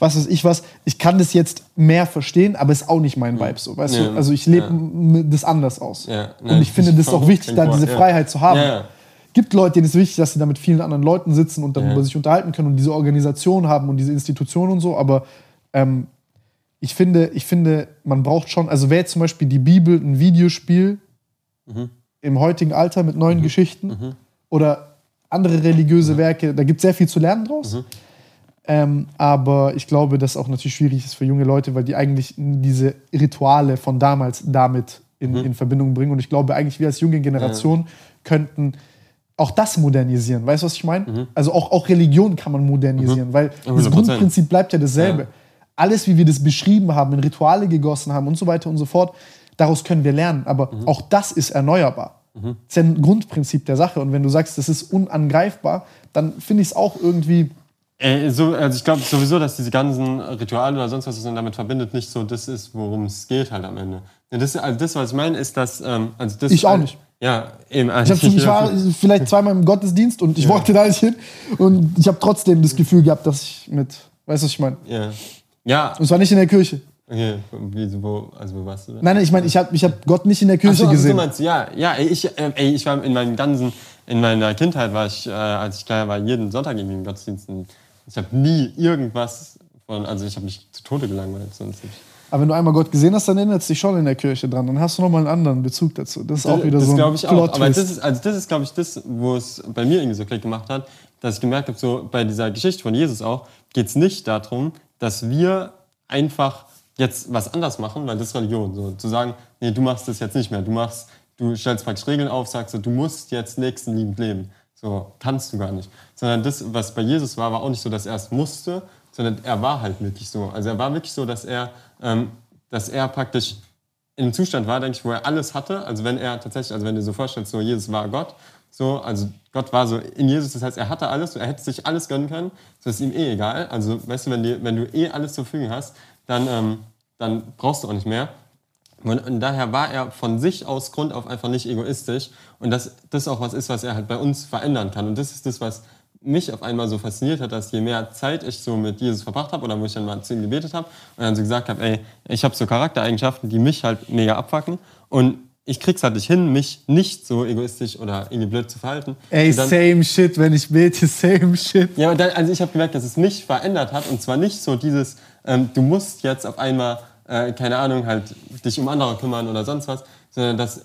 S2: was weiß ich was. Ich kann das jetzt mehr verstehen, aber ist auch nicht mein Vibe so, weißt
S3: Ja.
S2: du? Also ich lebe
S3: Ja.
S2: das anders aus.
S3: Ja.
S2: Und ich finde das ist auch wichtig, da diese. Freiheit zu haben. Gibt Leute, denen ist wichtig, dass sie da mit vielen anderen Leuten sitzen und darüber sich unterhalten können und diese Organisation haben und diese Institution und so, aber ähm, ich finde, ich finde, man braucht schon, also wäre zum Beispiel die Bibel ein Videospiel
S3: Mhm.
S2: im heutigen Alter mit neuen Geschichten oder andere religiöse Werke, da gibt es sehr viel zu lernen draus.
S3: Mhm.
S2: Ähm, aber ich glaube, dass auch natürlich schwierig ist für junge Leute, weil die eigentlich diese Rituale von damals damit in,
S3: Mhm.
S2: in Verbindung bringen. Und ich glaube, eigentlich wir als junge Generation könnten auch das modernisieren. Weißt du, was ich meine? Also auch, auch Religion kann man modernisieren, weil das
S3: 100%.
S2: Grundprinzip bleibt ja dasselbe.
S3: Ja.
S2: Alles, wie wir das beschrieben haben, in Rituale gegossen haben und so weiter und so fort, daraus können wir lernen. Aber auch das ist erneuerbar. Das ist ja ein Grundprinzip der Sache. Und wenn du sagst, das ist unangreifbar, dann finde ich es auch irgendwie.
S3: Äh, so, also ich glaube sowieso, dass diese ganzen Rituale oder sonst was, was man damit verbindet, nicht so das ist, worum es geht halt am Ende. Ja, Das, also das, was ich meine, ist, dass... Ähm, also das,
S2: Ich auch nicht.
S3: Ja, eben.
S2: Ich,
S3: Also
S2: hab, ich war vielleicht zweimal im Gottesdienst und ich wollte da nicht hin. Und ich habe trotzdem das Gefühl gehabt, dass ich mit. Weißt du, was ich meine?
S3: Ja. Ja,
S2: Und zwar nicht in der Kirche.
S3: okay. Wo, also wo warst du da?
S2: Nein, nein, ich meine, ich habe ich hab Gott nicht in der Kirche
S3: so, ach so,
S2: gesehen.
S3: meinst ja, ja, ich, äh, ey, ich war in meinem ganzen, in meiner Kindheit war ich, äh, als ich klein war, jeden Sonntag irgendwie im Gottesdienst. Und ich habe nie irgendwas von, also ich habe mich zu Tode gelangweilt. Sonst
S2: Aber wenn du einmal Gott gesehen hast, dann erinnert es dich schon in der Kirche dran. Dann hast du nochmal einen anderen Bezug dazu. Das ist auch wieder
S3: das
S2: so ein
S3: glaube ich auch. Aber das ist, also das ist, glaube ich, das, wo es bei mir irgendwie so Klick gemacht hat, dass ich gemerkt habe, so bei dieser Geschichte von Jesus auch, geht es nicht darum, dass wir einfach jetzt was anders machen, weil das ist Religion. So, zu sagen, nee, du machst das jetzt nicht mehr. Du machst, du stellst praktisch Regeln auf, sagst so, du musst jetzt nächstenliebend leben. So, kannst du gar nicht. Sondern das, was bei Jesus war, war auch nicht so, dass er es musste, sondern er war halt wirklich so. Also er war wirklich so, dass er, ähm, dass er praktisch in einem Zustand war, denke ich, wo er alles hatte. Also wenn er tatsächlich, also wenn du dir so vorstellst, so Jesus war Gott, so, also Gott war so in Jesus, das heißt, er hatte alles, er hätte sich alles gönnen können, so ist ihm eh egal. Also, weißt du, wenn, dir, wenn du eh alles zur Verfügung hast, dann, ähm, dann brauchst du auch nicht mehr. Und, und daher war er von sich aus Grund auf einfach nicht egoistisch. Und dass das auch was ist, was er halt bei uns verändern kann. Und das ist das, was mich auf einmal so fasziniert hat, dass je mehr Zeit ich so mit Jesus verbracht habe oder wo ich dann mal zu ihm gebetet habe und dann so gesagt habe, ey, ich habe so Charaktereigenschaften, die mich halt mega abfacken und ich krieg's halt nicht hin, mich nicht so egoistisch oder irgendwie blöd zu verhalten.
S2: Ey,
S3: dann-
S2: same shit, wenn ich bete, same shit.
S3: ja, dann, also ich habe gemerkt, dass es mich verändert hat und zwar nicht so dieses, ähm, du musst jetzt auf einmal, äh, keine Ahnung, halt dich um andere kümmern oder sonst was, sondern dass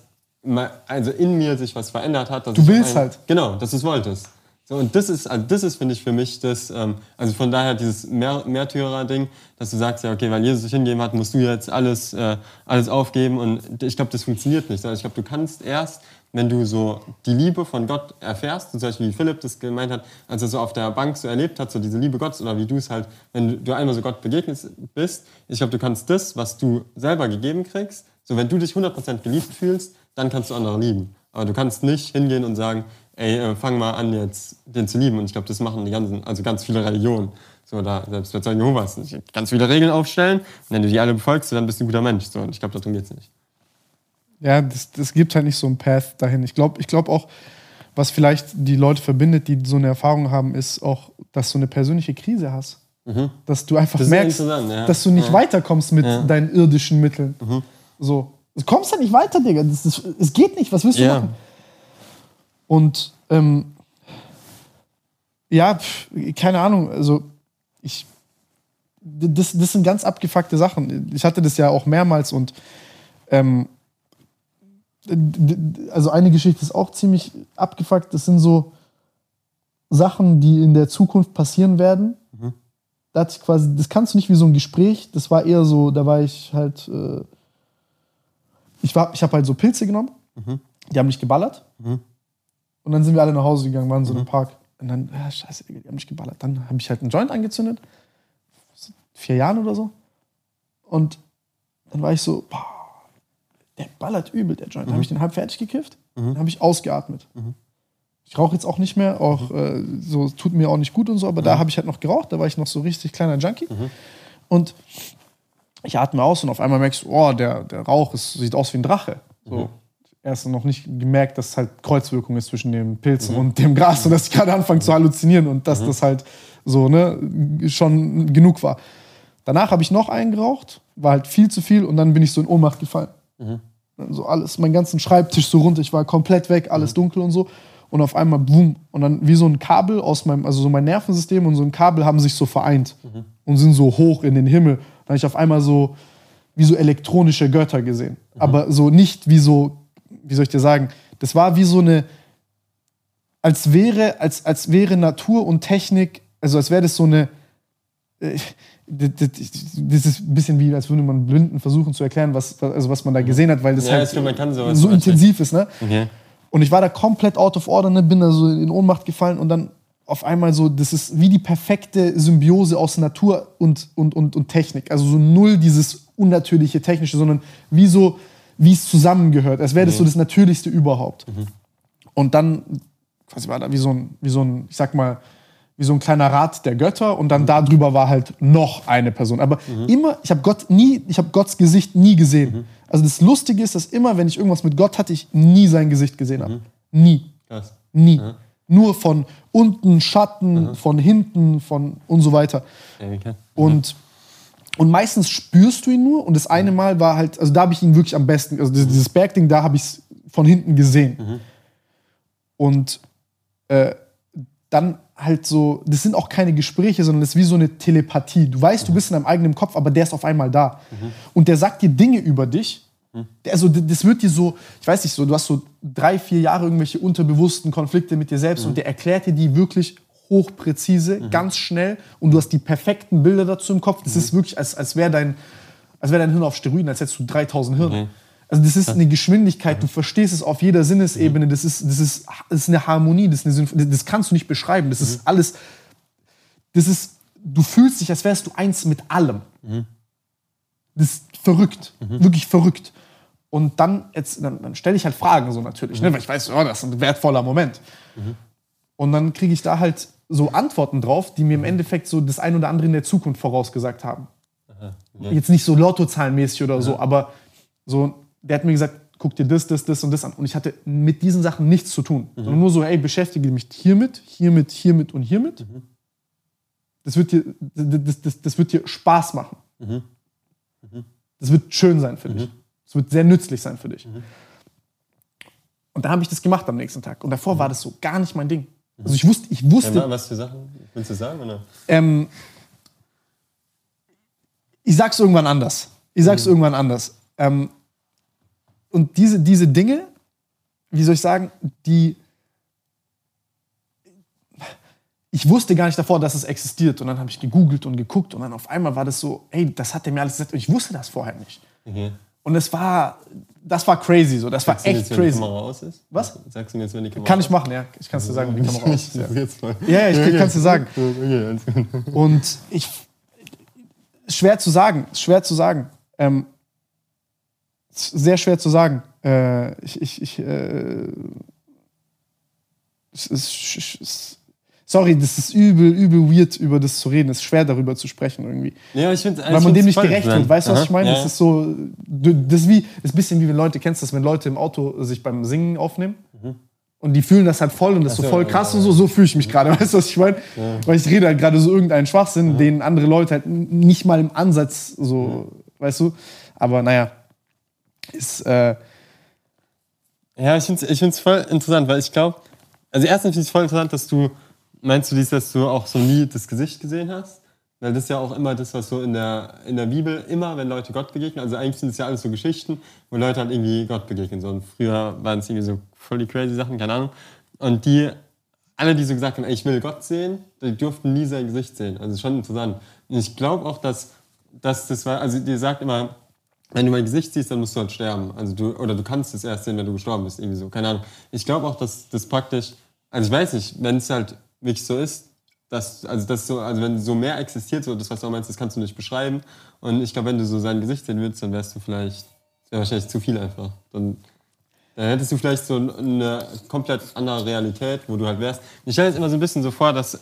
S3: also in mir sich was verändert hat. Dass
S2: Du willst
S3: einmal-
S2: halt.
S3: Genau, dass du es wolltest. So, und das ist, also das ist, finde ich, für mich das, ähm, also von daher dieses Mehr Märtyrer-Ding, dass du sagst, ja, okay, weil Jesus sich hingegeben hat, musst du jetzt alles, äh, alles aufgeben und ich glaube, das funktioniert nicht. sondern Ich glaube, du kannst erst, wenn du so die Liebe von Gott erfährst, zum Beispiel wie Philipp das gemeint hat, als er so auf der Bank so erlebt hat, so diese Liebe Gottes oder wie du es halt, wenn du- einmal so Gott begegnet bist, ich glaube, du kannst das, was du selber gegeben kriegst, so wenn du dich 100% geliebt fühlst, dann kannst du andere lieben. Aber du kannst nicht hingehen und sagen, ey, äh, fang mal an, jetzt den zu lieben. Und ich glaube, das machen die ganzen, also ganz viele Religionen. So, da, selbst bei Zeugen Jehovas, nicht ganz viele Regeln aufstellen. Und wenn du die alle befolgst, dann bist du ein guter Mensch. So, und ich glaube, darum geht's nicht.
S2: Ja, das, das gibt halt nicht so einen Path dahin. Ich glaube ich glaub auch, was vielleicht die Leute verbindet, die so eine Erfahrung haben, ist auch, dass du eine persönliche Krise hast. Dass du einfach
S3: Mhm. Das
S2: merkst,
S3: ja.
S2: dass du nicht
S3: Ja.
S2: weiterkommst mit
S3: Ja. Mhm.
S2: deinen irdischen Mitteln. So. Du kommst ja nicht weiter, Digga. Es geht nicht. Was willst du machen? Und ähm, ja, pf, keine Ahnung. Also ich, das, das sind ganz abgefuckte Sachen. Ich hatte das ja auch mehrmals und ähm, also eine Geschichte ist auch ziemlich abgefuckt. Das sind so Sachen, die in der Zukunft passieren werden. Da hatte ich quasi, das kannst du nicht wie so ein Gespräch. Das war eher so, da war ich halt, äh, ich war, ich habe halt so Pilze genommen. Die haben mich geballert. Und dann sind wir alle nach Hause gegangen, waren so im Park. Und dann, ja, scheiße, die haben mich geballert. Dann habe ich halt einen Joint angezündet. Vier Jahren oder so. Und dann war ich so, boah, der ballert übel, der Joint. Dann habe ich den halb fertig gekifft. Dann habe ich ausgeatmet. Ich rauche jetzt auch nicht mehr, auch äh, so es tut mir auch nicht gut und so, aber da habe ich halt noch geraucht, da war ich noch so richtig kleiner Junkie. Und ich atme aus und auf einmal merkst du, oh, der, der Rauch ist, sieht aus wie ein Drache. So. Erst noch nicht gemerkt, dass es halt Kreuzwirkung ist zwischen den Pilzen und dem Gras und dass ich gerade anfange zu halluzinieren und dass das halt so ne, schon genug war. Danach habe ich noch einen geraucht, war halt viel zu viel und dann bin ich so in Ohnmacht gefallen. Dann so alles, meinen ganzen Schreibtisch so runter, ich war komplett weg, alles dunkel und so. Und auf einmal, boom, und dann wie so ein Kabel aus meinem, also so mein Nervensystem und so ein Kabel haben sich so vereint und sind so hoch in den Himmel. Dann habe ich auf einmal so, wie so elektronische Götter gesehen. Aber so nicht wie so, wie soll ich dir sagen, das war wie so eine, als wäre, als, als wäre Natur und Technik, also als wäre das so eine, äh, das, ist ein bisschen wie, als würde man Blinden versuchen zu erklären, was, also was man da gesehen hat, weil das
S3: Ja,
S2: halt
S3: ich glaub, man kann sowas so
S2: intensiv ist. Ne?
S3: Okay.
S2: Und ich war da komplett out of order, ne? bin da so in Ohnmacht gefallen und dann auf einmal so, das ist wie die perfekte Symbiose aus Natur und, und, und, und Technik. Also so null dieses unnatürliche Technische, sondern wie so, wie es zusammengehört. Als wäre das so das Natürlichste überhaupt. Und dann quasi war da wie so ein, wie so ein, ich sag mal, wie so ein kleiner Rat der Götter und dann darüber war halt noch eine Person. Aber immer, ich habe Gott nie, ich habe Gotts Gesicht nie gesehen. Also das Lustige ist, dass immer, wenn ich irgendwas mit Gott hatte, ich nie sein Gesicht gesehen habe. Nie.
S3: Krass.
S2: Nie. Nur von unten, Schatten, von hinten, von und so weiter.
S3: Ja, okay.
S2: Und, und meistens spürst du ihn nur. Und das eine Mal war halt, also da habe ich ihn wirklich am besten, also dieses, dieses Bergding, da habe ich es von hinten gesehen. Und äh, dann halt so, das sind auch keine Gespräche, sondern das ist wie so eine Telepathie. Du weißt, du bist in deinem eigenen Kopf, aber der ist auf einmal da. Und der sagt dir Dinge über dich. Der, also das wird dir so, ich weiß nicht so, du hast so drei, vier Jahre irgendwelche unterbewussten Konflikte mit dir selbst und der erklärt dir die wirklich hochpräzise, ganz schnell und du hast die perfekten Bilder dazu im Kopf. Das ist wirklich, als, als wäre dein, als wär dein Hirn auf Steroiden, als hättest du 3000 Hirne. Also das ist eine Geschwindigkeit, du verstehst es auf jeder Sinnesebene, das ist, das ist, das ist eine Harmonie, das, ist eine das kannst du nicht beschreiben, das ist alles, das ist, du fühlst dich, als wärst du eins mit allem. Das ist verrückt, wirklich verrückt. Und dann, jetzt, dann, dann stelle ich halt Fragen so natürlich, ne, weil ich weiß, oh, das ist ein wertvoller Moment. Und dann kriege ich da halt so Antworten drauf, die mir im Endeffekt so das ein oder andere in der Zukunft vorausgesagt haben. Jetzt nicht so Lottozahlenmäßig oder so, aber so, der hat mir gesagt, guck dir das, das, das und das an. Und ich hatte mit diesen Sachen nichts zu tun. Sondern nur so, ey, beschäftige mich hiermit, hiermit, hiermit und hiermit. Das, wird dir, das, das, das wird dir Spaß machen. Das wird schön sein für dich. Das wird sehr nützlich sein für dich. Und dann habe ich das gemacht am nächsten Tag. Und davor war das so gar nicht mein Ding. Also ich wusste, ich wusste,
S3: Ja, was für Sachen? Willst du sagen? Oder?
S2: ähm, ich sag's irgendwann anders. Ich sag's irgendwann anders. Ähm, und diese, diese Dinge, wie soll ich sagen, die. Ich wusste gar nicht davor, dass es existiert. Und dann habe ich gegoogelt und geguckt und dann auf einmal war das so, ey, das hat er mir alles gesagt. Und ich wusste das vorher nicht.
S3: Okay.
S2: Und es war, das war crazy so. Das war
S3: Sagst du
S2: echt
S3: jetzt,
S2: crazy. Was?
S3: Sagst du mir jetzt, wenn die Kamera
S2: Kann ich machen, ja. Ich kann es dir sagen, wenn die Kamera aus ist. Ja, ja, ich kann es dir sagen.
S3: Okay.
S2: Und ich. Schwer zu sagen, schwer zu sagen. Ähm, sehr schwer zu sagen. Äh, ich. ich, ich äh, es ist, sorry, das ist übel, übel weird, über das zu reden. Es ist schwer, darüber zu sprechen irgendwie.
S3: Ja, ich find,
S2: Weil man dem nicht gerecht wird. Weißt du, was ich meine?
S3: Ja.
S2: Das ist so. Das ist wie, das ist ein bisschen wie wenn Leute, kennst das, wenn Leute im Auto sich beim Singen aufnehmen? Und die fühlen das halt voll und das ist so voll
S3: ja,
S2: krass
S3: ja,
S2: und so, so fühle ich mich gerade. Weißt du, was ich meine? Weil ich rede halt gerade so irgendeinen Schwachsinn, den andere Leute halt nicht mal im Ansatz so, weißt du? Aber naja, ist, äh,
S3: Ja, ich finde es ich find's voll interessant, weil ich glaube, also erstens finde ich es voll interessant, dass du, meinst du dies, dass du auch so nie das Gesicht gesehen hast? Weil das ist ja auch immer das, was so in der, in der Bibel, immer wenn Leute Gott begegnen, also eigentlich sind es ja alles so Geschichten, wo Leute halt irgendwie Gott begegnen. So. Und früher waren es irgendwie so voll die crazy Sachen, keine Ahnung. Und die, alle, die so gesagt haben, ey, ich will Gott sehen, die durften nie sein Gesicht sehen. Also schon interessant. Und ich glaube auch, dass, dass das war, also die sagt immer, wenn du mein Gesicht siehst, dann musst du halt sterben. Also du, oder du kannst es erst sehen, wenn du gestorben bist, irgendwie so. Keine Ahnung. Ich glaube auch, dass das praktisch, also ich weiß nicht, wenn es halt wirklich so ist, dass, also das so, also wenn so mehr existiert, so das, was du auch meinst, das kannst du nicht beschreiben. Und ich glaube, wenn du so sein Gesicht sehen würdest, dann wärst du vielleicht, wäre wahrscheinlich zu viel einfach. Dann, dann hättest du vielleicht so eine komplett andere Realität, wo du halt wärst. Ich stelle jetzt immer so ein bisschen so vor, dass,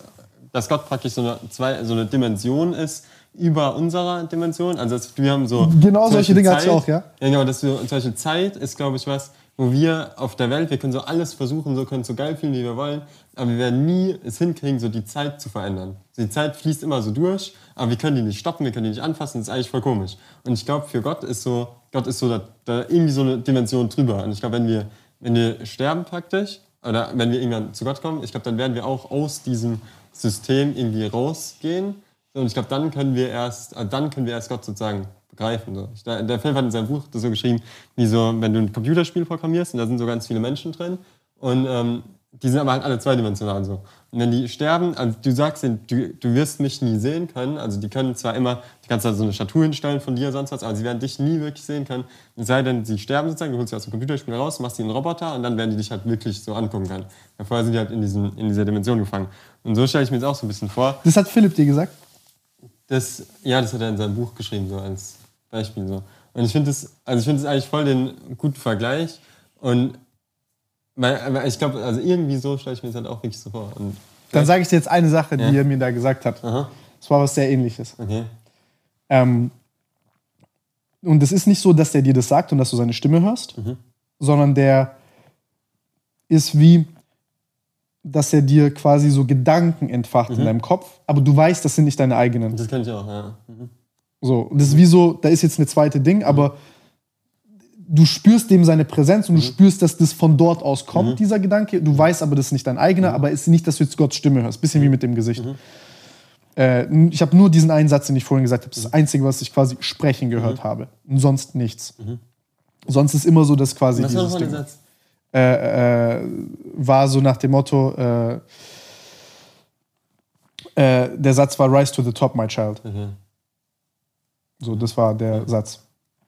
S3: dass Gott praktisch so eine, zwei, so eine Dimension ist über unserer Dimension. Also dass wir haben so
S2: Genau solche Dinge
S3: Zeit.
S2: auch, ja.
S3: Ja, genau, dass wir, zum Beispiel Zeit ist, glaube ich, was, wo wir auf der Welt, wir können so alles versuchen, so können so geil fühlen, wie wir wollen, aber wir werden nie es hinkriegen, so die Zeit zu verändern. Die Zeit fließt immer so durch, aber wir können die nicht stoppen, wir können die nicht anfassen, das ist eigentlich voll komisch. Und ich glaube, für Gott ist so, Gott ist so da, da irgendwie so eine Dimension drüber. Und ich glaube, wenn wir, wenn wir sterben praktisch, oder wenn wir irgendwann zu Gott kommen, ich glaube, dann werden wir auch aus diesem System irgendwie rausgehen. Und ich glaube, dann können wir erst, also dann können wir erst Gott sozusagen begreifen. So. Der, Film hat in seinem Buch das so geschrieben, wie so, wenn du ein Computerspiel programmierst und da sind so ganz viele Menschen drin und ähm, die sind aber halt alle zweidimensional so. Und wenn die sterben, also du sagst denen, du, du wirst mich nie sehen können, also die können zwar immer, du kannst da so eine Statue hinstellen von dir, sonst was, aber sie werden dich nie wirklich sehen können. Es sei denn, sie sterben sozusagen, du holst sie aus dem Computerspiel raus, machst die einen Roboter und dann werden die dich halt wirklich so angucken können. Weil vorher sind die halt in, diesen, in dieser Dimension gefangen. Und so stelle ich mir jetzt auch so ein bisschen vor.
S2: Das hat Philipp dir gesagt.
S3: Das, ja, das hat er in seinem Buch geschrieben, so als Beispiel. So. Und ich finde das, also ich finde das eigentlich voll den guten Vergleich. Und weil, ich glaube, also irgendwie so stelle ich mir das halt auch wirklich so vor. Und
S2: Dann sage ich dir jetzt eine Sache, die
S3: Ja.
S2: er mir da gesagt hat.
S3: Aha,
S2: Das war was sehr ähnliches.
S3: okay.
S2: Ähm, und es ist nicht so, dass der dir das sagt und dass du seine Stimme hörst,
S3: Mhm.
S2: sondern der ist wie, dass er dir quasi so Gedanken entfacht
S3: Mhm.
S2: in deinem Kopf, aber du weißt, das sind nicht deine eigenen.
S3: Das kann ich auch, ja. Mhm.
S2: So, und das ist wie so, da ist jetzt eine zweite Ding, aber du spürst dem seine Präsenz und du spürst, dass das von dort aus kommt, dieser Gedanke. Du weißt aber, das ist nicht dein eigener, aber es ist nicht, dass du jetzt Gottes Stimme hörst. Bisschen wie mit dem Gesicht. Äh, ich habe nur diesen einen Satz, den ich vorhin gesagt habe. Das ist das Einzige, was ich quasi sprechen gehört habe. Und sonst nichts. Sonst ist immer so, dass quasi
S3: Was war
S2: dieses
S3: der
S2: Ding,
S3: Satz?
S2: Äh, äh, war so nach dem Motto, äh, äh, der Satz war Rise to the top, my child.
S3: Okay.
S2: So, das war der Satz.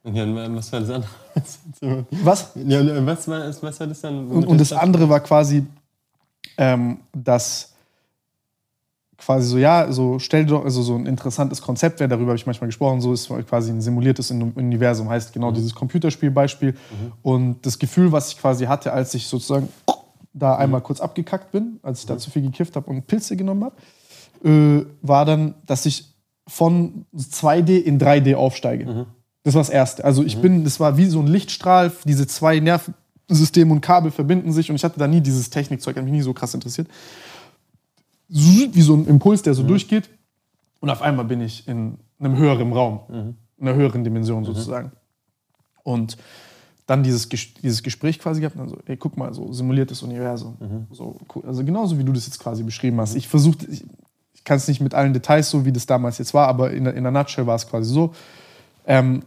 S3: Okay, und was war das andere?
S2: Was?
S3: ja, und was war, was war das dann?
S2: Und, und das andere war quasi, ähm, dass quasi so, ja, so stell doch, also so ein interessantes Konzept wäre, darüber habe ich manchmal gesprochen, so ist quasi ein simuliertes Universum, heißt genau dieses Computerspielbeispiel. Und das Gefühl, was ich quasi hatte, als ich sozusagen da einmal kurz abgekackt bin, als ich da zu viel gekifft habe und Pilze genommen habe, äh, war dann, dass ich von 2D in 3D aufsteige. Das war das Erste. Also ich bin, das war wie so ein Lichtstrahl, diese zwei Nervensysteme und Kabel verbinden sich und ich hatte da nie dieses Technikzeug, hat mich nie so krass interessiert. Wie so ein Impuls, der so durchgeht und auf einmal bin ich in einem höheren Raum, in einer höheren Dimension sozusagen. Und dann dieses, dieses Gespräch quasi gehabt und dann so, ey, guck mal, so simuliertes Universum. So, cool. Also genauso wie du das jetzt quasi beschrieben hast. Ich versuche, ich, ich kann es nicht mit allen Details so, wie das damals jetzt war, aber in, der- in der Nutshell war es quasi so. Ähm,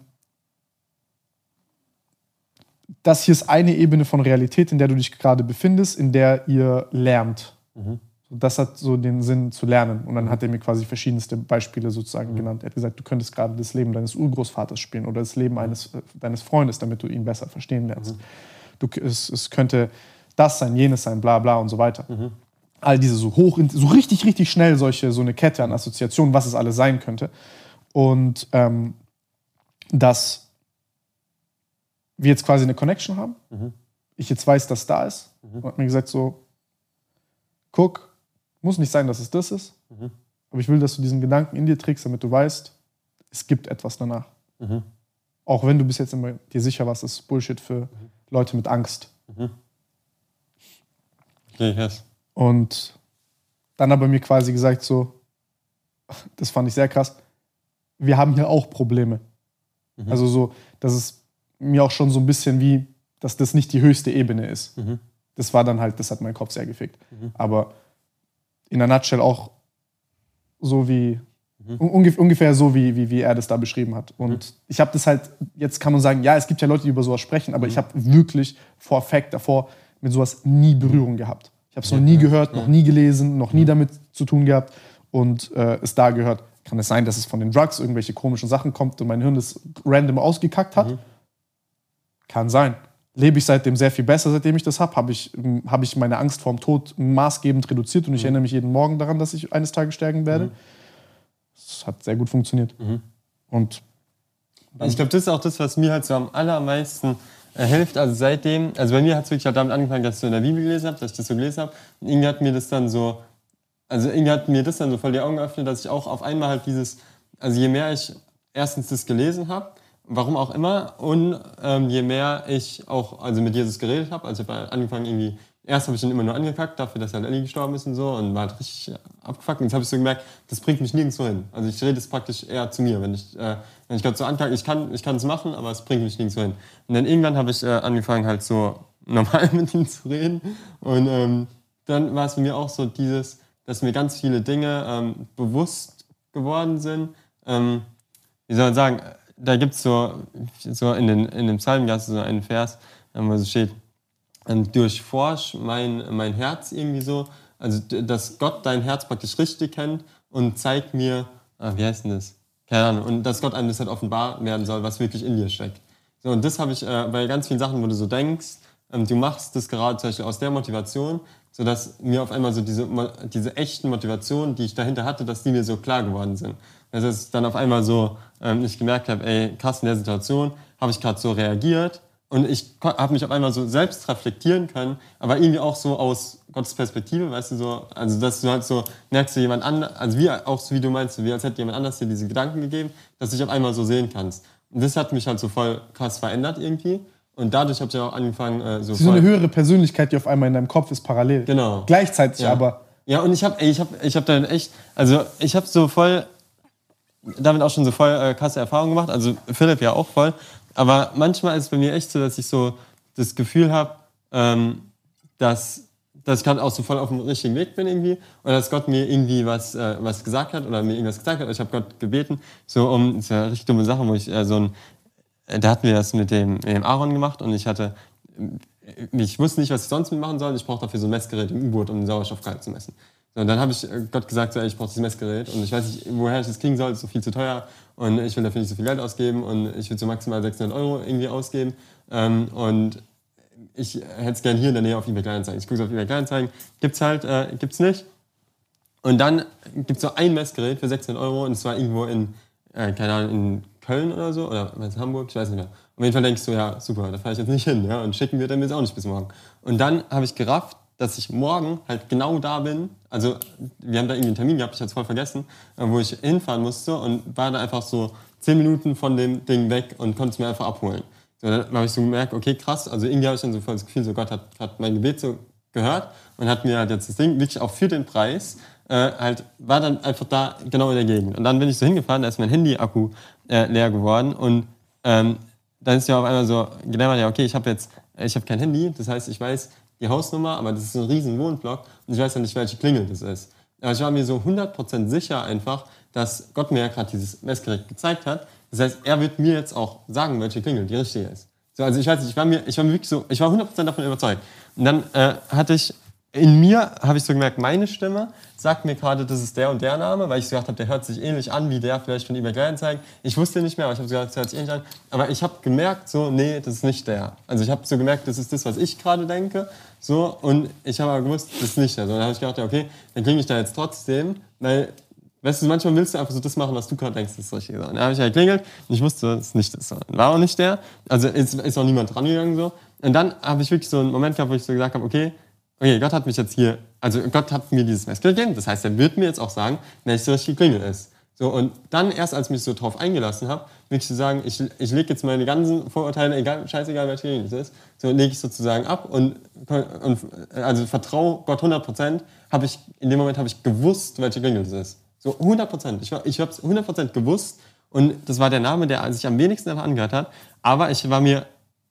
S2: das hier ist eine Ebene von Realität, in der du dich gerade befindest, in der ihr lernt. Das hat so den Sinn zu lernen. Und dann hat er mir quasi verschiedenste Beispiele sozusagen genannt. Er hat gesagt, du könntest gerade das Leben deines Urgroßvaters spielen oder das Leben eines, äh, deines Freundes, damit du ihn besser verstehen lernst. Du, es, es könnte das sein, jenes sein, bla bla und so weiter. All diese so hoch, so richtig, richtig schnell solche, so eine Kette an Assoziationen, was es alles sein könnte. Und ähm, dass wir jetzt quasi eine Connection haben. Ich jetzt weiß, dass da ist. Und hat mir gesagt so, guck, muss nicht sein, dass es das ist. Aber ich will, dass du diesen Gedanken in dir trägst, damit du weißt, es gibt etwas danach. Auch wenn du bis jetzt immer dir sicher warst, das ist Bullshit für Leute mit Angst.
S3: Okay, krass.
S2: Und dann aber mir quasi gesagt so, das fand ich sehr krass, wir haben hier auch Probleme. Also so, dass es mir auch schon so ein bisschen wie, dass das nicht die höchste Ebene ist. Das war dann halt, das hat meinen Kopf sehr gefickt. Aber in der Nutshell auch so wie, ungef ungefähr so, wie, wie, wie er das da beschrieben hat. Und ich habe das halt, jetzt kann man sagen, ja, es gibt ja Leute, die über sowas sprechen, aber ich habe wirklich vor Fact davor mit sowas nie Berührung gehabt. Ich habe es noch nie gehört, noch nie gelesen, noch nie damit zu tun gehabt und äh, es da gehört. Kann es sein, dass es von den Drugs irgendwelche komischen Sachen kommt und mein Hirn das random ausgekackt hat? Kann sein. Lebe ich seitdem sehr viel besser, seitdem ich das habe? Habe ich, hab ich meine Angst vorm Tod maßgebend reduziert und ich erinnere mich jeden Morgen daran, dass ich eines Tages sterben werde? Es hat sehr gut funktioniert. Und
S3: Ich glaube, das ist auch das, was mir halt so am allermeisten äh, hilft. Also seitdem, also bei mir hat es wirklich auch damit angefangen, dass ich so in der Bibel gelesen habe, dass ich das so gelesen habe. Und irgendwie hat mir das dann so, also irgendwie hat mir das dann so voll die Augen geöffnet, dass ich auch auf einmal halt dieses, also je mehr ich erstens das gelesen habe, warum auch immer, und ähm, je mehr ich auch also mit Jesus geredet habe, also ich habe angefangen irgendwie, erst habe ich ihn immer nur angekackt, dafür, dass halt Ellie gestorben ist und so, und war halt richtig abgefuckt. Und jetzt habe ich so gemerkt, das bringt mich nirgendwo hin. Also ich rede es praktisch eher zu mir, wenn ich, äh, ich Gott so ankacke, ich kann ich es machen, aber es bringt mich nirgendwo hin. Und dann irgendwann habe ich äh, angefangen halt so normal mit ihm zu reden und ähm, dann war es mir auch so dieses, dass mir ganz viele Dinge ähm, bewusst geworden sind. Ähm, wie soll man sagen, da gibt es so, so in den, in dem Psalm gab so einen Vers, ähm, wo so steht, ähm, durchforsch mein, mein Herz irgendwie so, also dass Gott dein Herz praktisch richtig kennt und zeigt mir, ah, wie heißt denn das? Keine Ahnung, und dass Gott einem das halt offenbar werden soll, was wirklich in dir steckt. So, und das habe ich äh, bei ganz vielen Sachen, wo du so denkst, ähm, du machst das gerade zum Beispiel aus der Motivation, sodass mir auf einmal so diese, diese echten Motivationen, die ich dahinter hatte, dass die mir so klar geworden sind. Dass ich dann auf einmal so ähm, ich gemerkt habe, ey, krass, in der Situation habe ich gerade so reagiert und ich habe mich auf einmal so selbst reflektieren können, aber irgendwie auch so aus Gottes Perspektive, weißt du, so, also dass du halt so merkst, du jemand anders, also wie auch so wie du meinst, wie als hätte jemand anders dir diese Gedanken gegeben, dass du dich auf einmal so sehen kannst. Und das hat mich halt so voll krass verändert irgendwie. Und dadurch habe ich auch angefangen, äh, so
S2: so eine höhere Persönlichkeit, die auf einmal in deinem Kopf ist, parallel.
S3: Genau.
S2: Gleichzeitig
S3: Ja.
S2: aber.
S3: Ja, und ich habe ich hab, ich hab dann echt, also ich habe so voll, damit auch schon so voll äh, krasse Erfahrungen gemacht, also Philipp ja auch voll. Aber manchmal ist es bei mir echt so, dass ich so das Gefühl habe, ähm, dass, dass ich gerade auch so voll auf dem richtigen Weg bin irgendwie oder dass Gott mir irgendwie was, äh, was gesagt hat oder mir irgendwas gesagt hat. Ich habe Gott gebeten, so um, das ist ja eine richtig dumme Sache, wo ich äh, so ein, äh, da hatten wir das mit dem, mit dem Aaron gemacht und ich hatte, äh, ich wusste nicht, was ich sonst mitmachen soll. Ich brauchte dafür so ein Messgerät im U-Boot, um den Sauerstoffgehalt zu messen. Und dann habe ich äh, Gott gesagt, so, ey, ich brauche dieses Messgerät und ich weiß nicht, woher ich das kriegen soll, ist so viel zu teuer und ich will dafür nicht so viel Geld ausgeben und ich will so maximal 600 Euro irgendwie ausgeben ähm, und ich hätte es gerne hier in der Nähe auf eBay Kleinanzeigen. Ich gucke auf eBay Kleinanzeigen, gibt's halt, äh, gibt's nicht. Und dann gibt es so ein Messgerät für 600 Euro und es war irgendwo in, äh, keine Ahnung, in Köln oder so oder in Hamburg, ich weiß nicht mehr. Auf jeden Fall ich so, ja, super, da fahre ich jetzt nicht hin ja, und schicken wir dann jetzt auch nicht bis morgen. Und dann habe ich gerafft, dass ich morgen halt genau da bin. Also wir haben da irgendwie einen Termin gehabt, ich hatte es voll vergessen, äh, wo ich hinfahren musste und war da einfach so 10 Minuten von dem Ding weg und konnte es mir einfach abholen. So, dann habe ich so gemerkt, okay, krass, also irgendwie habe ich dann so voll das Gefühl, so Gott hat, hat mein Gebet so gehört und hat mir halt jetzt das Ding wirklich auch für den Preis äh, halt, war dann einfach da genau in der Gegend. Und dann bin ich so hingefahren, da ist mein Handy-Akku äh, leer geworden und ähm, dann ist ja auf einmal so, genau, ja, okay, ich habe jetzt, ich habe kein Handy, das heißt, ich weiß die Hausnummer, aber das ist ein riesen Wohnblock und ich weiß ja nicht, welche Klingel das ist. Aber ich war mir so 100% sicher einfach, dass Gott mir ja gerade dieses Messgerät gezeigt hat. Das heißt, er wird mir jetzt auch sagen, welche Klingel die richtige ist. So, also ich weiß nicht, ich war mir, ich war mir wirklich so, ich war 100% davon überzeugt. Und dann äh, hatte ich in mir habe ich so gemerkt, meine Stimme sagt mir gerade, das ist der und der Name, weil ich so gedacht habe, der hört sich ähnlich an wie der vielleicht von eBay Kleinanzeigen. Ich wusste nicht mehr, aber ich habe so gedacht, das hört sich ähnlich an. Aber ich habe gemerkt, so, nee, das ist nicht der. Also ich habe so gemerkt, das ist das, was ich gerade denke. So, und ich habe aber gewusst, das ist nicht der. So, dann habe ich gedacht, ja, okay, dann klinge ich da jetzt trotzdem, weil, weißt du, manchmal willst du einfach so das machen, was du gerade denkst, das ist richtig. So. Und dann habe ich halt geklingelt und ich wusste, das ist nicht das. War auch nicht der. Also ist, ist auch niemand dran gegangen so. Und dann habe ich wirklich so einen Moment gehabt, wo ich so gesagt habe, okay, okay, Gott hat mich jetzt hier, also Gott hat mir dieses Messgerät gegeben, das heißt, er wird mir jetzt auch sagen, welche richtige Klingel ist. So, und dann erst, als ich mich so drauf eingelassen habe, wirklich zu sagen, ich, ich lege jetzt meine ganzen Vorurteile, egal, scheißegal, welche Klingel es ist, so lege ich sozusagen ab und, und also vertraue Gott 100 Prozent, habe ich, in dem Moment habe ich gewusst, welche Klingel es ist. So 100 Prozent. Ich, ich habe es 100 Prozent gewusst und das war der Name, der sich am wenigsten davon angehört hat, aber ich war mir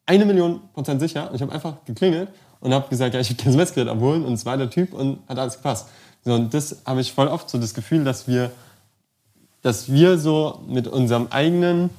S3: eine Million Prozent sicher und ich habe einfach geklingelt und habe gesagt, ja, ich würde das Messgerät abholen und es war der Typ und hat alles gepasst. So, und das habe ich voll oft so das Gefühl, dass wir, dass wir so mit unserem eigenen,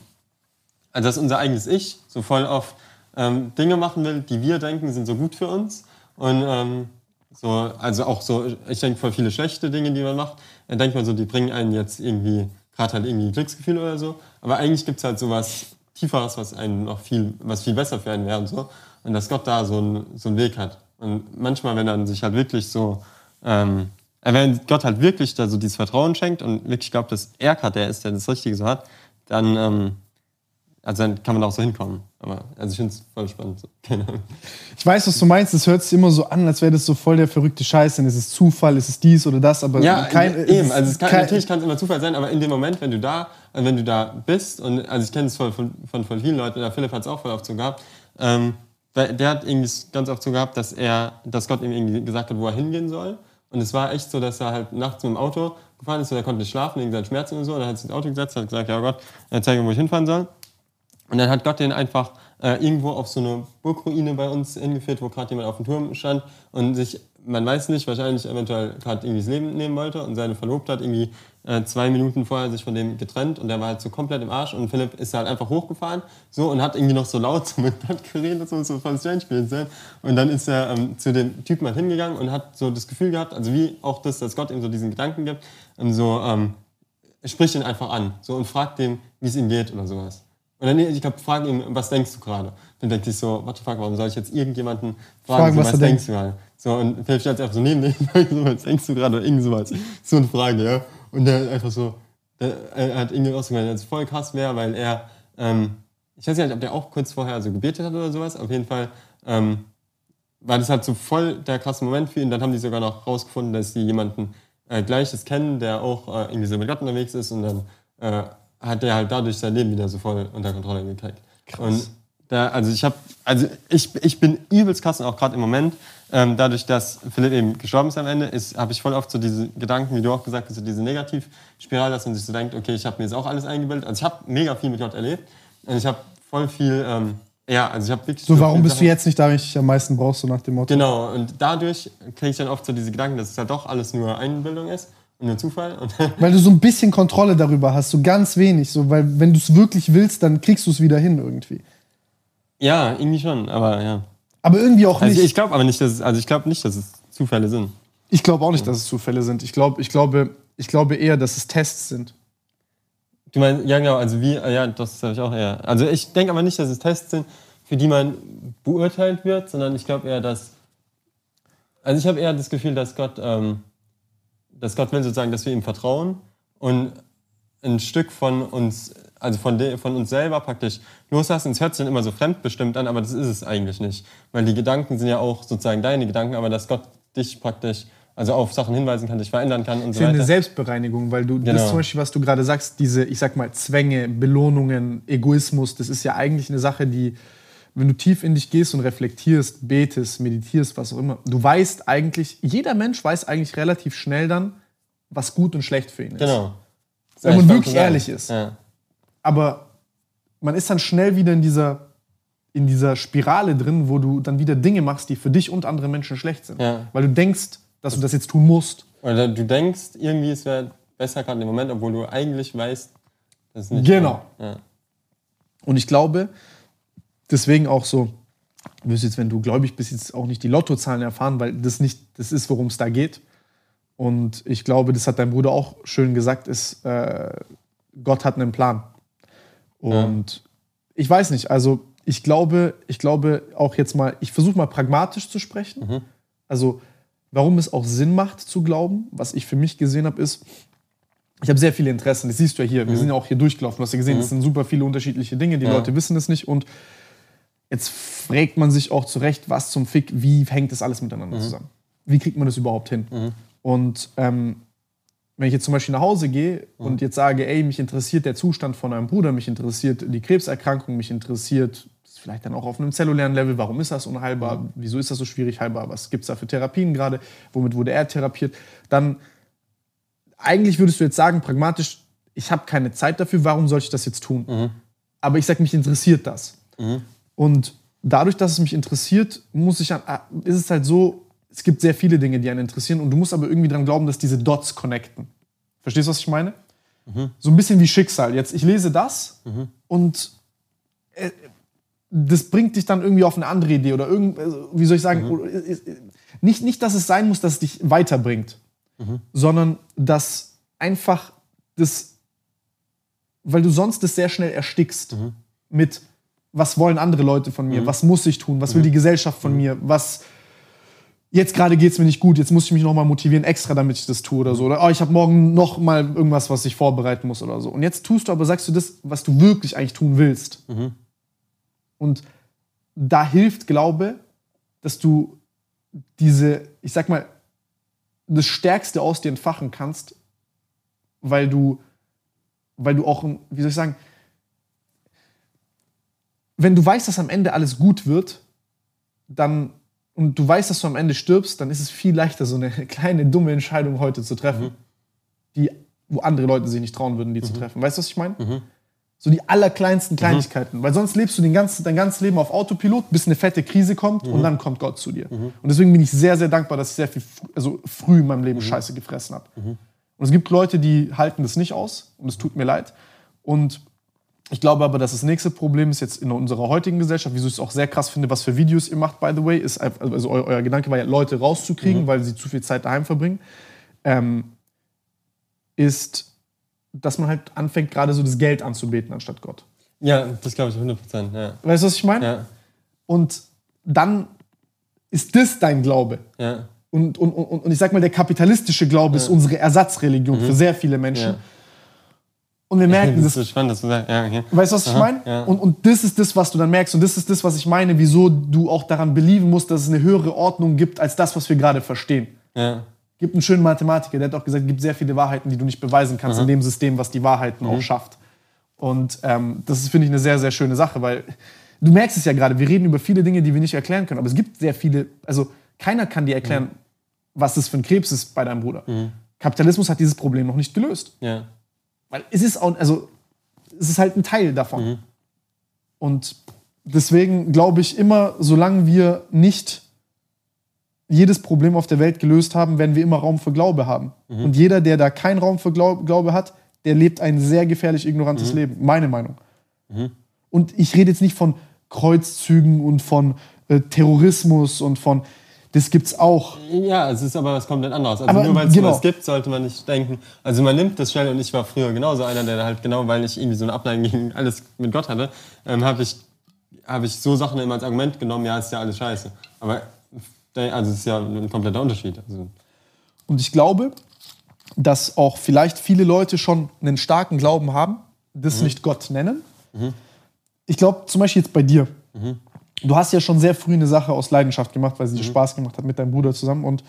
S3: also dass unser eigenes Ich so voll oft ähm, Dinge machen will, die wir denken, sind so gut für uns. Und ähm, so, also auch so, ich denke voll viele schlechte Dinge, die man macht. Dann denkt man so, die bringen einen jetzt irgendwie, gerade halt irgendwie Glücksgefühl oder so. Aber eigentlich gibt es halt so was Tieferes, was einen noch viel, was viel besser für einen wäre und so und dass Gott da so, ein, so einen Weg hat. Und manchmal, wenn er sich halt wirklich so, ähm, äh, wenn Gott halt wirklich da so dieses Vertrauen schenkt und wirklich glaubt, dass er gerade der ist, der das Richtige so hat, dann, ähm, also dann kann man auch so hinkommen. Aber also ich finde es voll spannend.
S2: ich weiß, was du meinst. Es hört sich immer so an, als wäre das so voll der verrückte Scheiß. Denn es ist Zufall, es ist dies oder das. Aber
S3: ja,
S2: kein,
S3: eben. Also kann, kein, natürlich kann es immer Zufall sein, aber in dem Moment, wenn du da, wenn du da bist und also ich kenne es von, von, von, vielen Leuten, der Philipp hat es auch voll oft so gehabt. Ähm, der hat irgendwie ganz oft so gehabt, dass er, dass Gott ihm irgendwie gesagt hat, wo er hingehen soll. Und es war echt so, dass er halt nachts mit dem Auto gefahren ist und er konnte nicht schlafen wegen seinen Schmerzen und so. Und dann hat er sich ins Auto gesetzt und hat gesagt, ja Gott, zeig mir, wo ich hinfahren soll. Und dann hat Gott den einfach äh, irgendwo auf so eine Burgruine bei uns hingeführt, wo gerade jemand auf dem Turm stand und sich, man weiß nicht, wahrscheinlich eventuell gerade irgendwie das Leben nehmen wollte. Und seine Verlobte hat irgendwie äh, zwei Minuten vorher sich von dem getrennt und der war halt so komplett im Arsch und Philipp ist halt einfach hochgefahren so und hat irgendwie noch so laut so mit Gott geredet, so, so voll strange gewesen Und dann ist er ähm, zu dem Typen halt hingegangen und hat so das Gefühl gehabt, also wie auch das, dass Gott ihm so diesen Gedanken gibt, ähm, so, ähm, spricht ihn einfach an so und fragt dem, wie es ihm geht oder sowas. Und dann, ich glaube, frag ihn, was denkst du gerade? Dann denkt sich so, what the fuck, warum soll ich jetzt irgendjemanden fragen, fragen so, was, was denkst du gerade? So, und Philipp stellt sich einfach so neben dich, so, was denkst du gerade oder irgend sowas. So eine Frage, ja. Und der einfach so, er hat irgendwie rausgemeint, dass es voll krass wäre, weil er, ähm, ich weiß nicht, ob der auch kurz vorher so gebetet hat oder sowas, auf jeden Fall ähm, war das halt so voll der krasse Moment für ihn. Dann haben die sogar noch rausgefunden, dass die jemanden äh, Gleiches kennen, der auch äh, irgendwie so mit Gott unterwegs ist und dann äh, hat der halt dadurch sein Leben wieder so voll unter Kontrolle gekriegt. Krass. Und da, also ich habe, also ich, ich bin übelst krass, auch gerade im Moment, ähm, dadurch, dass Philipp eben gestorben ist am Ende, habe ich voll oft so diese Gedanken, wie du auch gesagt hast, so diese Negativspirale, dass man sich so denkt, okay, ich habe mir jetzt auch alles eingebildet. Also ich habe mega viel mit Gott erlebt. Und ich habe voll viel, ähm, ja, also ich habe wirklich.
S2: So, warum bist du
S3: Sachen-
S2: jetzt nicht da, wenn ich dich am meisten brauchst, so nach dem Motto?
S3: Genau, und dadurch kriege ich dann oft so diese Gedanken, dass es ja doch alles nur Einbildung ist und nur Zufall. Und
S2: Weil du so ein bisschen Kontrolle darüber hast, so ganz wenig. So, weil wenn du es wirklich willst, dann kriegst du es wieder hin irgendwie.
S3: ja, irgendwie schon, aber ja.
S2: Aber irgendwie auch nicht.
S3: Also ich glaube aber nicht, dass es, also ich glaube nicht, dass es Zufälle sind.
S2: Ich glaube auch nicht, dass es Zufälle sind. Ich, glaub, ich, glaube, ich glaube eher, dass es Tests sind.
S3: Du meinst, ja genau, also wie, ja, das habe ich auch eher. Also ich denke aber nicht, dass es Tests sind, für die man beurteilt wird, sondern ich glaube eher, dass, also ich habe eher das Gefühl, dass Gott, ähm, dass Gott will sozusagen, dass wir ihm vertrauen und ein Stück von uns, also von, de, von uns selber praktisch loslassen. Es hört sich dann immer so fremdbestimmt an, aber das ist es eigentlich nicht. Weil die Gedanken sind ja auch sozusagen deine Gedanken, aber dass Gott dich praktisch, also auf Sachen hinweisen kann, dich verändern kann und
S2: Das
S3: so
S2: ist ja eine
S3: weiter.
S2: Selbstbereinigung, weil du, das
S3: Genau.
S2: zum Beispiel, was du gerade sagst, diese, ich sag mal, Zwänge, Belohnungen, Egoismus, das ist ja eigentlich eine Sache, die, wenn du tief in dich gehst und reflektierst, betest, meditierst, was auch immer, du weißt eigentlich, jeder Mensch weiß eigentlich relativ schnell dann, was gut und schlecht für ihn ist.
S3: Genau. Das
S2: Wenn man wirklich ehrlich ist.
S3: Ja.
S2: Aber man ist dann schnell wieder in dieser, in dieser Spirale drin, wo du dann wieder Dinge machst, die für dich und andere Menschen schlecht sind.
S3: Ja.
S2: Weil du denkst, dass du das jetzt tun musst.
S3: Oder du denkst irgendwie, es wäre besser gerade im Moment, obwohl du eigentlich weißt, dass es nicht
S2: Genau.
S3: Ja.
S2: Und ich glaube, deswegen auch so, du wirst jetzt, wenn du gläubig bist, jetzt auch nicht die Lottozahlen erfahren, weil das nicht das ist, worum es da geht. Und ich glaube, das hat dein Bruder auch schön gesagt, ist, äh, Gott hat einen Plan. Und ich weiß nicht, also ich glaube, ich glaube auch jetzt mal, ich versuche mal pragmatisch zu sprechen. Also, warum es auch Sinn macht zu glauben, was ich für mich gesehen habe, ist, ich habe sehr viele Interessen, das siehst du ja hier. Wir sind ja auch hier durchgelaufen. Du hast ja gesehen, es sind super viele unterschiedliche Dinge. Die
S3: Ja.
S2: Leute wissen es nicht. Und jetzt fragt man sich auch zurecht, was zum Fick, wie hängt das alles miteinander zusammen? Wie kriegt man das überhaupt hin? Und ähm, wenn ich jetzt zum Beispiel nach Hause gehe und jetzt sage, ey, mich interessiert der Zustand von einem Bruder, mich interessiert die Krebserkrankung, mich interessiert vielleicht dann auch auf einem zellulären Level, warum ist das unheilbar, wieso ist das so schwierig heilbar, was gibt es da für Therapien gerade, womit wurde er therapiert, dann eigentlich würdest du jetzt sagen, pragmatisch, ich habe keine Zeit dafür, warum soll ich das jetzt tun? Aber ich sage, mich interessiert das. Und dadurch, dass es mich interessiert, muss ich ist es halt so, es gibt sehr viele Dinge, die einen interessieren und du musst aber irgendwie dran glauben, dass diese Dots connecten. Verstehst du, was ich meine? So ein bisschen wie Schicksal. Jetzt, ich lese das und äh, das bringt dich dann irgendwie auf eine andere Idee oder irgend, also, wie soll ich sagen, oder, äh, äh, nicht, nicht, dass es sein muss, dass es dich weiterbringt, sondern dass einfach das, weil du sonst das sehr schnell erstickst mit, was wollen andere Leute von mir, was muss ich tun, was will die Gesellschaft von mir, was jetzt gerade geht es mir nicht gut, jetzt muss ich mich nochmal motivieren, extra damit ich das tue oder so. Oder oh, ich habe morgen noch mal irgendwas, was ich vorbereiten muss oder so. Und jetzt tust du aber, sagst du das, was du wirklich eigentlich tun willst. Und da hilft Glaube, dass du diese, ich sag mal, das Stärkste aus dir entfachen kannst, weil du, weil du auch, wie soll ich sagen, wenn du weißt, dass am Ende alles gut wird, dann und du weißt, dass du am Ende stirbst, dann ist es viel leichter, so eine kleine dumme Entscheidung heute zu treffen, die, wo andere Leute sich nicht trauen würden, die zu treffen. Weißt du, was ich meine? So die allerkleinsten Kleinigkeiten. Weil sonst lebst du den ganzen, dein ganzes Leben auf Autopilot, bis eine fette Krise kommt und dann kommt Gott zu dir. Und deswegen bin ich sehr, sehr dankbar, dass ich sehr viel also früh in meinem Leben Scheiße gefressen habe. Und es gibt Leute, die halten das nicht aus und es tut mir leid. Und ich glaube aber, dass das nächste Problem ist jetzt in unserer heutigen Gesellschaft, wieso ich es auch sehr krass finde, was für Videos ihr macht, by the way, ist also eu- euer Gedanke war ja, Leute rauszukriegen, weil sie zu viel Zeit daheim verbringen, ähm, ist, dass man halt anfängt, gerade so das Geld anzubeten anstatt Gott.
S3: Ja, das glaube ich 100 Prozent. Ja.
S2: Weißt du, was ich meine?
S3: Ja.
S2: Und dann ist das dein Glaube.
S3: Ja.
S2: Und, und, und, und ich sag mal, der kapitalistische Glaube ist unsere Ersatzreligion für sehr viele Menschen.
S3: Ja.
S2: Und wir merken,
S3: Das
S2: das
S3: ist so spannend, dass du sagst. Ja, okay.
S2: Weißt du, was ich meine?
S3: ja.
S2: Und, und das ist das, was du dann merkst. Und das ist das, was ich meine, wieso du auch daran belieben musst, dass es eine höhere Ordnung gibt, als das, was wir gerade verstehen.
S3: Ja.
S2: Gibt einen schönen Mathematiker, der hat auch gesagt, es gibt sehr viele Wahrheiten, die du nicht beweisen kannst in dem System, was die Wahrheiten auch schafft. Und ähm, das ist, finde ich, eine sehr, sehr schöne Sache, weil du merkst es ja gerade, wir reden über viele Dinge, die wir nicht erklären können. Aber es gibt sehr viele, also keiner kann dir erklären, was das für ein Krebs ist bei deinem Bruder. Kapitalismus hat dieses Problem noch nicht gelöst.
S3: Ja.
S2: Weil es ist auch, also, es ist halt ein Teil davon. Und deswegen glaube ich immer, solange wir nicht jedes Problem auf der Welt gelöst haben, werden wir immer Raum für Glaube haben. Und jeder, der da keinen Raum für Glaub- Glaube hat, der lebt ein sehr gefährlich ignorantes Leben. Meine Meinung. Und ich rede jetzt nicht von Kreuzzügen und von äh, Terrorismus und von, das gibt's auch.
S3: Ja, es ist aber was komplett anderes. Also
S2: Aber
S3: nur weil es
S2: genau.
S3: sowas gibt, sollte man nicht denken. Also man nimmt das schnell und ich war früher genauso einer, der halt genau, weil ich irgendwie so eine Abneigung gegen alles mit Gott hatte, ähm, habe ich, hab ich so Sachen immer als Argument genommen, ja, ist ja alles scheiße. Aber also es ist ja ein kompletter Unterschied. Also,
S2: Und ich glaube, dass auch vielleicht viele Leute schon einen starken Glauben haben, das nicht Gott nennen. Ich glaube zum Beispiel jetzt bei dir. Du hast ja schon sehr früh eine Sache aus Leidenschaft gemacht, weil sie dir Spaß gemacht hat mit deinem Bruder zusammen. Und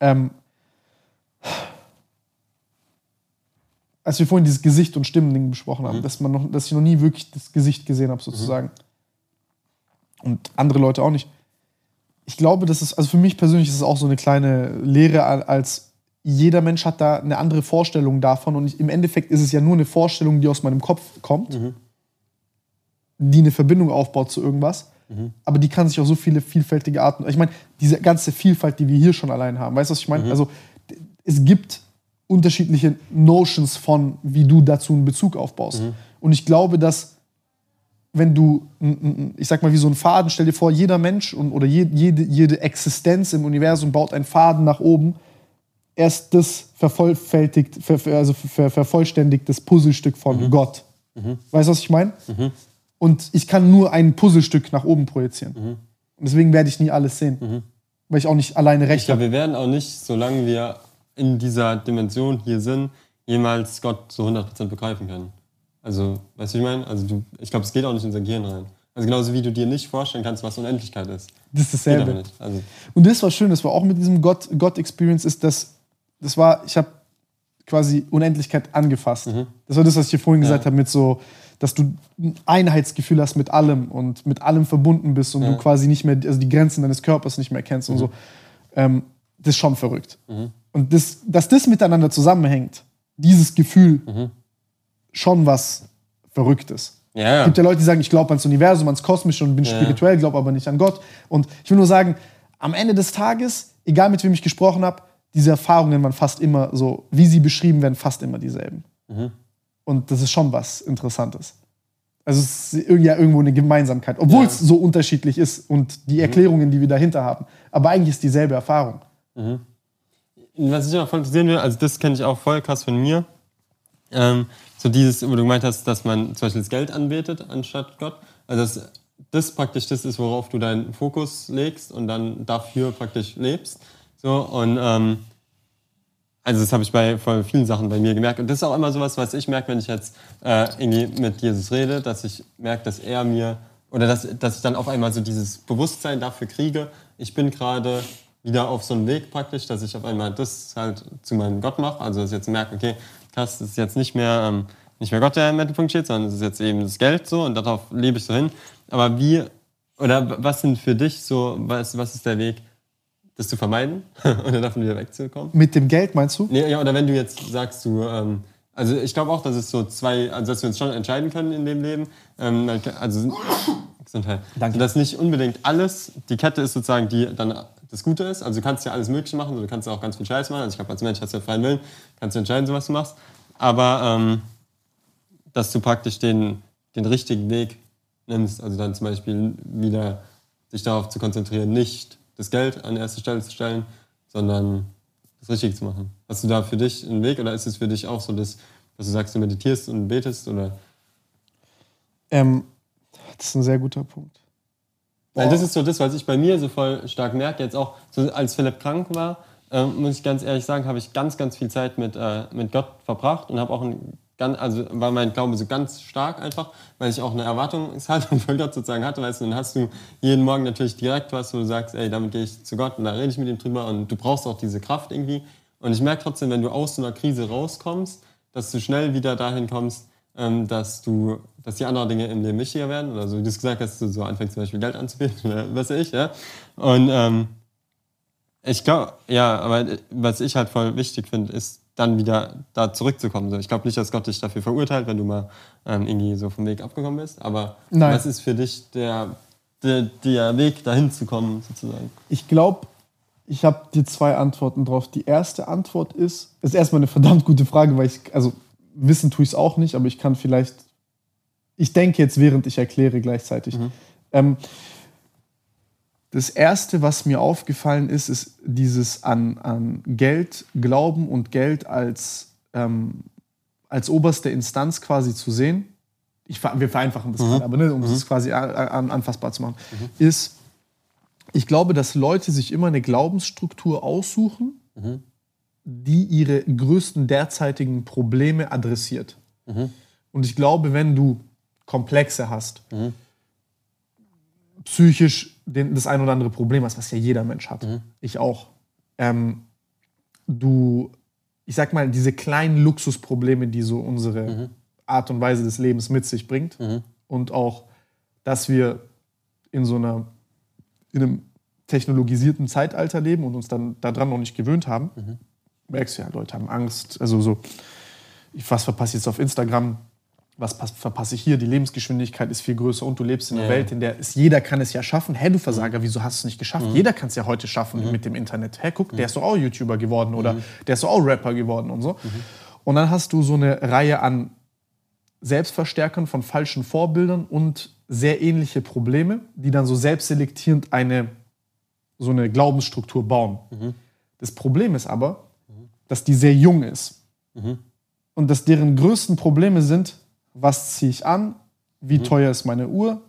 S2: ähm, als wir vorhin dieses Gesicht- und Stimmending besprochen haben, dass, man noch, dass ich noch nie wirklich das Gesicht gesehen habe, sozusagen. Und andere Leute auch nicht. Ich glaube, das ist, also für mich persönlich ist es auch so eine kleine Lehre, al- als jeder Mensch hat da eine andere Vorstellung davon. Und ich, im Endeffekt ist es ja nur eine Vorstellung, die aus meinem Kopf kommt, die eine Verbindung aufbaut zu irgendwas. Aber die kann sich auf so viele vielfältige Arten. Ich meine, diese ganze Vielfalt, die wir hier schon allein haben, weißt du, was ich meine? Also, d- es gibt unterschiedliche Notions von, wie du dazu einen Bezug aufbaust. Und ich glaube, dass wenn du, ich sag mal, wie so ein Faden, stell dir vor, jeder Mensch und, oder je- jede, jede Existenz im Universum baut einen Faden nach oben. Erst das vervollfältigt, ver, also ver, vervollständigt das Puzzlestück von Gott. Weißt du, was ich meine? Und ich kann nur ein Puzzlestück nach oben projizieren. Und deswegen werde ich nie alles sehen. Weil ich auch nicht alleine recht habe.
S3: wir werden auch nicht, solange wir in dieser Dimension hier sind, jemals Gott zu 100% begreifen können. Also, weißt du, ich meine? Also du, ich glaube, es geht auch nicht in unser Gehirn rein. Also genauso wie du dir nicht vorstellen kannst, was Unendlichkeit ist.
S2: Das ist dasselbe.
S3: Also,
S2: Und das war schön, das war auch mit diesem Gott- Gott-Experience, ist das, das war, ich habe quasi Unendlichkeit angefasst. Das war das, was ich dir vorhin gesagt habe, mit so, dass du ein Einheitsgefühl hast mit allem und mit allem verbunden bist und du quasi nicht mehr, also die Grenzen deines Körpers nicht mehr kennst und so. Ähm, das ist schon verrückt. Und das, dass das miteinander zusammenhängt, dieses Gefühl, schon was Verrücktes.
S3: ja, ja.
S2: Es gibt ja Leute, die sagen, ich glaube ans Universum, ans Kosmische und bin spirituell, glaube aber nicht an Gott. Und ich will nur sagen, am Ende des Tages, egal mit wem ich gesprochen habe, diese Erfahrungen waren fast immer so, wie sie beschrieben werden, fast immer dieselben. Und das ist schon was Interessantes. Also es ist ja irgendwo eine Gemeinsamkeit, obwohl
S3: Ja.
S2: es so unterschiedlich ist und die Erklärungen, die wir dahinter haben. Aber eigentlich ist dieselbe Erfahrung.
S3: Was ich immer voll interessieren will, also das kenne ich auch voll krass von mir. Ähm, so dieses, wo du gemeint hast, dass man zum Beispiel das Geld anbetet anstatt Gott. Also dass das praktisch das ist, worauf du deinen Fokus legst und dann dafür praktisch lebst. So und ähm, also das habe ich bei voll vielen Sachen bei mir gemerkt. Und das ist auch immer sowas, was ich merke, wenn ich jetzt äh, irgendwie mit Jesus rede, dass ich merke, dass er mir, oder dass, dass ich dann auf einmal so dieses Bewusstsein dafür kriege, ich bin gerade wieder auf so einem Weg praktisch, dass ich auf einmal das halt zu meinem Gott mache. Also dass ich jetzt merke, okay, das ist jetzt nicht mehr, ähm, nicht mehr Gott, der im Mittelpunkt steht, sondern es ist jetzt eben das Geld so und darauf lebe ich so hin. Aber wie, oder was sind für dich so, was, was ist der Weg, das zu vermeiden oder davon wieder wegzukommen?
S2: Mit dem Geld meinst du?
S3: Nee, ja, oder wenn du jetzt sagst, du, ähm, also ich glaube auch, dass es so zwei, also dass wir uns schon entscheiden können in dem Leben. Ähm, also Gesundheit.
S2: Danke.
S3: Dass nicht unbedingt alles, die Kette ist sozusagen, die dann das Gute ist. Also du kannst ja alles Mögliche machen, du kannst auch ganz viel Scheiß machen. Also ich glaube, als Mensch hast du ja freien Willen, kannst du entscheiden, so was du machst. Aber ähm, dass du praktisch den, den richtigen Weg nimmst, also dann zum Beispiel wieder dich darauf zu konzentrieren, nicht das Geld an erste Stelle zu stellen, sondern das Richtige zu machen. Hast du da für dich einen Weg oder ist es für dich auch so, dass, dass du sagst, du meditierst und betest? Oder?
S2: Ähm, das ist ein sehr guter Punkt.
S3: Weil das ist so das, was ich bei mir so voll stark merke. Jetzt auch, so als Philipp krank war, ähm, muss ich ganz ehrlich sagen, habe ich ganz, ganz viel Zeit mit, äh, mit Gott verbracht und habe auch ein, ganz, also war mein Glaube so ganz stark einfach, weil ich auch eine Erwartungshaltung von Gott sozusagen hatte. Weißt du, dann hast du jeden Morgen natürlich direkt was, wo du sagst, ey, damit gehe ich zu Gott und da rede ich mit ihm drüber und du brauchst auch diese Kraft irgendwie. Und ich merke trotzdem, wenn du aus so einer Krise rauskommst, dass du schnell wieder dahin kommst, ähm, dass du, dass die anderen Dinge im Leben wichtiger werden. Oder so, wie du es gesagt hast, du so anfängst zum Beispiel Geld anzubieten oder was weiß ich, ja. Und ähm, ich glaube, ja, aber was ich halt voll wichtig finde, ist dann wieder da zurückzukommen. So, ich glaube nicht, dass Gott dich dafür verurteilt, wenn du mal ähm, irgendwie so vom Weg abgekommen bist. Aber
S2: Nein.
S3: was ist für dich der, der, der Weg, dahin zu kommen, sozusagen?
S2: Ich glaube, ich habe dir zwei Antworten drauf. Die erste Antwort ist, ist erstmal eine verdammt gute Frage, weil ich, also wissen tue ich es auch nicht, aber ich kann vielleicht, ich denke jetzt, während ich erkläre gleichzeitig. Ähm, das erste, was mir aufgefallen ist, ist dieses an, an Geld glauben und Geld als, ähm, als oberste Instanz quasi zu sehen. Ich, wir vereinfachen das gerade, aber ne, um es quasi an, anfassbar zu machen, ist, ich glaube, dass Leute sich immer eine Glaubensstruktur aussuchen, die ihre größten derzeitigen Probleme adressiert. Und ich glaube, wenn du Komplexe hast, psychisch den, das ein oder andere Problem hast, was ja jeder Mensch hat, ich auch, ähm, du, ich sag mal, diese kleinen Luxusprobleme, die so unsere Art und Weise des Lebens mit sich bringt und auch, dass wir in so einer, in einem technologisierten Zeitalter leben und uns dann daran noch nicht gewöhnt haben, merkst du ja, Leute haben Angst, also so, ich, was verpasse ich jetzt auf Instagram, was pass- verpasse ich hier, die Lebensgeschwindigkeit ist viel größer und du lebst in einer
S3: Ja.
S2: Welt, in der es, jeder kann es ja schaffen. Hä, du Versager, wieso hast du es nicht geschafft? Jeder kann es ja heute schaffen mit dem Internet. Hä, guck, der ist doch auch YouTuber geworden oder der ist doch auch Rapper geworden und so. Und dann hast du so eine Reihe an Selbstverstärkern von falschen Vorbildern und sehr ähnliche Probleme, die dann so selbstselektierend eine, so eine Glaubensstruktur bauen. Das Problem ist aber, dass die sehr jung ist. Und dass deren größten Probleme sind, was ziehe ich an, wie teuer ist meine Uhr,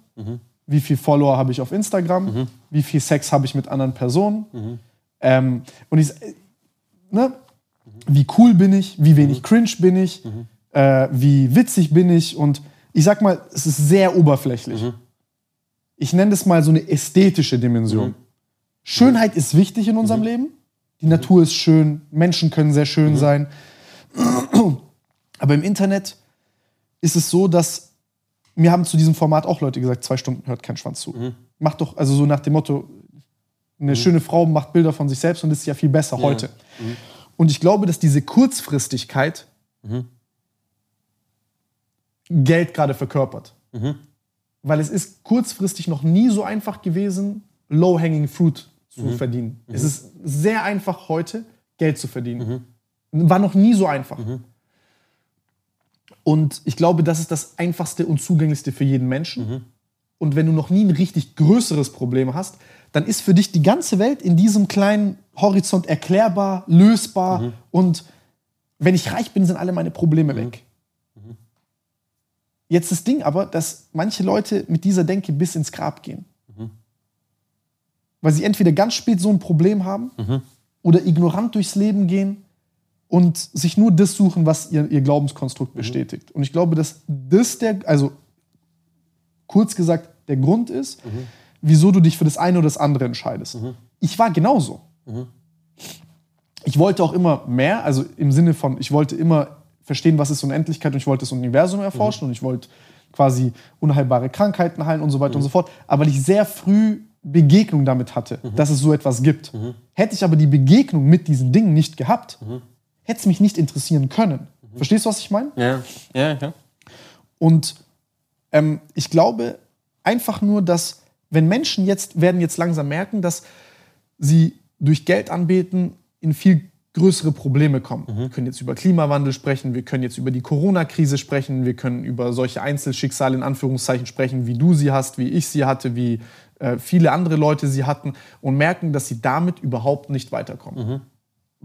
S2: wie viel Follower habe ich auf Instagram, wie viel Sex habe ich mit anderen Personen. Ähm, und ich, äh, ne, wie cool bin ich, wie wenig cringe bin ich, äh, wie witzig bin ich. Und ich sag mal, es ist sehr oberflächlich. Ich nenne das mal so eine ästhetische Dimension. Schönheit ist wichtig in unserem Leben. Die Natur ist schön, Menschen können sehr schön sein. Aber im Internet ist es so, dass mir haben zu diesem Format auch Leute gesagt, zwei Stunden hört kein Schwanz zu. Macht doch, also so nach dem Motto, eine schöne Frau macht Bilder von sich selbst und ist ja viel besser heute. Und ich glaube, dass diese Kurzfristigkeit Geld gerade verkörpert. Weil es ist kurzfristig noch nie so einfach gewesen, low-hanging fruit zu verdienen. Es ist sehr einfach heute, Geld zu verdienen. War noch nie so einfach. Und ich glaube, das ist das einfachste und zugänglichste für jeden Menschen. Und wenn du noch nie ein richtig größeres Problem hast, dann ist für dich die ganze Welt in diesem kleinen Horizont erklärbar, lösbar. Und wenn ich reich bin, sind alle meine Probleme weg. Jetzt das Ding aber, dass manche Leute mit dieser Denke bis ins Grab gehen. Weil sie entweder ganz spät so ein Problem haben oder ignorant durchs Leben gehen und sich nur das suchen, was ihr, ihr Glaubenskonstrukt bestätigt. Und ich glaube, dass das der, also kurz gesagt, der Grund ist, wieso du dich für das eine oder das andere entscheidest. Ich war genauso. Ich wollte auch immer mehr, also im Sinne von, ich wollte immer verstehen, was ist Unendlichkeit und ich wollte das Universum erforschen und ich wollte quasi unheilbare Krankheiten heilen und so weiter und so fort. Aber weil ich sehr früh Begegnung damit hatte, dass es so etwas gibt. Hätte ich aber die Begegnung mit diesen Dingen nicht gehabt, hätte es mich nicht interessieren können. Verstehst du, was ich meine?
S3: Ja, ja, ja.
S2: Und ähm, ich glaube einfach nur, dass wenn Menschen jetzt werden jetzt langsam merken, dass sie durch Geld anbeten in viel größere Probleme kommen. Wir können jetzt über Klimawandel sprechen, wir können jetzt über die Corona-Krise sprechen, wir können über solche Einzelschicksale in Anführungszeichen sprechen, wie du sie hast, wie ich sie hatte, wie äh, viele andere Leute sie hatten und merken, dass sie damit überhaupt nicht weiterkommen.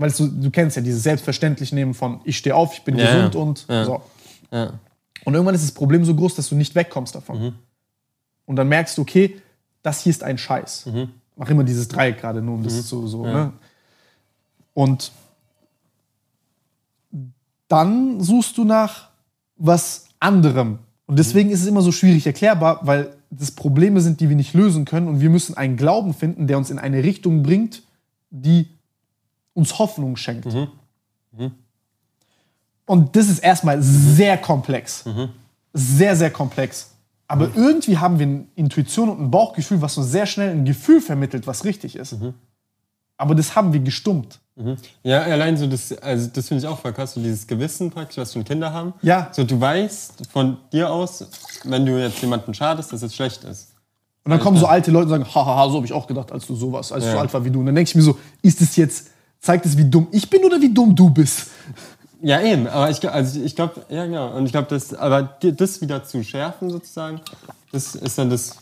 S2: Weil so, du kennst ja dieses selbstverständlich nehmen von ich stehe auf, ich bin
S3: Ja,
S2: gesund
S3: ja.
S2: und
S3: Ja.
S2: so. Und irgendwann ist das Problem so groß, dass du nicht wegkommst davon. Und dann merkst du, okay, das hier ist ein Scheiß. Mach immer dieses Dreieck gerade nur, um das zu so. Ne? Und dann suchst du nach was anderem. Und deswegen ist es immer so schwierig erklärbar, weil das Probleme sind, die wir nicht lösen können. Und wir müssen einen Glauben finden, der uns in eine Richtung bringt, die uns Hoffnung schenkt. Und das ist erstmal sehr komplex. Sehr, sehr komplex. Aber irgendwie haben wir eine Intuition und ein Bauchgefühl, was uns sehr schnell ein Gefühl vermittelt, was richtig ist. Aber das haben wir gestummt.
S3: Mhm. Ja, allein so das, also das finde ich auch voll krass, so dieses Gewissen praktisch, was schon Kinder haben.
S2: Ja.
S3: So du weißt von dir aus, wenn du jetzt jemanden schadest, dass es schlecht ist.
S2: Und dann kommen so alte Leute und sagen, hahaha, so habe ich auch gedacht, als du so warst, als ich
S3: Ja.
S2: so alt war wie du. Und dann denke ich mir so, ist es jetzt, zeigt es, wie dumm ich bin oder wie dumm du bist?
S3: Ja, eben, aber ich, also ich glaube, ja genau, und ich glaube, das, aber das wieder zu schärfen sozusagen, das ist dann das,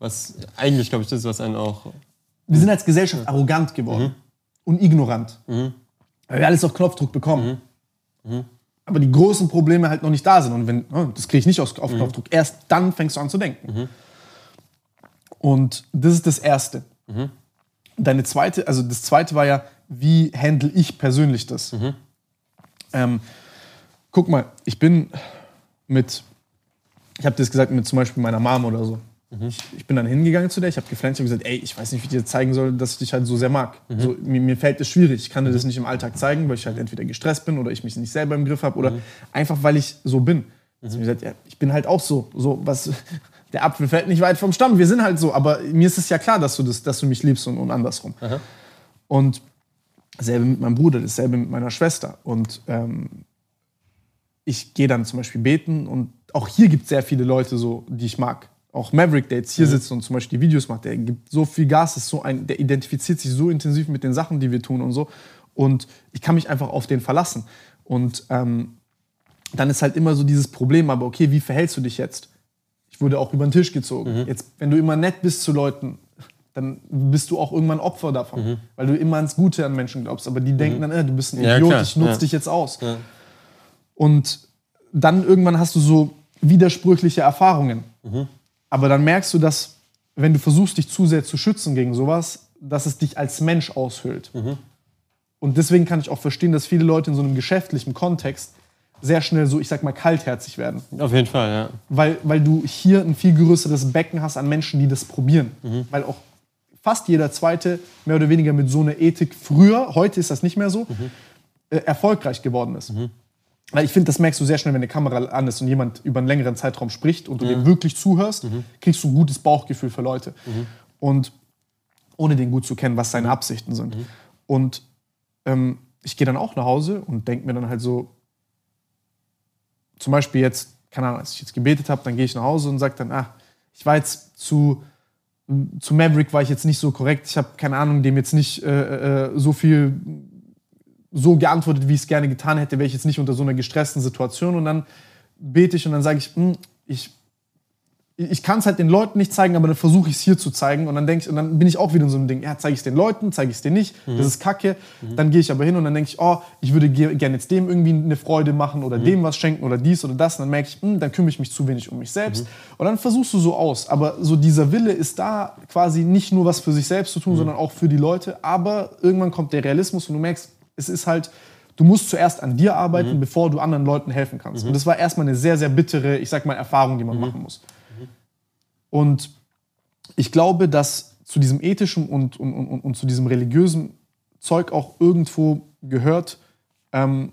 S3: was eigentlich, glaube ich, das, ist, was einen auch,
S2: Wir sind als Gesellschaft arrogant geworden und ignorant. Weil wir alles auf Knopfdruck bekommen. Aber die großen Probleme halt noch nicht da sind. Und wenn, oh, das kriege ich nicht aus- auf Knopfdruck, erst dann fängst du an zu denken. Und das ist das Erste. Deine zweite, also das zweite war ja, wie handle ich persönlich das? Ähm, guck mal, ich bin mit, ich habe das gesagt, mit zum Beispiel meiner Mom oder so. Ich, ich bin dann hingegangen zu der, ich habe geflennt, ich habe gesagt, ey, ich weiß nicht, wie ich dir zeigen soll, dass ich dich halt so sehr mag. So, mir, mir fällt es schwierig, ich kann dir das nicht im Alltag zeigen, weil ich halt entweder gestresst bin oder ich mich nicht selber im Griff habe oder einfach, weil ich so bin. Mhm. Sie gesagt, ja, ich bin halt auch so, so was, der Apfel fällt nicht weit vom Stamm, wir sind halt so, aber mir ist es ja klar, dass du, das, dass du mich liebst und, und andersrum. Und dasselbe mit meinem Bruder, dasselbe mit meiner Schwester. Und ähm, ich gehe dann zum Beispiel beten und auch hier gibt es sehr viele Leute, so, die ich mag. Auch Maverick, der jetzt hier sitzt und zum Beispiel die Videos macht, der gibt so viel Gas, ist so ein, der identifiziert sich so intensiv mit den Sachen, die wir tun und so. Und ich kann mich einfach auf den verlassen. Und ähm, dann ist halt immer so dieses Problem, aber okay, wie verhältst du dich jetzt? Ich wurde auch über den Tisch gezogen. Jetzt, wenn du immer nett bist zu Leuten, dann bist du auch irgendwann Opfer davon, weil du immer ans Gute an Menschen glaubst. Aber die denken dann, äh, du bist ein
S3: Ja,
S2: Idiot,
S3: klar,
S2: ich nutze
S3: ja.
S2: dich jetzt aus. Und dann irgendwann hast du so widersprüchliche Erfahrungen. Aber dann merkst du, dass, wenn du versuchst, dich zu sehr zu schützen gegen sowas, dass es dich als Mensch aushöhlt. Und deswegen kann ich auch verstehen, dass viele Leute in so einem geschäftlichen Kontext sehr schnell so, ich sag mal, kaltherzig werden.
S3: auf jeden Fall, ja.
S2: Weil, weil du hier ein viel größeres Becken hast an Menschen, die das probieren. Weil auch fast jeder Zweite mehr oder weniger mit so einer Ethik früher, heute ist das nicht mehr so, äh, erfolgreich geworden ist. Weil ich finde, das merkst du sehr schnell, wenn eine Kamera an ist und jemand über einen längeren Zeitraum spricht und du dem wirklich zuhörst, kriegst du ein gutes Bauchgefühl für Leute. Und ohne den gut zu kennen, was seine Absichten sind. Und ähm, ich gehe dann auch nach Hause und denke mir dann halt so, zum Beispiel jetzt, keine Ahnung, als ich jetzt gebetet habe, dann gehe ich nach Hause und sage dann, ach, ich war jetzt zu, zu Maverick war ich jetzt nicht so korrekt, ich habe keine Ahnung, dem jetzt nicht äh, äh, so viel so geantwortet, wie ich es gerne getan hätte, wäre ich jetzt nicht unter so einer gestressten Situation. Und dann bete ich und dann sage ich, hm, ich, ich kann es halt den Leuten nicht zeigen, aber dann versuche ich es hier zu zeigen und dann denke ich, und dann bin ich auch wieder in so einem Ding, ja, zeige ich es den Leuten, zeige ich es denen nicht, das ist kacke, dann gehe ich aber hin und dann denke ich, oh, ich würde ge- gerne jetzt dem irgendwie eine Freude machen oder dem was schenken oder dies oder das. Und dann merke ich, hm, dann kümmere ich mich zu wenig um mich selbst. Und dann versuchst du so aus, aber so dieser Wille ist da quasi nicht nur was für sich selbst zu tun, sondern auch für die Leute, aber irgendwann kommt der Realismus und du merkst, es ist halt, du musst zuerst an dir arbeiten, bevor du anderen Leuten helfen kannst. Und das war erstmal eine sehr, sehr bittere, ich sag mal, Erfahrung, die man machen muss. Und ich glaube, dass zu diesem ethischen und, und, und, und zu diesem religiösen Zeug auch irgendwo gehört, ähm,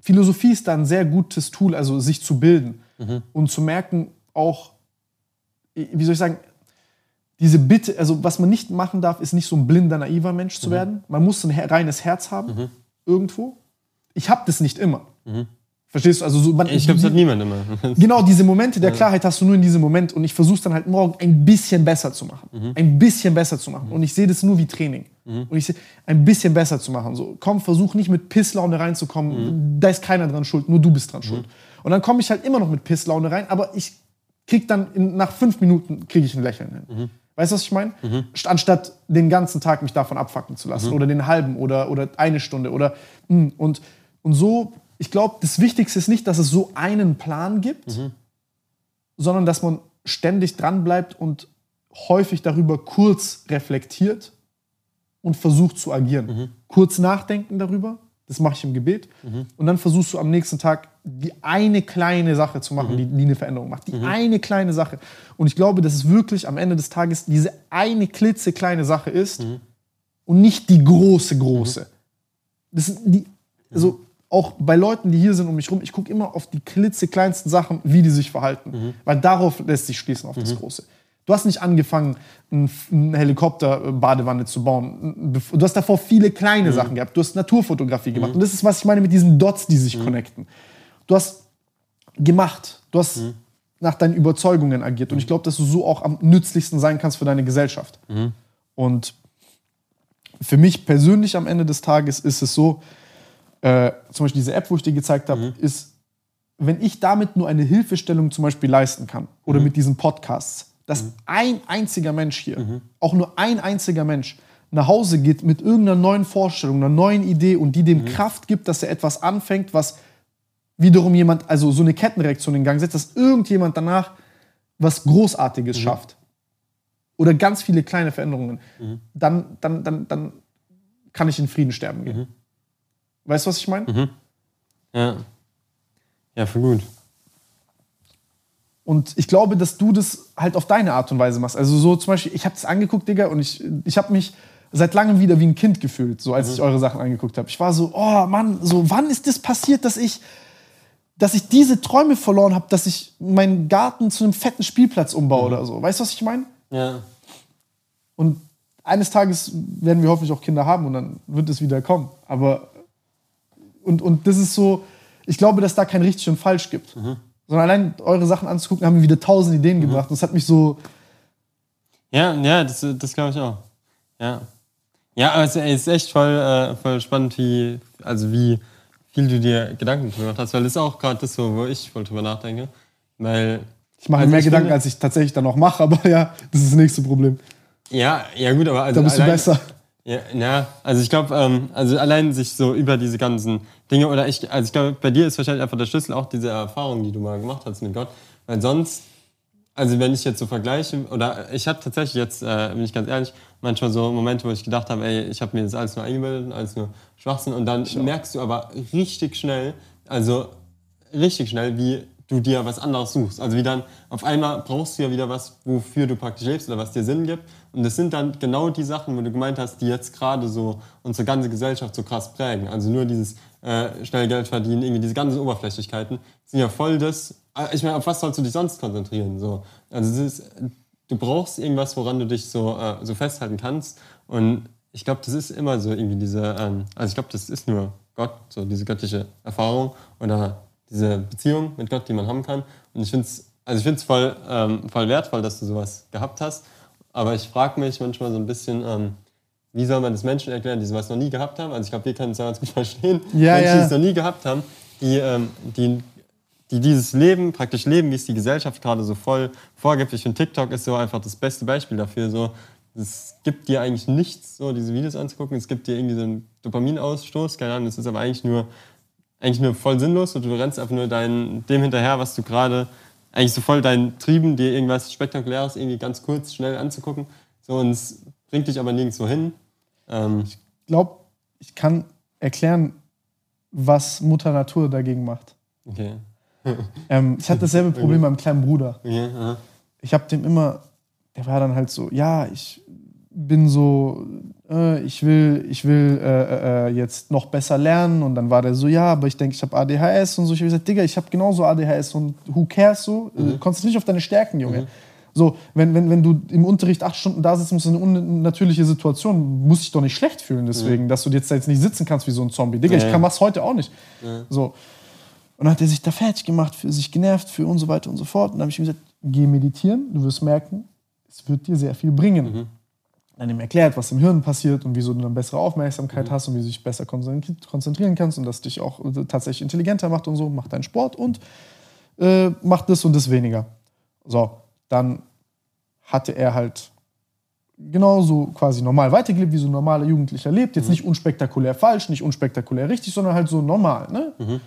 S2: Philosophie ist da ein sehr gutes Tool, also sich zu bilden und zu merken, auch, wie soll ich sagen, diese Bitte, also was man nicht machen darf, ist nicht so ein blinder, naiver Mensch zu werden. Man muss ein reines Herz haben, irgendwo. Ich habe das nicht immer. Verstehst du? Also so, man,
S3: Ich glaube, es hat niemand immer.
S2: Genau, diese Momente der Klarheit hast du nur in diesem Moment und ich versuche es dann halt morgen ein bisschen besser zu machen. Ein bisschen besser zu machen. Und ich sehe das nur wie Training. Und ich sehe, ein bisschen besser zu machen. So, komm, versuch nicht mit Pisslaune reinzukommen. Da ist keiner dran schuld, nur du bist dran schuld. Und dann komme ich halt immer noch mit Pisslaune rein, aber ich krieg dann in, nach fünf Minuten kriege ich ein Lächeln hin. Weißt du, was ich meine? St- Anstatt den ganzen Tag mich davon abfacken zu lassen oder den halben oder, oder eine Stunde oder mm, und, und so, ich glaube, das Wichtigste ist nicht, dass es so einen Plan gibt, sondern dass man ständig dran bleibt und häufig darüber kurz reflektiert und versucht zu agieren. Kurz nachdenken darüber, das mache ich im Gebet, und dann versuchst du am nächsten Tag die eine kleine Sache zu machen, die, die eine Veränderung macht. Die eine kleine Sache. Und ich glaube, dass es wirklich am Ende des Tages diese eine klitzekleine Sache ist und nicht die große, große. Das sind die, also auch bei Leuten, die hier sind um mich rum, ich gucke immer auf die klitzekleinsten Sachen, wie die sich verhalten. Weil darauf lässt sich schließen, auf das Große. Du hast nicht angefangen, eine Helikopter-Badewanne zu bauen. Du hast davor viele kleine mhm. Sachen gehabt. Du hast Naturfotografie gemacht. Mhm. Und das ist, was ich meine mit diesen Dots, die sich mhm. connecten. Du hast gemacht. Du hast mhm. nach deinen Überzeugungen agiert. Und ich glaube, dass du so auch am nützlichsten sein kannst für deine Gesellschaft.
S3: Mhm.
S2: Und für mich persönlich am Ende des Tages ist es so, äh, zum Beispiel diese App, wo ich dir gezeigt habe, mhm. ist, wenn ich damit nur eine Hilfestellung zum Beispiel leisten kann oder mhm. mit diesen Podcasts, dass mhm. ein einziger Mensch hier, mhm. auch nur ein einziger Mensch, nach Hause geht mit irgendeiner neuen Vorstellung, einer neuen Idee und die dem mhm. Kraft gibt, dass er etwas anfängt, was wiederum jemand, also so eine Kettenreaktion in Gang setzt, dass irgendjemand danach was Großartiges mhm. schafft. Oder ganz viele kleine Veränderungen. Dann, dann, dann, dann kann ich in Frieden sterben gehen. Weißt du, was ich meine?
S3: Ja. Ja, für gut.
S2: Und ich glaube, dass du das halt auf deine Art und Weise machst. Also so zum Beispiel, ich habe das angeguckt, Digga, und ich, ich habe mich seit langem wieder wie ein Kind gefühlt, so als mhm. ich eure Sachen angeguckt habe. Ich war so, oh Mann, so wann ist das passiert, dass ich, dass ich diese Träume verloren habe, dass ich meinen Garten zu einem fetten Spielplatz umbaue mhm. oder so. Weißt du, was ich meine?
S3: Ja.
S2: Und eines Tages werden wir hoffentlich auch Kinder haben und dann wird es wieder kommen. Aber und, und das ist so, ich glaube, dass da kein richtig und falsch gibt. Mhm. Sondern allein eure Sachen anzugucken, haben mir wieder tausend Ideen mhm. gebracht. Und das hat mich so.
S3: Ja, ja, das, das glaube ich auch. Ja. Ja, aber es ist echt voll, äh, voll spannend, wie, also wie viel du dir Gedanken gemacht hast, weil das ist auch gerade das so, wo ich voll drüber nachdenke. Weil.
S2: Ich mache also mehr Gedanken, finde, als ich tatsächlich dann auch mache, aber ja, das ist das nächste Problem.
S3: Ja, ja gut, aber also
S2: da bist allein, du besser.
S3: Ja, ja, also ich glaube, ähm, also allein sich so über diese ganzen Dinge oder ich, also ich glaube, bei dir ist wahrscheinlich einfach der Schlüssel auch diese Erfahrung, die du mal gemacht hast mit Gott, weil sonst, also wenn ich jetzt so vergleiche oder ich hatte tatsächlich jetzt, äh, bin ich ganz ehrlich, manchmal so Momente, wo ich gedacht habe, ey, ich habe mir das alles nur eingebildet, alles nur Schwachsinn und dann merkst du aber richtig schnell, also richtig schnell, wie du dir was anderes suchst. Also wie dann auf einmal brauchst du ja wieder was, wofür du praktisch lebst oder was dir Sinn gibt. Und das sind dann genau die Sachen, wo du gemeint hast, die jetzt gerade so unsere ganze Gesellschaft so krass prägen. Also nur dieses äh, schnell Geld verdienen, irgendwie diese ganzen Oberflächlichkeiten sind ja voll das. Äh, ich meine, auf was sollst du dich sonst konzentrieren? So, also ist, du brauchst irgendwas, woran du dich so, äh, so festhalten kannst. Und ich glaube, das ist immer so irgendwie diese, ähm, also ich glaube, das ist nur Gott, so diese göttliche Erfahrung oder diese Beziehung mit Gott, die man haben kann. Und ich finde es also ich finde es voll, ähm, voll wertvoll, dass du sowas gehabt hast. Aber ich frage mich manchmal so ein bisschen, ähm, wie soll man das Menschen erklären, die sowas noch nie gehabt haben? Also ich glaube, wir können es ganz gut verstehen.
S2: Ja,
S3: Menschen,
S2: ja.
S3: die es noch nie gehabt haben, die, ähm, die, die dieses Leben praktisch leben, wie es die Gesellschaft gerade so voll vorgibt. Ich finde, TikTok ist so einfach das beste Beispiel dafür. So, es gibt dir eigentlich nichts, so diese Videos anzugucken. Es gibt dir irgendwie so einen Dopaminausstoß, keine Ahnung, das ist aber eigentlich nur eigentlich nur voll sinnlos und du rennst einfach nur dein, dem hinterher, was du gerade, eigentlich so voll deinen Trieben, dir irgendwas Spektakuläres irgendwie ganz kurz, schnell anzugucken. So, und es bringt dich aber nirgendwo hin.
S2: Ähm ich glaube, ich kann erklären, was Mutter Natur dagegen macht.
S3: Okay.
S2: ähm, ich hatte dasselbe Problem mit meinem kleinen Bruder.
S3: Okay,
S2: ich habe dem immer, der war dann halt so, ja, ich bin so, ich will, ich will äh, äh, jetzt noch besser lernen. Und dann war der so, ja, aber ich denke, ich habe ADHS und so. Ich habe gesagt, Digga, ich habe genauso ADHS und who cares so? Äh, mhm. Konzentriere dich auf deine Stärken, Junge. Mhm. So, wenn, wenn, wenn du im Unterricht acht Stunden da sitzt, ist eine unnatürliche Situation, muss ich doch nicht schlecht fühlen deswegen, mhm. dass du jetzt, jetzt nicht sitzen kannst wie so ein Zombie. Digga, ich kann was heute auch nicht. So. Und dann hat er sich da fertig gemacht, für sich genervt, für und so weiter und so fort. Und dann habe ich ihm gesagt, geh meditieren, du wirst merken, es wird dir sehr viel bringen. Mhm dann ihm erklärt, was im Hirn passiert und wieso du eine bessere Aufmerksamkeit mhm. hast und wie du dich besser konzentrieren kannst und das dich auch tatsächlich intelligenter macht und so, mach deinen Sport und äh, mach das und das weniger. So, dann hatte er halt genauso quasi normal weitergelebt, wie so ein normaler Jugendlicher lebt. Jetzt mhm. nicht unspektakulär falsch, nicht unspektakulär richtig, sondern halt so normal. Ne? Mhm.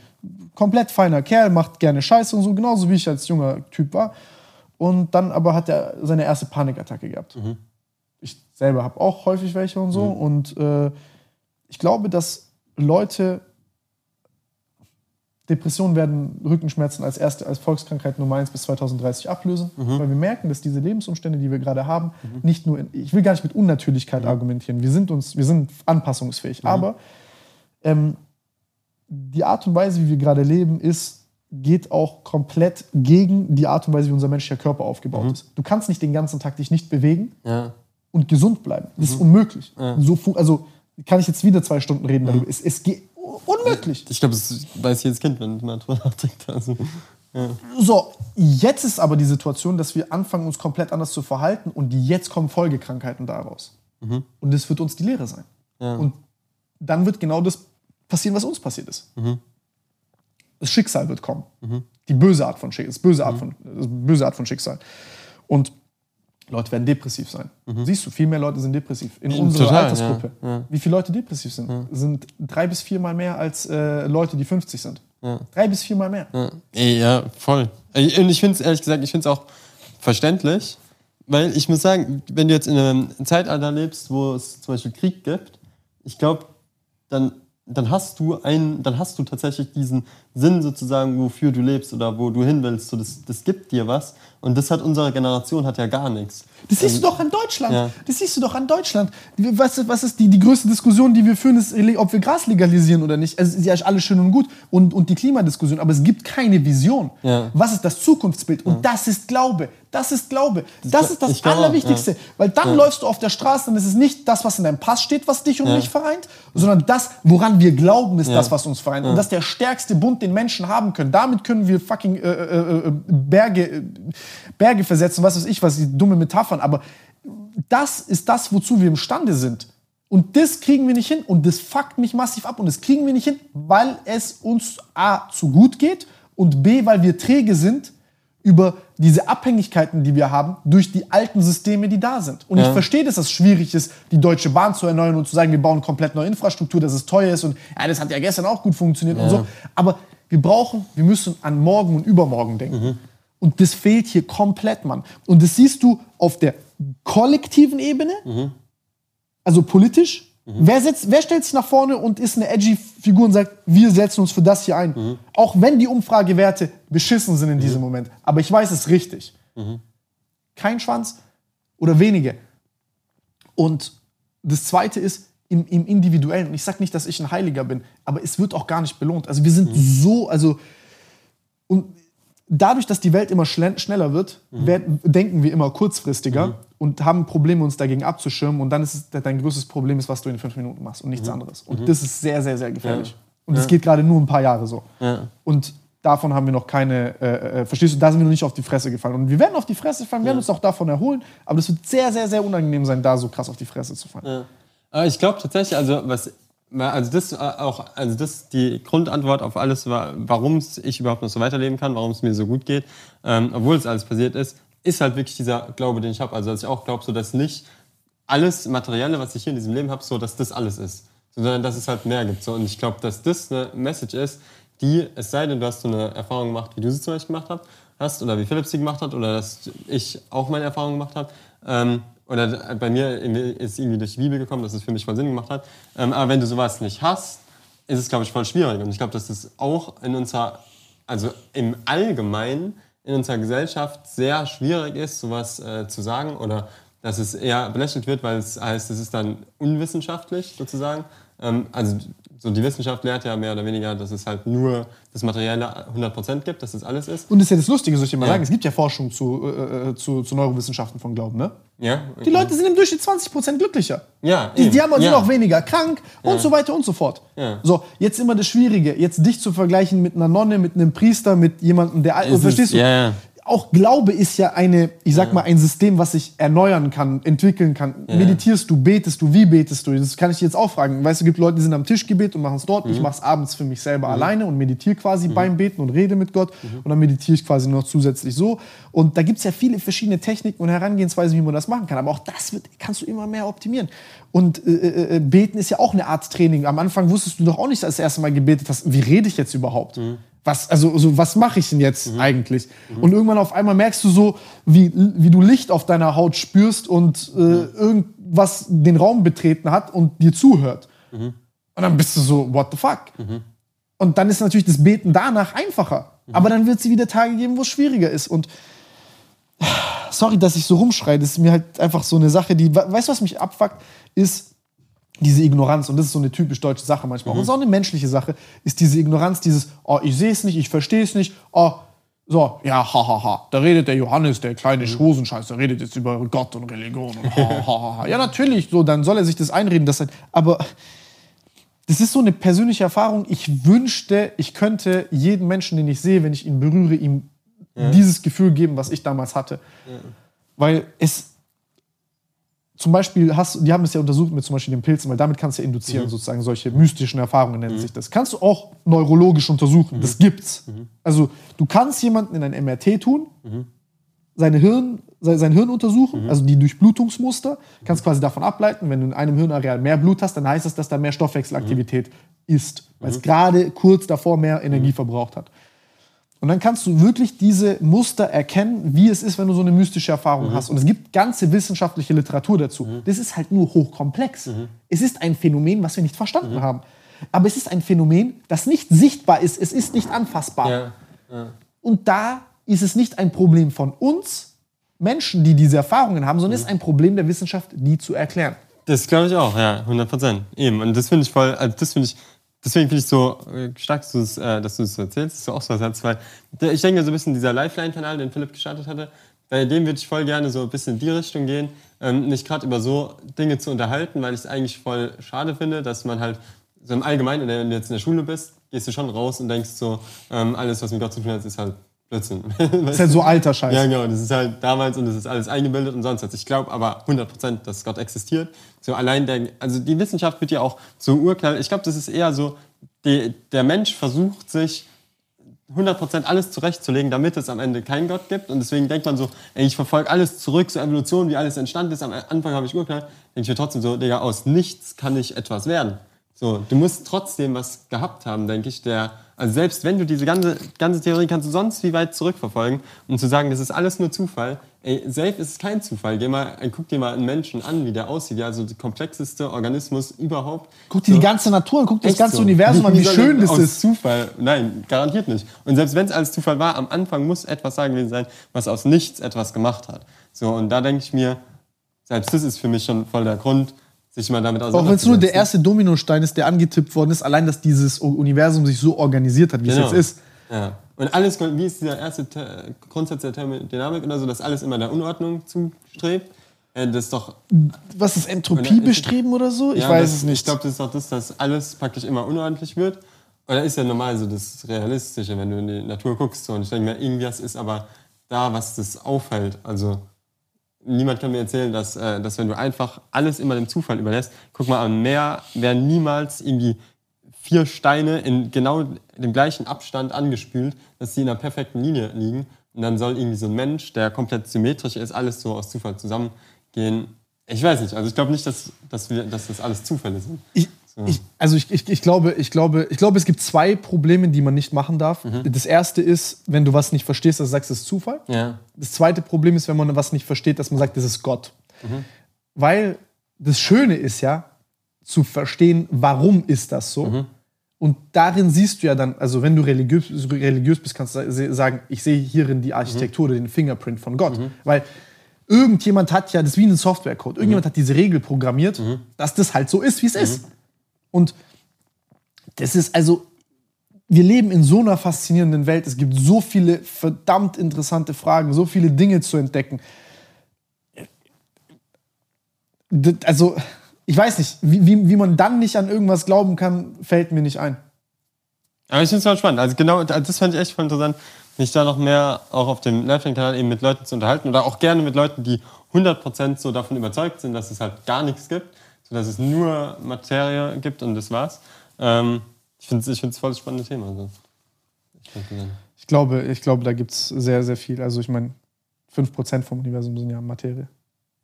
S2: Komplett feiner Kerl, macht gerne Scheiße und so, genauso wie ich als junger Typ war. Und dann aber hat er seine erste Panikattacke gehabt.
S3: Mhm
S2: selber habe auch häufig welche und so. Mhm. Und äh, ich glaube, dass Leute Depressionen werden Rückenschmerzen als erste als Volkskrankheit Nummer 1 bis 2030 ablösen, mhm. weil wir merken, dass diese Lebensumstände, die wir gerade haben, mhm. nicht nur in, ich will gar nicht mit Unnatürlichkeit mhm. argumentieren. Wir sind uns, wir sind anpassungsfähig, mhm. aber ähm, die Art und Weise, wie wir gerade leben, ist geht auch komplett gegen die Art und Weise, wie unser menschlicher Körper aufgebaut ist. Du kannst nicht den ganzen Tag dich nicht bewegen
S3: Ja.
S2: Und gesund bleiben. Das ist unmöglich. So, fu- also kann ich jetzt wieder zwei Stunden reden darüber. Es, es geht unmöglich.
S3: Ich glaube, das weiß jedes Kind, wenn man drüber nachdenkt. Also,
S2: So, jetzt ist aber die Situation, dass wir anfangen, uns komplett anders zu verhalten und jetzt kommen Folgekrankheiten daraus. Und das wird uns die Lehre sein.
S3: Ja.
S2: Und dann wird genau das passieren, was uns passiert ist. Das Schicksal wird kommen. Die böse Art von Schicksal, das böse Art von, das böse Art von Schicksal. Und Leute werden depressiv sein. Siehst du, viel mehr Leute sind depressiv. In unserer
S3: Total,
S2: Altersgruppe.
S3: ja, ja.
S2: Wie viele Leute depressiv sind? Sind drei bis viermal mehr als äh, Leute, die 50 sind. Drei bis viermal mehr.
S3: ja. Ey, ja, voll. Und ich finde es, ehrlich gesagt, ich finde es auch verständlich, weil ich muss sagen, wenn du jetzt in einem Zeitalter lebst, wo es zum Beispiel Krieg gibt, ich glaube, dann, dann hast du einen, dann hast du tatsächlich diesen Sinn sozusagen, wofür du lebst oder wo du hin willst. So, das, das gibt dir was. Und das hat unsere Generation hat ja gar nichts.
S2: Das siehst du doch an Deutschland.
S3: Ja.
S2: Das siehst du doch an Deutschland. Was, ist- was ist die, die größte Diskussion, die wir führen, ist, ob wir Gras legalisieren oder nicht. Es ist ja alles schön und gut. Und, und die Klimadiskussion. Aber es gibt keine Vision.
S3: Ja.
S2: Was ist das Zukunftsbild? Und das ist Glaube. Das ist Glaube. Das ist das
S3: auch,
S2: Allerwichtigste. Weil dann läufst du auf der Straße, ist es nicht das, was in deinem Pass steht, was dich und mich vereint, sondern das, woran wir glauben, ist das, was uns vereint. Und das ist der stärkste Bund, den Menschen haben können. Damit können wir fucking äh, äh, äh, Berge, äh, Berge versetzen, was weiß ich, was die dumme Metaphern. Aber das ist das, wozu wir imstande sind. Und das kriegen wir nicht hin und das fuckt mich massiv ab und das kriegen wir nicht hin, weil es uns A zu gut geht und B, weil wir träge sind über diese Abhängigkeiten, die wir haben, durch die alten Systeme, die da sind. Und ich verstehe, dass es schwierig ist, die Deutsche Bahn zu erneuern und zu sagen, wir bauen komplett neue Infrastruktur, dass es teuer ist und ja, das hat ja gestern auch gut funktioniert und so. Aber wir brauchen, wir müssen an morgen und übermorgen denken. Und das fehlt hier komplett, Mann. Und das siehst du auf der kollektiven Ebene, also politisch. Wer, setzt, wer stellt sich nach vorne und ist eine edgy Figur und sagt, wir setzen uns für das hier ein? Auch wenn die Umfragewerte beschissen sind in diesem Moment. Aber ich weiß es richtig. Kein Schwanz oder wenige. Und das Zweite ist im, im Individuellen. Und ich sage nicht, dass ich ein Heiliger bin, aber es wird auch gar nicht belohnt. Also wir sind so, also und dadurch, dass die Welt immer schneller wird, werden, denken wir immer kurzfristiger und haben Probleme, uns dagegen abzuschirmen. Und dann ist es dein größtes Problem, ist, was du in fünf Minuten machst und nichts anderes. Und das ist sehr, sehr, sehr gefährlich. Und das geht gerade nur ein paar Jahre so.
S3: Ja.
S2: Und davon haben wir noch keine, äh, äh, verstehst du, da sind wir noch nicht auf die Fresse gefallen. Und wir werden auf die Fresse fallen, wir werden uns auch davon erholen, aber das wird sehr, sehr, sehr unangenehm sein, da so krass auf die Fresse zu fallen.
S3: Aber ich glaube tatsächlich, also was, also das äh, auch, also das die Grundantwort auf alles, warum ich überhaupt noch so weiterleben kann, warum es mir so gut geht, ähm, obwohl es alles passiert ist, ist halt wirklich dieser Glaube, den ich habe. Also dass ich auch glaube, so dass nicht alles Materielle, was ich hier in diesem Leben habe, so dass das alles ist, sondern dass es halt mehr gibt. So. Und ich glaube, dass das eine Message ist, die, es sei denn, du hast so eine Erfahrung gemacht, wie du sie zum Beispiel gemacht hast, hast oder wie Philipp sie gemacht hat oder dass ich auch meine Erfahrung gemacht habe. Ähm, oder bei mir ist irgendwie durch die Bibel gekommen, dass es für mich voll Sinn gemacht hat. Ähm, aber wenn du sowas nicht hast, ist es, glaube ich, voll schwierig. Und ich glaube, dass das auch in unserer, also im Allgemeinen in unserer Gesellschaft sehr schwierig ist, sowas äh, zu sagen oder dass es eher belächelt wird, weil es heißt, es ist dann unwissenschaftlich sozusagen. Ähm, also so die Wissenschaft lehrt ja mehr oder weniger, dass es halt nur das Materielle 100% gibt, dass das alles ist.
S2: Und das ist ja das Lustige, soll ich dir mal
S3: Ja.
S2: sagen, es gibt ja Forschung zu, äh, äh, zu, zu Neurowissenschaften von Glauben, ne?
S3: Ja,
S2: Die Leute sind im Durchschnitt 20% glücklicher.
S3: Ja,
S2: Die, die haben, sind
S3: Ja.
S2: auch weniger krank und so weiter und so fort.
S3: Ja.
S2: So, jetzt immer das Schwierige, jetzt dich zu vergleichen mit einer Nonne, mit einem Priester, mit jemandem, der...
S3: Es ist-
S2: verstehst du?
S3: ja, ja.
S2: Auch Glaube ist ja eine, ich sag mal, ein System, was sich erneuern kann, entwickeln kann. Meditierst du, betest du, wie betest du? Das kann ich dir jetzt auch fragen. Weißt du, es gibt Leute, die sind am Tischgebet und machen es dort. Ich mache es abends für mich selber alleine und meditiere quasi beim Beten und rede mit Gott. Und dann meditiere ich quasi noch zusätzlich so. Und da gibt es ja viele verschiedene Techniken und Herangehensweisen, wie man das machen kann. Aber auch das wird, kannst du immer mehr optimieren. Und äh, äh, äh, Beten ist ja auch eine Art Training. Am Anfang wusstest du doch auch nicht, als du das erste Mal gebetet hast, wie rede ich jetzt überhaupt? Was, also, also, was mache ich denn jetzt eigentlich? Und irgendwann auf einmal merkst du so, wie, wie du Licht auf deiner Haut spürst und äh, irgendwas den Raum betreten hat und dir zuhört. Und dann bist du so, what the fuck? Und dann ist natürlich das Beten danach einfacher. Aber dann wird es wieder Tage geben, wo es schwieriger ist. Und sorry, dass ich so rumschreie, das ist mir halt einfach so eine Sache, die, we- weißt du, was mich abfuckt, ist, diese Ignoranz, und das ist so eine typisch deutsche Sache manchmal, mhm. und so eine menschliche Sache, ist diese Ignoranz, dieses, oh, ich sehe es nicht, ich verstehe es nicht, oh, so, ja, hahaha, ha, ha. da redet der Johannes, der kleine mhm. Hosenscheiß, der redet jetzt über Gott und Religion und ha, ha, ha. Ja, natürlich, so, dann soll er sich das einreden, dass er, aber das ist so eine persönliche Erfahrung. Ich wünschte, ich könnte jeden Menschen, den ich sehe, wenn ich ihn berühre, ihm ja. dieses Gefühl geben, was ich damals hatte. Ja. Weil es, zum Beispiel hast, die haben es ja untersucht mit zum Beispiel den Pilzen, weil damit kannst du ja induzieren, mhm. sozusagen solche mystischen Erfahrungen nennt mhm. sich das. Kannst du auch neurologisch untersuchen, mhm. das gibt's. Mhm. Also du kannst jemanden in ein MRT tun, mhm. seine Hirn, sein Hirn untersuchen, mhm. also die Durchblutungsmuster, kannst quasi davon ableiten, wenn du in einem Hirnareal mehr Blut hast, dann heißt das, dass da mehr Stoffwechselaktivität ist, weil es gerade kurz davor mehr Energie verbraucht hat. Und dann kannst du wirklich diese Muster erkennen, wie es ist, wenn du so eine mystische Erfahrung mhm. hast. Und es gibt ganze wissenschaftliche Literatur dazu. Mhm. Das ist halt nur hochkomplex. Mhm. Es ist ein Phänomen, was wir nicht verstanden mhm. haben. Aber es ist ein Phänomen, das nicht sichtbar ist. Es ist nicht anfassbar. Ja. Ja. Und da ist es nicht ein Problem von uns, Menschen, die diese Erfahrungen haben, sondern es ist ein Problem der Wissenschaft, die zu erklären.
S3: Das glaube ich auch, ja, 100 Prozent. Eben. Und das finde ich voll, also das finde ich deswegen finde ich so äh, stark, dass du es dass so erzählst, dass du auch so was hast, weil ich denke so ein bisschen dieser Lifeline-Kanal, den Philipp gestartet hatte, bei dem würde ich voll gerne so ein bisschen in die Richtung gehen, ähm, nicht gerade über so Dinge zu unterhalten, weil ich es eigentlich voll schade finde, dass man halt so im Allgemeinen, wenn du jetzt in der Schule bist, gehst du schon raus und denkst so, ähm, alles, was mit Gott zu tun hat, ist halt Blödsinn.
S2: Das ist halt so alter Scheiß.
S3: Ja, genau. Das ist halt damals und das ist alles eingebildet und sonst was. Ich glaube aber 100%, dass Gott existiert. So allein der, also die Wissenschaft wird ja auch so urknall. Ich glaube, das ist eher so, die, der Mensch versucht sich 100% alles zurechtzulegen, damit es am Ende keinen Gott gibt. Und deswegen denkt man so, ey, ich verfolge alles zurück zur Evolution, wie alles entstanden ist. Am Anfang habe ich urknall. Denke ich mir trotzdem so, Digga, aus nichts kann ich etwas werden. So, du musst trotzdem was gehabt haben, denke ich, der also selbst wenn du diese ganze, ganze Theorie kannst du sonst wie weit zurückverfolgen, um zu sagen, das ist alles nur Zufall. Ey, safe ist es kein Zufall. Geh mal, guck dir mal einen Menschen an, wie der aussieht. Ja, also der komplexeste Organismus überhaupt.
S2: Guck dir so. die ganze Natur an, guck dir das ganze so. Universum an, wie, wie schön das ist.
S3: Zufall. Nein, garantiert nicht. Und selbst wenn es alles Zufall war, am Anfang muss etwas da gewesen sein, was aus nichts etwas gemacht hat. So, und da denke ich mir, selbst das ist für mich schon voll der Grund, sich mal damit.
S2: Auch wenn es nur der erste Dominostein ist, der angetippt worden ist, allein, dass dieses Universum sich so organisiert hat, wie genau. es jetzt ist.
S3: Ja. Und alles, wie ist dieser erste Grundsatz der Thermodynamik oder so, dass alles immer der Unordnung zustrebt? Äh, das ist doch.
S2: Was ist Entropie bestreben oder so? Ich ja, weiß
S3: das,
S2: es nicht.
S3: Ich glaube, das ist doch das, dass alles praktisch immer unordentlich wird. Oder ist ja normal so das Realistische, wenn du in die Natur guckst. So. Und ich denke mir, irgendwas ist aber da, was das aufhält. Also niemand kann mir erzählen, dass, äh, dass wenn du einfach alles immer dem Zufall überlässt, guck mal, am Meer werden niemals irgendwie vier Steine in genau dem gleichen Abstand angespült, dass sie in einer perfekten Linie liegen. Und dann soll irgendwie so ein Mensch, der komplett symmetrisch ist, alles so aus Zufall zusammengehen. Ich weiß nicht, also ich glaube nicht, dass, dass, wir, dass das alles Zufälle sind.
S2: Ich, ich, also ich, ich, ich, glaube, ich, glaube, ich glaube, es gibt zwei Probleme, die man nicht machen darf. Mhm. Das erste ist, wenn du was nicht verstehst, dass du sagst, es ist Zufall. Ja. Das zweite Problem ist, wenn man was nicht versteht, dass man sagt, das ist Gott. Mhm. Weil das Schöne ist ja, zu verstehen, warum ist das so. Mhm. Und darin siehst du ja dann, also wenn du religiös, religiös bist, kannst du sagen, ich sehe hierin die Architektur oder den Fingerprint von Gott. Mhm. Weil irgendjemand hat ja, das ist wie ein Softwarecode, irgendjemand mhm. hat diese Regel programmiert, mhm. dass das halt so ist, wie es ist. Und das ist also, wir leben in so einer faszinierenden Welt. Es gibt so viele verdammt interessante Fragen, so viele Dinge zu entdecken. Also, ich weiß nicht, wie, wie, man dann nicht an irgendwas glauben kann, fällt mir nicht ein.
S3: Aber ich finde es voll spannend. Also genau, das fand ich echt voll interessant, mich da noch mehr auch auf dem Live-Kanal eben mit Leuten zu unterhalten oder auch gerne mit Leuten, die 100% so davon überzeugt sind, dass es halt gar nichts gibt sodass es nur Materie gibt und das war's. Ähm, ich finde es ich voll das spannende Thema. Also,
S2: ich, ich, glaube, ich glaube, da gibt es sehr, sehr viel. Also ich meine, 5% vom Universum sind ja Materie.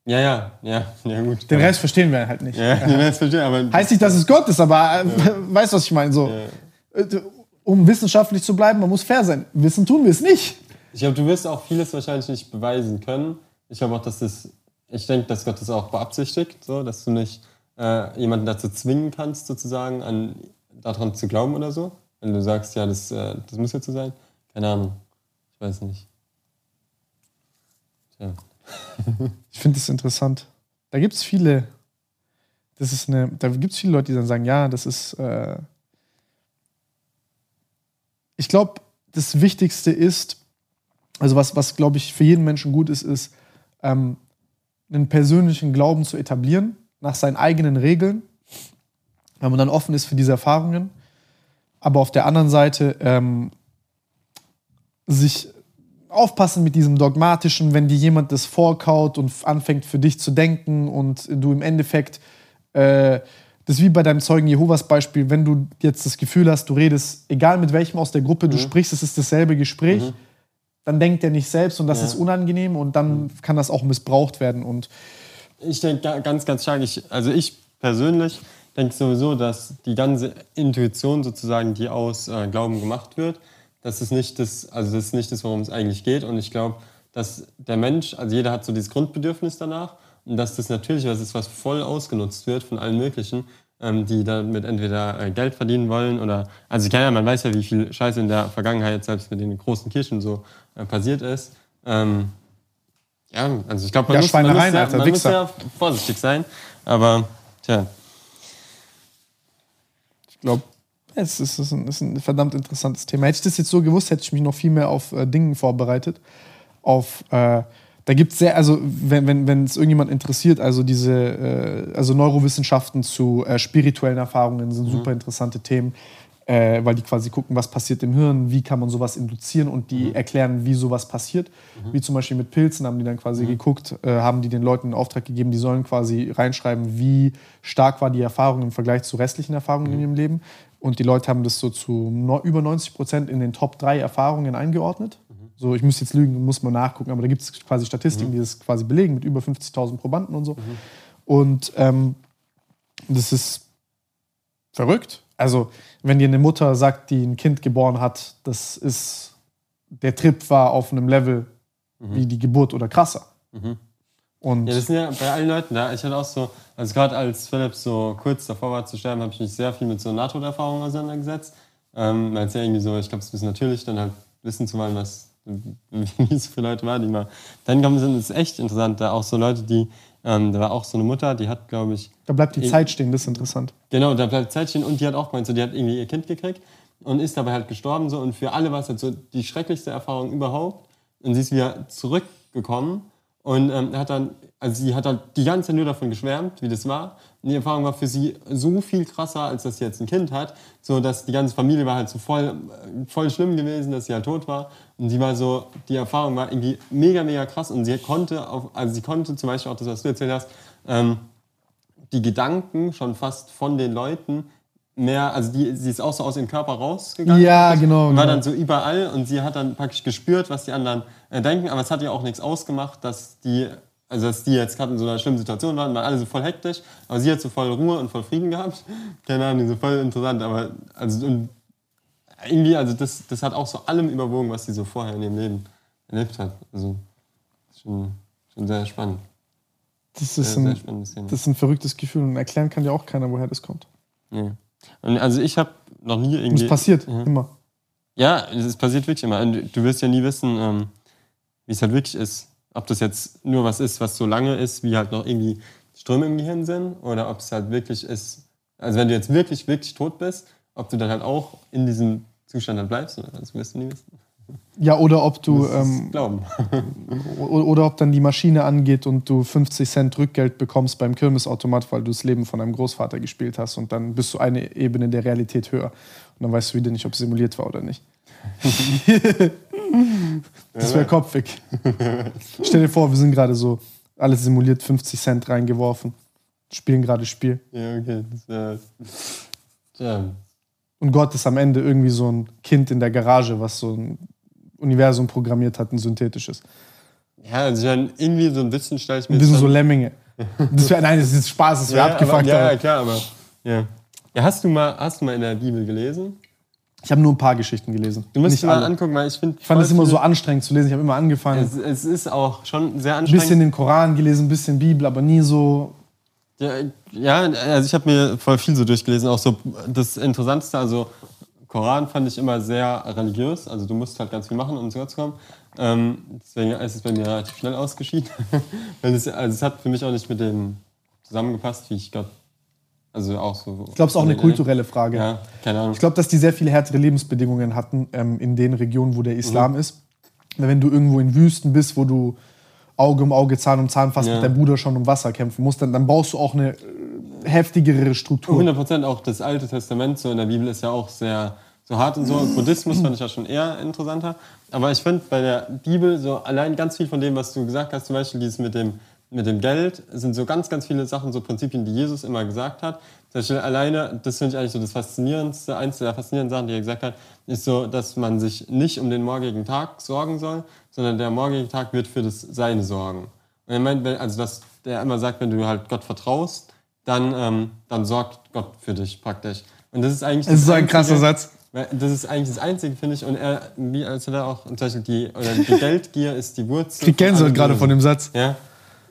S3: Ja, ja, ja, ja gut.
S2: Den Rest verstehen wir halt nicht.
S3: Ja, den Rest verstehen, aber
S2: heißt nicht, dass es Gott ist, aber äh, ja. weißt du, was ich meine? So, ja. Äh, um wissenschaftlich zu bleiben, man muss fair sein. Wissen tun wir es nicht.
S3: Ich glaube, du wirst auch vieles wahrscheinlich nicht beweisen können. Ich glaube auch, dass das, ich denke, dass Gott das auch beabsichtigt, so, dass du nicht äh, jemanden dazu zwingen kannst, sozusagen, an, daran zu glauben oder so? Wenn du sagst, ja, das, äh, das muss jetzt so sein? Keine Ahnung. Ich weiß nicht.
S2: Tja. ich finde das interessant. Da gibt es viele. das ist eine, da gibt es viele Leute, die dann sagen, ja, das ist, äh ich glaube, das Wichtigste ist, also was, was glaube ich für jeden Menschen gut ist, ist, ähm, einen persönlichen Glauben zu etablieren, nach seinen eigenen Regeln, wenn man dann offen ist für diese Erfahrungen, aber auf der anderen Seite ähm, sich aufpassen mit diesem dogmatischen, wenn dir jemand das vorkaut und anfängt für dich zu denken und du im Endeffekt, äh, das ist wie bei deinem Zeugen Jehovas Beispiel, wenn du jetzt das Gefühl hast, du redest, egal mit welchem aus der Gruppe du
S3: Mhm.
S2: sprichst, es ist dasselbe Gespräch,
S3: Mhm.
S2: dann denkt er nicht selbst und das
S3: Ja.
S2: ist unangenehm und dann kann das auch missbraucht werden und
S3: Ich denke ga- ganz, ganz stark, ich, also ich persönlich denke sowieso, dass die ganze Intuition sozusagen, die aus äh, Glauben gemacht wird, das ist nicht das, also das ist nicht das, worum es eigentlich geht. Und ich glaube, dass der Mensch, also jeder hat so dieses Grundbedürfnis danach und dass das natürlich was ist, was voll ausgenutzt wird von allen möglichen, ähm, die damit entweder äh, Geld verdienen wollen oder, also ja, man weiß ja, wie viel Scheiße in der Vergangenheit selbst mit den großen Kirchen so äh, passiert ist. Ähm, ja, also ich glaube, man,
S2: Ja,
S3: muss, man, muss, sehr,
S2: Alter,
S3: man muss sehr vorsichtig sein. Aber, tja,
S2: Ich glaube, es ist, es ist, ein, es ist ein verdammt interessantes Thema. Hätte ich das jetzt so gewusst, hätte ich mich noch viel mehr auf äh, Dingen vorbereitet. Auf, äh, da gibt es sehr, also wenn, wenn, wenn es irgendjemand interessiert, also diese, äh, also Neurowissenschaften zu äh, spirituellen Erfahrungen sind super interessante Themen, äh, weil die quasi gucken, was passiert im Hirn, wie kann man sowas induzieren und die erklären, wie sowas passiert. Wie zum Beispiel mit Pilzen haben die dann quasi geguckt, äh, haben die den Leuten einen Auftrag gegeben, die sollen quasi reinschreiben, wie stark war die Erfahrung im Vergleich zu restlichen Erfahrungen in ihrem Leben. Und die Leute haben das so zu no, über 90 Prozent in den Top 3 Erfahrungen eingeordnet. So, ich muss jetzt lügen, muss man nachgucken, aber da gibt es quasi Statistiken, die das quasi belegen mit über 50.000 Probanden und so. Und ähm, das ist verrückt. Also, wenn dir eine Mutter sagt, die ein Kind geboren hat, das ist, der Trip war auf einem Level wie die Geburt oder krasser. Und
S3: Ja, das sind ja bei allen Leuten da. Ich hatte auch so, also gerade als Philipp so kurz davor war zu sterben, habe ich mich sehr viel mit so Nahtoderfahrungen auseinandergesetzt. Ähm, weil es ja irgendwie so, ich glaube, es ist ein bisschen natürlich, dann halt wissen zu wollen, was wie es für Leute war, die mal dann kommen sind. Das ist echt interessant. Da auch so Leute, die, ähm, da war auch so eine Mutter, die hat, glaube ich,
S2: da bleibt die Zeit stehen, das ist interessant.
S3: Genau, da bleibt Zeit stehen und die hat auch gemeint, so, die hat irgendwie ihr Kind gekriegt und ist dabei halt gestorben so. Und für alle war es halt so die schrecklichste Erfahrung überhaupt. Und sie ist wieder zurückgekommen und ähm, hat dann, also sie hat halt die ganze Zeit nur davon geschwärmt, wie das war die Erfahrung war für sie so viel krasser, als dass sie jetzt ein Kind hat, so dass die ganze Familie war halt so voll, voll schlimm gewesen, dass sie halt tot war und sie war so, die Erfahrung war irgendwie mega, mega krass und sie konnte, auf, also sie konnte zum Beispiel auch das, was du erzählt hast, ähm, die Gedanken schon fast von den Leuten mehr, also die, sie ist auch so aus ihrem Körper rausgegangen.
S2: Ja, genau,
S3: Und war
S2: genau.
S3: dann so überall und sie hat dann praktisch gespürt, was die anderen äh, denken, aber es hat ihr auch nichts ausgemacht, dass die, also dass die jetzt gerade in so einer schlimmen Situation waren, waren alle so voll hektisch, aber sie hat so voll Ruhe und voll Frieden gehabt. Keine Ahnung, so voll interessant, aber also und irgendwie, also das, das hat auch so allem überwogen, was sie so vorher in ihrem Leben erlebt hat. Also schon, schon sehr spannend.
S2: Das ist,
S3: sehr
S2: ein, das ist ein verrücktes Gefühl und erklären kann dir auch keiner, woher das kommt.
S3: Nee. Und also ich habe noch nie
S2: Und
S3: irgendwie.
S2: es passiert
S3: Ja.
S2: immer.
S3: Ja, es passiert wirklich immer. Und du wirst ja nie wissen, ähm, wie es halt wirklich ist. Ob das jetzt nur was ist, was so lange ist, wie halt noch irgendwie Ströme im Gehirn sind, oder ob es halt wirklich ist. Also wenn du jetzt wirklich, wirklich tot bist, ob du dann halt auch in diesem Zustand dann bleibst, oder? das wirst du nie wissen.
S2: Ja, oder ob du, ähm,
S3: glauben.
S2: o- oder ob dann die Maschine angeht und du 50 Cent Rückgeld bekommst beim Kirmesautomat, weil du das Leben von deinem Großvater gespielt hast und dann bist du eine Ebene der Realität höher. Und dann weißt du wieder nicht, ob es simuliert war oder nicht. das wäre kopfig. Stell dir vor, wir sind gerade so, alles simuliert, 50 Cent reingeworfen, spielen gerade Spiel.
S3: ja, okay. Das.
S2: Und Gott ist am Ende irgendwie so ein Kind in der Garage, was so ein Universum programmiert hat, ein synthetisches.
S3: Ja, also irgendwie so ein bisschen stelle ich mir
S2: wir sind so Lemminge. Das wär, nein, das ist Spaß, das wäre
S3: ja,
S2: abgefuckt.
S3: aber, ja,
S2: aber
S3: ja, klar, aber. Ja. ja, hast du mal, hast du mal in der Bibel gelesen?
S2: Ich habe nur ein paar Geschichten gelesen.
S3: Du musst
S2: Nicht
S3: dir mal
S2: alle.
S3: angucken, weil ich finde.
S2: Ich fand es immer so anstrengend zu lesen. Ich habe immer angefangen,
S3: Es, es ist auch schon sehr
S2: ein
S3: anstrengend.
S2: bisschen den Koran gelesen, ein bisschen Bibel, aber nie so.
S3: Ja, ja, also ich habe mir voll viel so durchgelesen. Auch so das Interessanteste, also Koran fand ich immer sehr religiös. Also du musst halt ganz viel machen, um zu Gott zu kommen. Ähm, deswegen ist es bei mir relativ schnell ausgeschieden. Also es hat für mich auch nicht mit dem zusammengepasst, wie ich Gott Also auch so.
S2: Ich glaube, es ist auch eine kulturelle Frage.
S3: Ja, keine Ahnung.
S2: Ich glaube, dass die sehr viele härtere Lebensbedingungen hatten ähm, in den Regionen, wo der Islam
S3: Mhm.
S2: ist. Wenn du irgendwo in Wüsten bist, wo du Auge um Auge, Zahn um Zahn fast
S3: Ja.
S2: mit deinem Bruder schon um Wasser kämpfen musst, dann, dann brauchst du auch eine äh, heftigere Struktur.
S3: 100 Prozent auch das Alte Testament so in der Bibel ist ja auch sehr so hart und so. Buddhismus fand ich ja schon eher interessanter. Aber ich finde bei der Bibel so allein ganz viel von dem, was du gesagt hast, zum Beispiel dieses mit dem, mit dem Geld, sind so ganz, ganz viele Sachen, so Prinzipien, die Jesus immer gesagt hat. Zum Beispiel alleine, das finde ich eigentlich so das Faszinierendste, eins der faszinierenden Sachen, die er gesagt hat, ist so, dass man sich nicht um den morgigen Tag sorgen soll, sondern der morgige Tag wird für das Seine sorgen. Und er meint, wenn- also dass der immer sagt, wenn du halt Gott vertraust, dann, ähm, dann sorgt Gott für dich praktisch. Und das ist eigentlich.
S2: Ist
S3: das
S2: so ein
S3: Einzige-
S2: krasser Satz.
S3: Das ist eigentlich das Einzige, finde ich. Und er, wie als er da auch zum Beispiel die, oder die Geldgier ist die Wurzel.
S2: Ich krieg Gänsehaut gerade von dem Satz.
S3: Ja.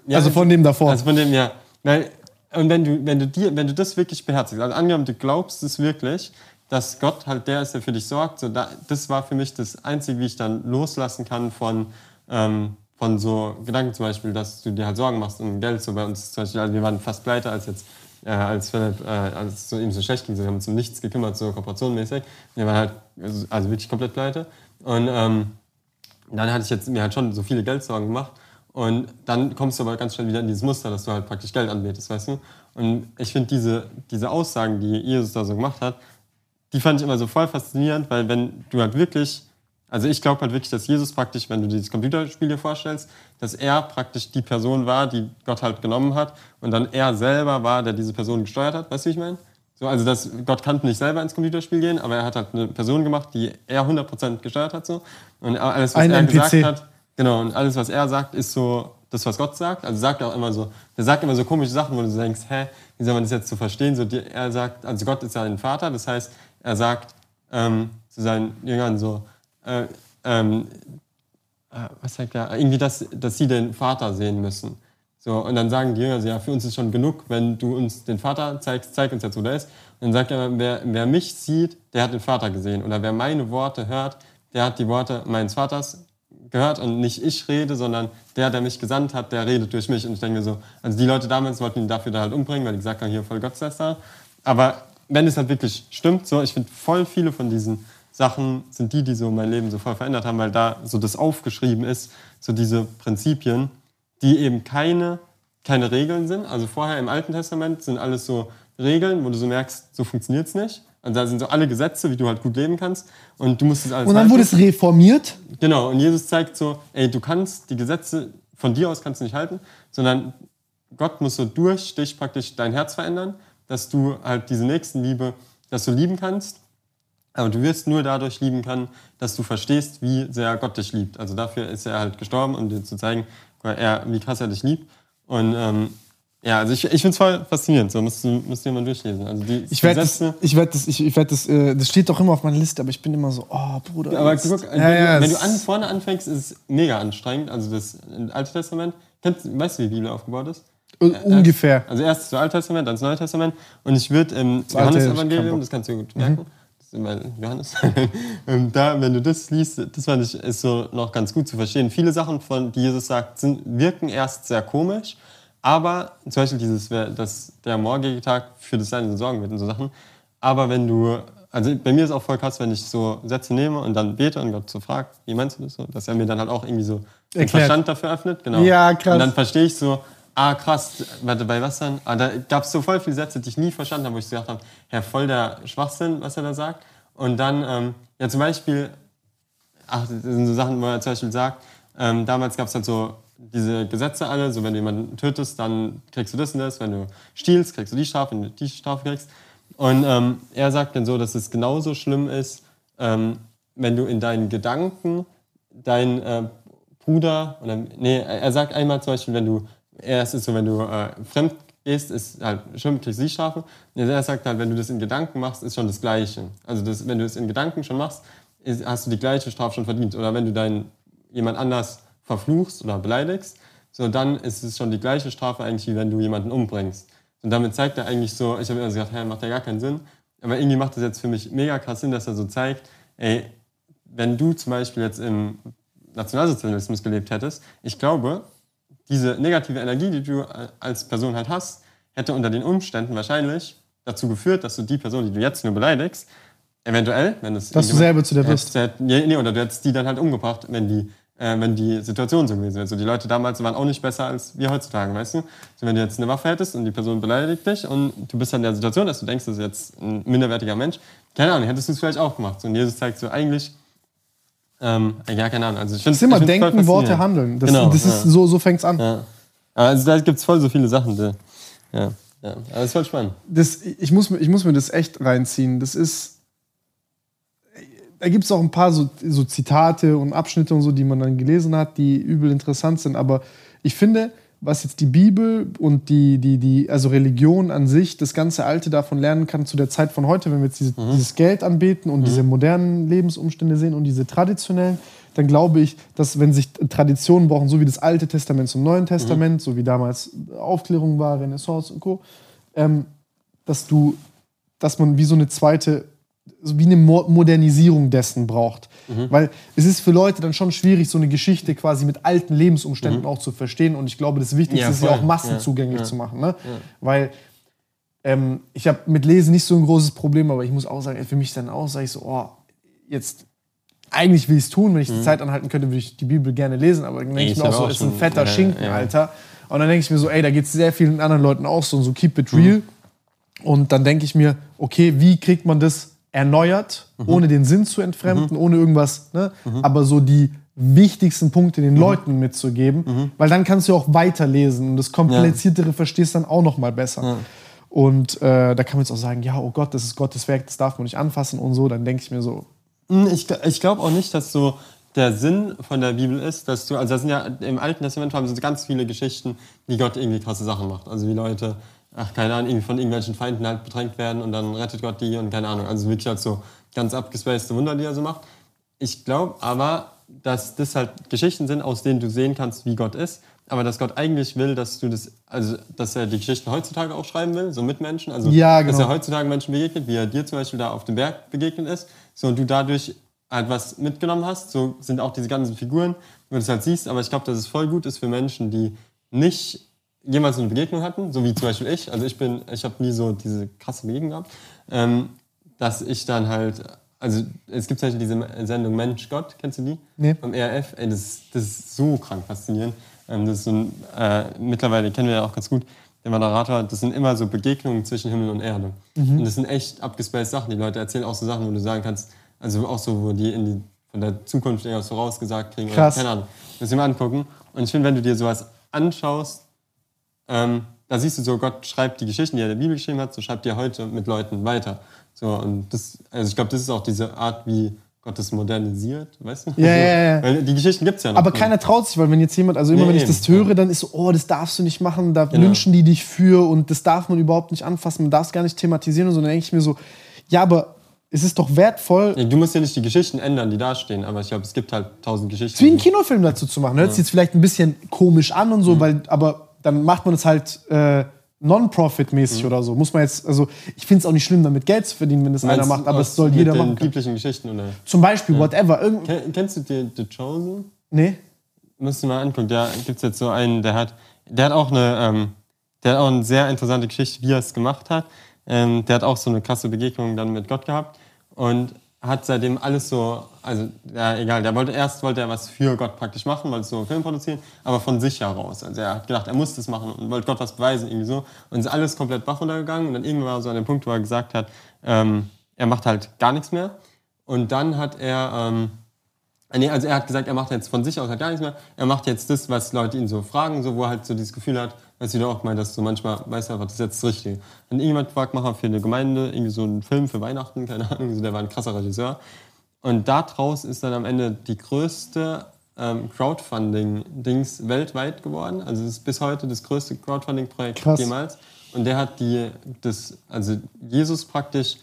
S3: Ja
S2: Also von dem davor.
S3: Also von dem, ja. Weil, und wenn du, wenn du dir, wenn du das wirklich beherzigst, also angenommen, du glaubst es wirklich, dass Gott halt der ist, der für dich sorgt, so da, das war für mich das Einzige, wie ich dann loslassen kann von, ähm, von so Gedanken zum Beispiel, dass du dir halt Sorgen machst um Geld. So bei uns zum Beispiel, also wir waren fast pleite, als jetzt äh, als Philipp, äh, als es so ihm so schlecht ging, so, wir haben uns um nichts gekümmert, so kooperationmäßig. Wir waren halt also, also wirklich komplett pleite. Und ähm, dann hatte ich jetzt mir halt schon so viele Geldsorgen gemacht. Und dann kommst du aber ganz schnell wieder in dieses Muster, dass du halt praktisch Geld anbetest, weißt du? Und ich finde diese, diese Aussagen, die Jesus da so gemacht hat, die fand ich immer so voll faszinierend, weil wenn du halt wirklich, also ich glaube halt wirklich, dass Jesus praktisch, wenn du dieses Computerspiel dir vorstellst, dass er praktisch die Person war, die Gott halt genommen hat und dann er selber war, der diese Person gesteuert hat. Weißt du, wie ich meine? So, also dass Gott kann nicht selber ins Computerspiel gehen, aber er hat halt eine Person gemacht, die er 100% gesteuert hat. So. Und alles, was
S2: Ein
S3: er
S2: NPC.
S3: gesagt hat, genau, und alles, was er sagt, ist so das, was Gott sagt. Also sagt er auch immer so, der sagt immer so komische Sachen, wo du denkst, hä, wie soll man das jetzt so verstehen? So, er sagt, also Gott ist ja ein Vater, das heißt, er sagt ähm, zu seinen Jüngern so, äh, ähm, äh, was sagt er? Irgendwie, dass, dass sie den Vater sehen müssen. So, und dann sagen die Jünger, so, ja, für uns ist schon genug, wenn du uns den Vater zeigst, zeig uns jetzt, wo der ist. Und dann sagt er, wer, wer mich sieht, der hat den Vater gesehen. Oder wer meine Worte hört, der hat die Worte meines Vaters gehört und nicht ich rede, sondern der, der mich gesandt hat, der redet durch mich. Und ich denke mir so, also die Leute damals wollten ihn dafür da halt umbringen, weil die gesagt haben, hier voll Gottesläster. Aber wenn es halt wirklich stimmt, so, ich finde voll viele von diesen Sachen sind die, die so mein Leben so voll verändert haben, weil da so das aufgeschrieben ist, so diese Prinzipien, die eben keine, keine Regeln sind. Also vorher im Alten Testament sind alles so Regeln, wo du so merkst, so funktioniert es nicht. Und da sind so alle Gesetze, wie du halt gut leben kannst. Und du musst es alles
S2: Und dann
S3: halten.
S2: wurde es reformiert.
S3: Genau, und Jesus zeigt so, ey, du kannst die Gesetze von dir aus kannst du nicht halten, sondern Gott muss so durch dich praktisch dein Herz verändern, dass du halt diese Nächstenliebe, dass du lieben kannst. Aber du wirst nur dadurch lieben können, dass du verstehst, wie sehr Gott dich liebt. Also dafür ist er halt gestorben, um dir zu zeigen, er, wie krass er dich liebt. Und ähm, ja, also ich, ich finde es voll faszinierend. So musst du, musst du dir mal durchlesen. Also die
S2: Ich werde das, ich werde das, ich, ich werde das, äh, das steht doch immer auf meiner Liste, aber ich bin immer so, oh Bruder.
S3: Aber
S2: jetzt-
S3: guck, wenn,
S2: ja, ja,
S3: du, wenn du an, vorne anfängst, ist es mega anstrengend. Also das Alte Testament. Kennst, weißt du, wie die Bibel aufgebaut ist?
S2: äh, ungefähr.
S3: Also erst das Alte Testament, dann das Neue Testament. Und ich würde im
S2: Das
S3: Johannesevangelium, das kannst du gut merken, das ist immer Johannes, Ähm, da, wenn du das liest, das fand ich, ist so noch ganz gut zu verstehen. Viele Sachen, von, die Jesus sagt, sind, wirken erst sehr komisch, aber zum Beispiel dieses, dass der morgige Tag für das Seine sorgen wird und so Sachen. Aber wenn du, also bei mir ist auch voll krass, wenn ich so Sätze nehme und dann bete und Gott so fragt, wie meinst du das so, dass er mir dann halt auch irgendwie so den
S2: Erklärt.
S3: Verstand dafür öffnet. Genau.
S2: Ja, krass.
S3: Und dann verstehe ich so, ah krass, warte, bei was dann? Ah, da gab es so voll viele Sätze, die ich nie verstanden habe, wo ich so gedacht habe, ja, voll der Schwachsinn, was er da sagt. Und dann, ähm, ja zum Beispiel, ach, das sind so Sachen, wo er zum Beispiel sagt, ähm, damals gab es halt so diese Gesetze alle, so wenn du jemanden tötest, dann kriegst du das und das, wenn du stiehlst, kriegst du die Strafe, wenn du die Strafe kriegst. Und ähm, er sagt dann so, dass es genauso schlimm ist, ähm, wenn du in deinen Gedanken deinen äh, Bruder, oder nee, er sagt einmal zum Beispiel, wenn du, er ist so, wenn du äh, fremd gehst, ist halt schlimm, kriegst du die Strafe. Und er sagt halt, wenn du das in Gedanken machst, ist schon das Gleiche. Also das, wenn du es in Gedanken schon machst, ist, hast du die gleiche Strafe schon verdient. Oder wenn du deinen jemand anders verfluchst oder beleidigst, so dann ist es schon die gleiche Strafe eigentlich, wie wenn du jemanden umbringst. Und damit zeigt er eigentlich so, ich habe immer gedacht, hä, macht ja gar keinen Sinn. Aber irgendwie macht das jetzt für mich mega krass Sinn, dass er so zeigt, ey, wenn du zum Beispiel jetzt im Nationalsozialismus gelebt hättest, ich glaube, diese negative Energie, die du als Person halt hast, hätte unter den Umständen wahrscheinlich dazu geführt, dass du die Person, die du jetzt nur beleidigst, eventuell, wenn es
S2: Dass du selber zu der wirst.
S3: Nee, nee, oder du hättest die dann halt umgebracht, wenn die, wenn die Situation so gewesen wäre. Also die Leute damals waren auch nicht besser als wir heutzutage, weißt du? Also wenn du jetzt eine Waffe hättest und die Person beleidigt dich und du bist dann in der Situation, dass du denkst, das ist jetzt ein minderwertiger Mensch, keine Ahnung, hättest du es vielleicht auch gemacht. Und Jesus zeigt so eigentlich, ähm, ja, keine Ahnung. Also ich
S2: Das ist immer Denken, Worte, Handeln. Das,
S3: Genau,
S2: das ist,
S3: ja.
S2: so, so fängt es an.
S3: Ja. Also da gibt es voll so viele Sachen. Die, ja, ja. Aber das ist voll spannend.
S2: das, ich, muss, ich muss mir das echt reinziehen. Das ist. Da gibt es auch ein paar so, so Zitate und Abschnitte und so, die man dann gelesen hat, die übel interessant sind. Aber ich finde, was jetzt die Bibel und die, die, die, also Religion an sich, das ganze Alte davon lernen kann zu der Zeit von heute, wenn wir jetzt diese, dieses Geld anbeten und diese modernen Lebensumstände sehen und diese traditionellen, dann glaube ich, dass wenn sich Traditionen brauchen, so wie das Alte Testament zum Neuen Testament, so wie damals Aufklärung war, Renaissance und Co., ähm, dass du, dass man wie so eine zweite, wie eine Mo Modernisierung dessen braucht. Weil es ist für Leute dann schon schwierig, so eine Geschichte quasi mit alten Lebensumständen auch zu verstehen. Und ich glaube, das Wichtigste
S3: Ja,
S2: ist ja auch massenzugänglich
S3: Ja,
S2: zu machen. Ne? Weil ähm, ich habe mit Lesen nicht so ein großes Problem, aber ich muss auch sagen, für mich dann auch, sage ich so, oh, jetzt eigentlich will ich es tun, wenn ich die Zeit anhalten könnte, würde ich die Bibel gerne lesen, aber dann denke ich mir auch so,
S3: auch
S2: ist ein fetter Schinken. Alter. Und dann denke ich mir so, ey, da geht es sehr vielen anderen Leuten auch so, und so keep it real. Und dann denke ich mir, okay, wie kriegt man das erneuert, ohne den Sinn zu entfremden, ohne irgendwas, ne? aber so die wichtigsten Punkte den Leuten mitzugeben, weil dann kannst du auch weiterlesen und das Kompliziertere verstehst dann auch noch mal besser. Und äh, da kann man jetzt auch sagen, ja, oh Gott, das ist Gottes Werk, das darf man nicht anfassen und so. Dann denke ich mir so,
S3: Hm, Ich, ich glaube auch nicht, dass so der Sinn von der Bibel ist, dass du, also das sind ja im Alten Testament haben sie ganz viele Geschichten, wie Gott irgendwie krasse Sachen macht. Also wie Leute, ach keine Ahnung, irgendwie von irgendwelchen Feinden halt bedrängt werden und dann rettet Gott die und keine Ahnung. Also wirklich halt so ganz abgespacede Wunder, die er so macht. Ich glaube aber, dass das halt Geschichten sind, aus denen du sehen kannst, wie Gott ist. Aber dass Gott eigentlich will, dass du das, also dass er die Geschichten heutzutage auch schreiben will, so mit Menschen. Also
S2: Ja,
S3: dass
S2: genau.
S3: er heutzutage Menschen begegnet, wie er dir zum Beispiel da auf dem Berg begegnet ist. So und du dadurch halt was mitgenommen hast. So sind auch diese ganzen Figuren, wenn du das halt siehst. Aber ich glaube, dass es voll gut ist für Menschen, die nicht jemals so eine Begegnung hatten, so wie zum Beispiel ich. Also ich bin, ich habe nie so diese krasse Begegnung gehabt, ähm, dass ich dann halt, also es gibt zum Beispiel diese Sendung Mensch Gott, kennst du die?
S2: Nee.
S3: Vom ERF. Ey, das, ist- das ist so krank faszinierend. Ähm, das ist so ein, äh, mittlerweile kennen wir ja auch ganz gut. Der Moderator, das sind immer so Begegnungen zwischen Himmel und Erde. Und das sind echt abgespaced Sachen. Die Leute erzählen auch so Sachen, wo du sagen kannst, also auch so, wo die in die, von der Zukunft irgendwas vorausgesagt kriegen.
S2: Krass.
S3: Oder, keine Ahnung. Muss ich mal angucken. Und ich finde, wenn du dir sowas anschaust, ähm, da siehst du so, Gott schreibt die Geschichten, die er in der Bibel geschrieben hat, so schreibt er heute mit Leuten weiter. So, und das, also ich glaube, das ist auch diese Art, wie Gott das modernisiert, weißt du?
S2: Ja, ja, ja.
S3: Weil die Geschichten gibt es ja noch.
S2: Aber keiner traut sich, weil wenn jetzt jemand, also immer
S3: Nee,
S2: wenn ich
S3: eben,
S2: das höre, dann ist so, oh, das darfst du nicht machen, da
S3: Genau.
S2: lynchen die dich für und das darf man überhaupt nicht anfassen, man darf es gar nicht thematisieren und so. Dann denke ich mir so, ja, aber es ist doch wertvoll,
S3: Ja, du musst ja nicht die Geschichten ändern, die da stehen, aber ich glaube, es gibt halt tausend Geschichten.
S2: wie einen Kinofilm dazu zu machen. Hört sich jetzt vielleicht ein bisschen komisch an und so,
S3: Mhm.
S2: weil, aber dann macht man es halt äh, Non-Profit-mäßig
S3: Mhm.
S2: oder so. Muss man jetzt, also ich finde es auch nicht schlimm, damit Geld zu verdienen, wenn das einer
S3: Meinst
S2: macht,
S3: du
S2: aber es soll
S3: mit
S2: jeder machen. können.
S3: biblischen Geschichten, oder?
S2: Zum Beispiel, whatever. Irgend
S3: Ken- Kennst du die, The Chosen?
S2: nee?
S3: Musst du mal angucken. Da gibt es jetzt so einen, der hat, der hat auch eine, ähm, der hat auch eine sehr interessante Geschichte, wie er es gemacht hat. Ähm, der hat auch so eine krasse Begegnung dann mit Gott gehabt und hat seitdem alles so, also ja, egal, der wollte erst wollte er was für Gott praktisch machen, wollte so einen Film produzieren, aber von sich heraus. Also er hat gedacht, er muss das machen und wollte Gott was beweisen irgendwie so und ist alles komplett Bach runtergegangen und dann irgendwann war er so an dem Punkt, wo er gesagt hat, ähm, er macht halt gar nichts mehr und dann hat er ähm, Nee, also er hat gesagt, er macht jetzt von sich aus halt gar nichts mehr. Er macht jetzt das, was Leute ihn so fragen, so wo er halt so dieses Gefühl hat, was du auch meinst, dass du manchmal weißt einfach, das ist jetzt das Richtige. Wenn irgendjemand gefragt, mach mal für eine Gemeinde irgendwie so einen Film für Weihnachten, keine Ahnung, so der war ein krasser Regisseur. Und daraus ist dann am Ende die größte ähm, Crowdfunding-Dings weltweit geworden. Also es ist bis heute das größte Crowdfunding-Projekt jemals. Und der hat die, das, also Jesus praktisch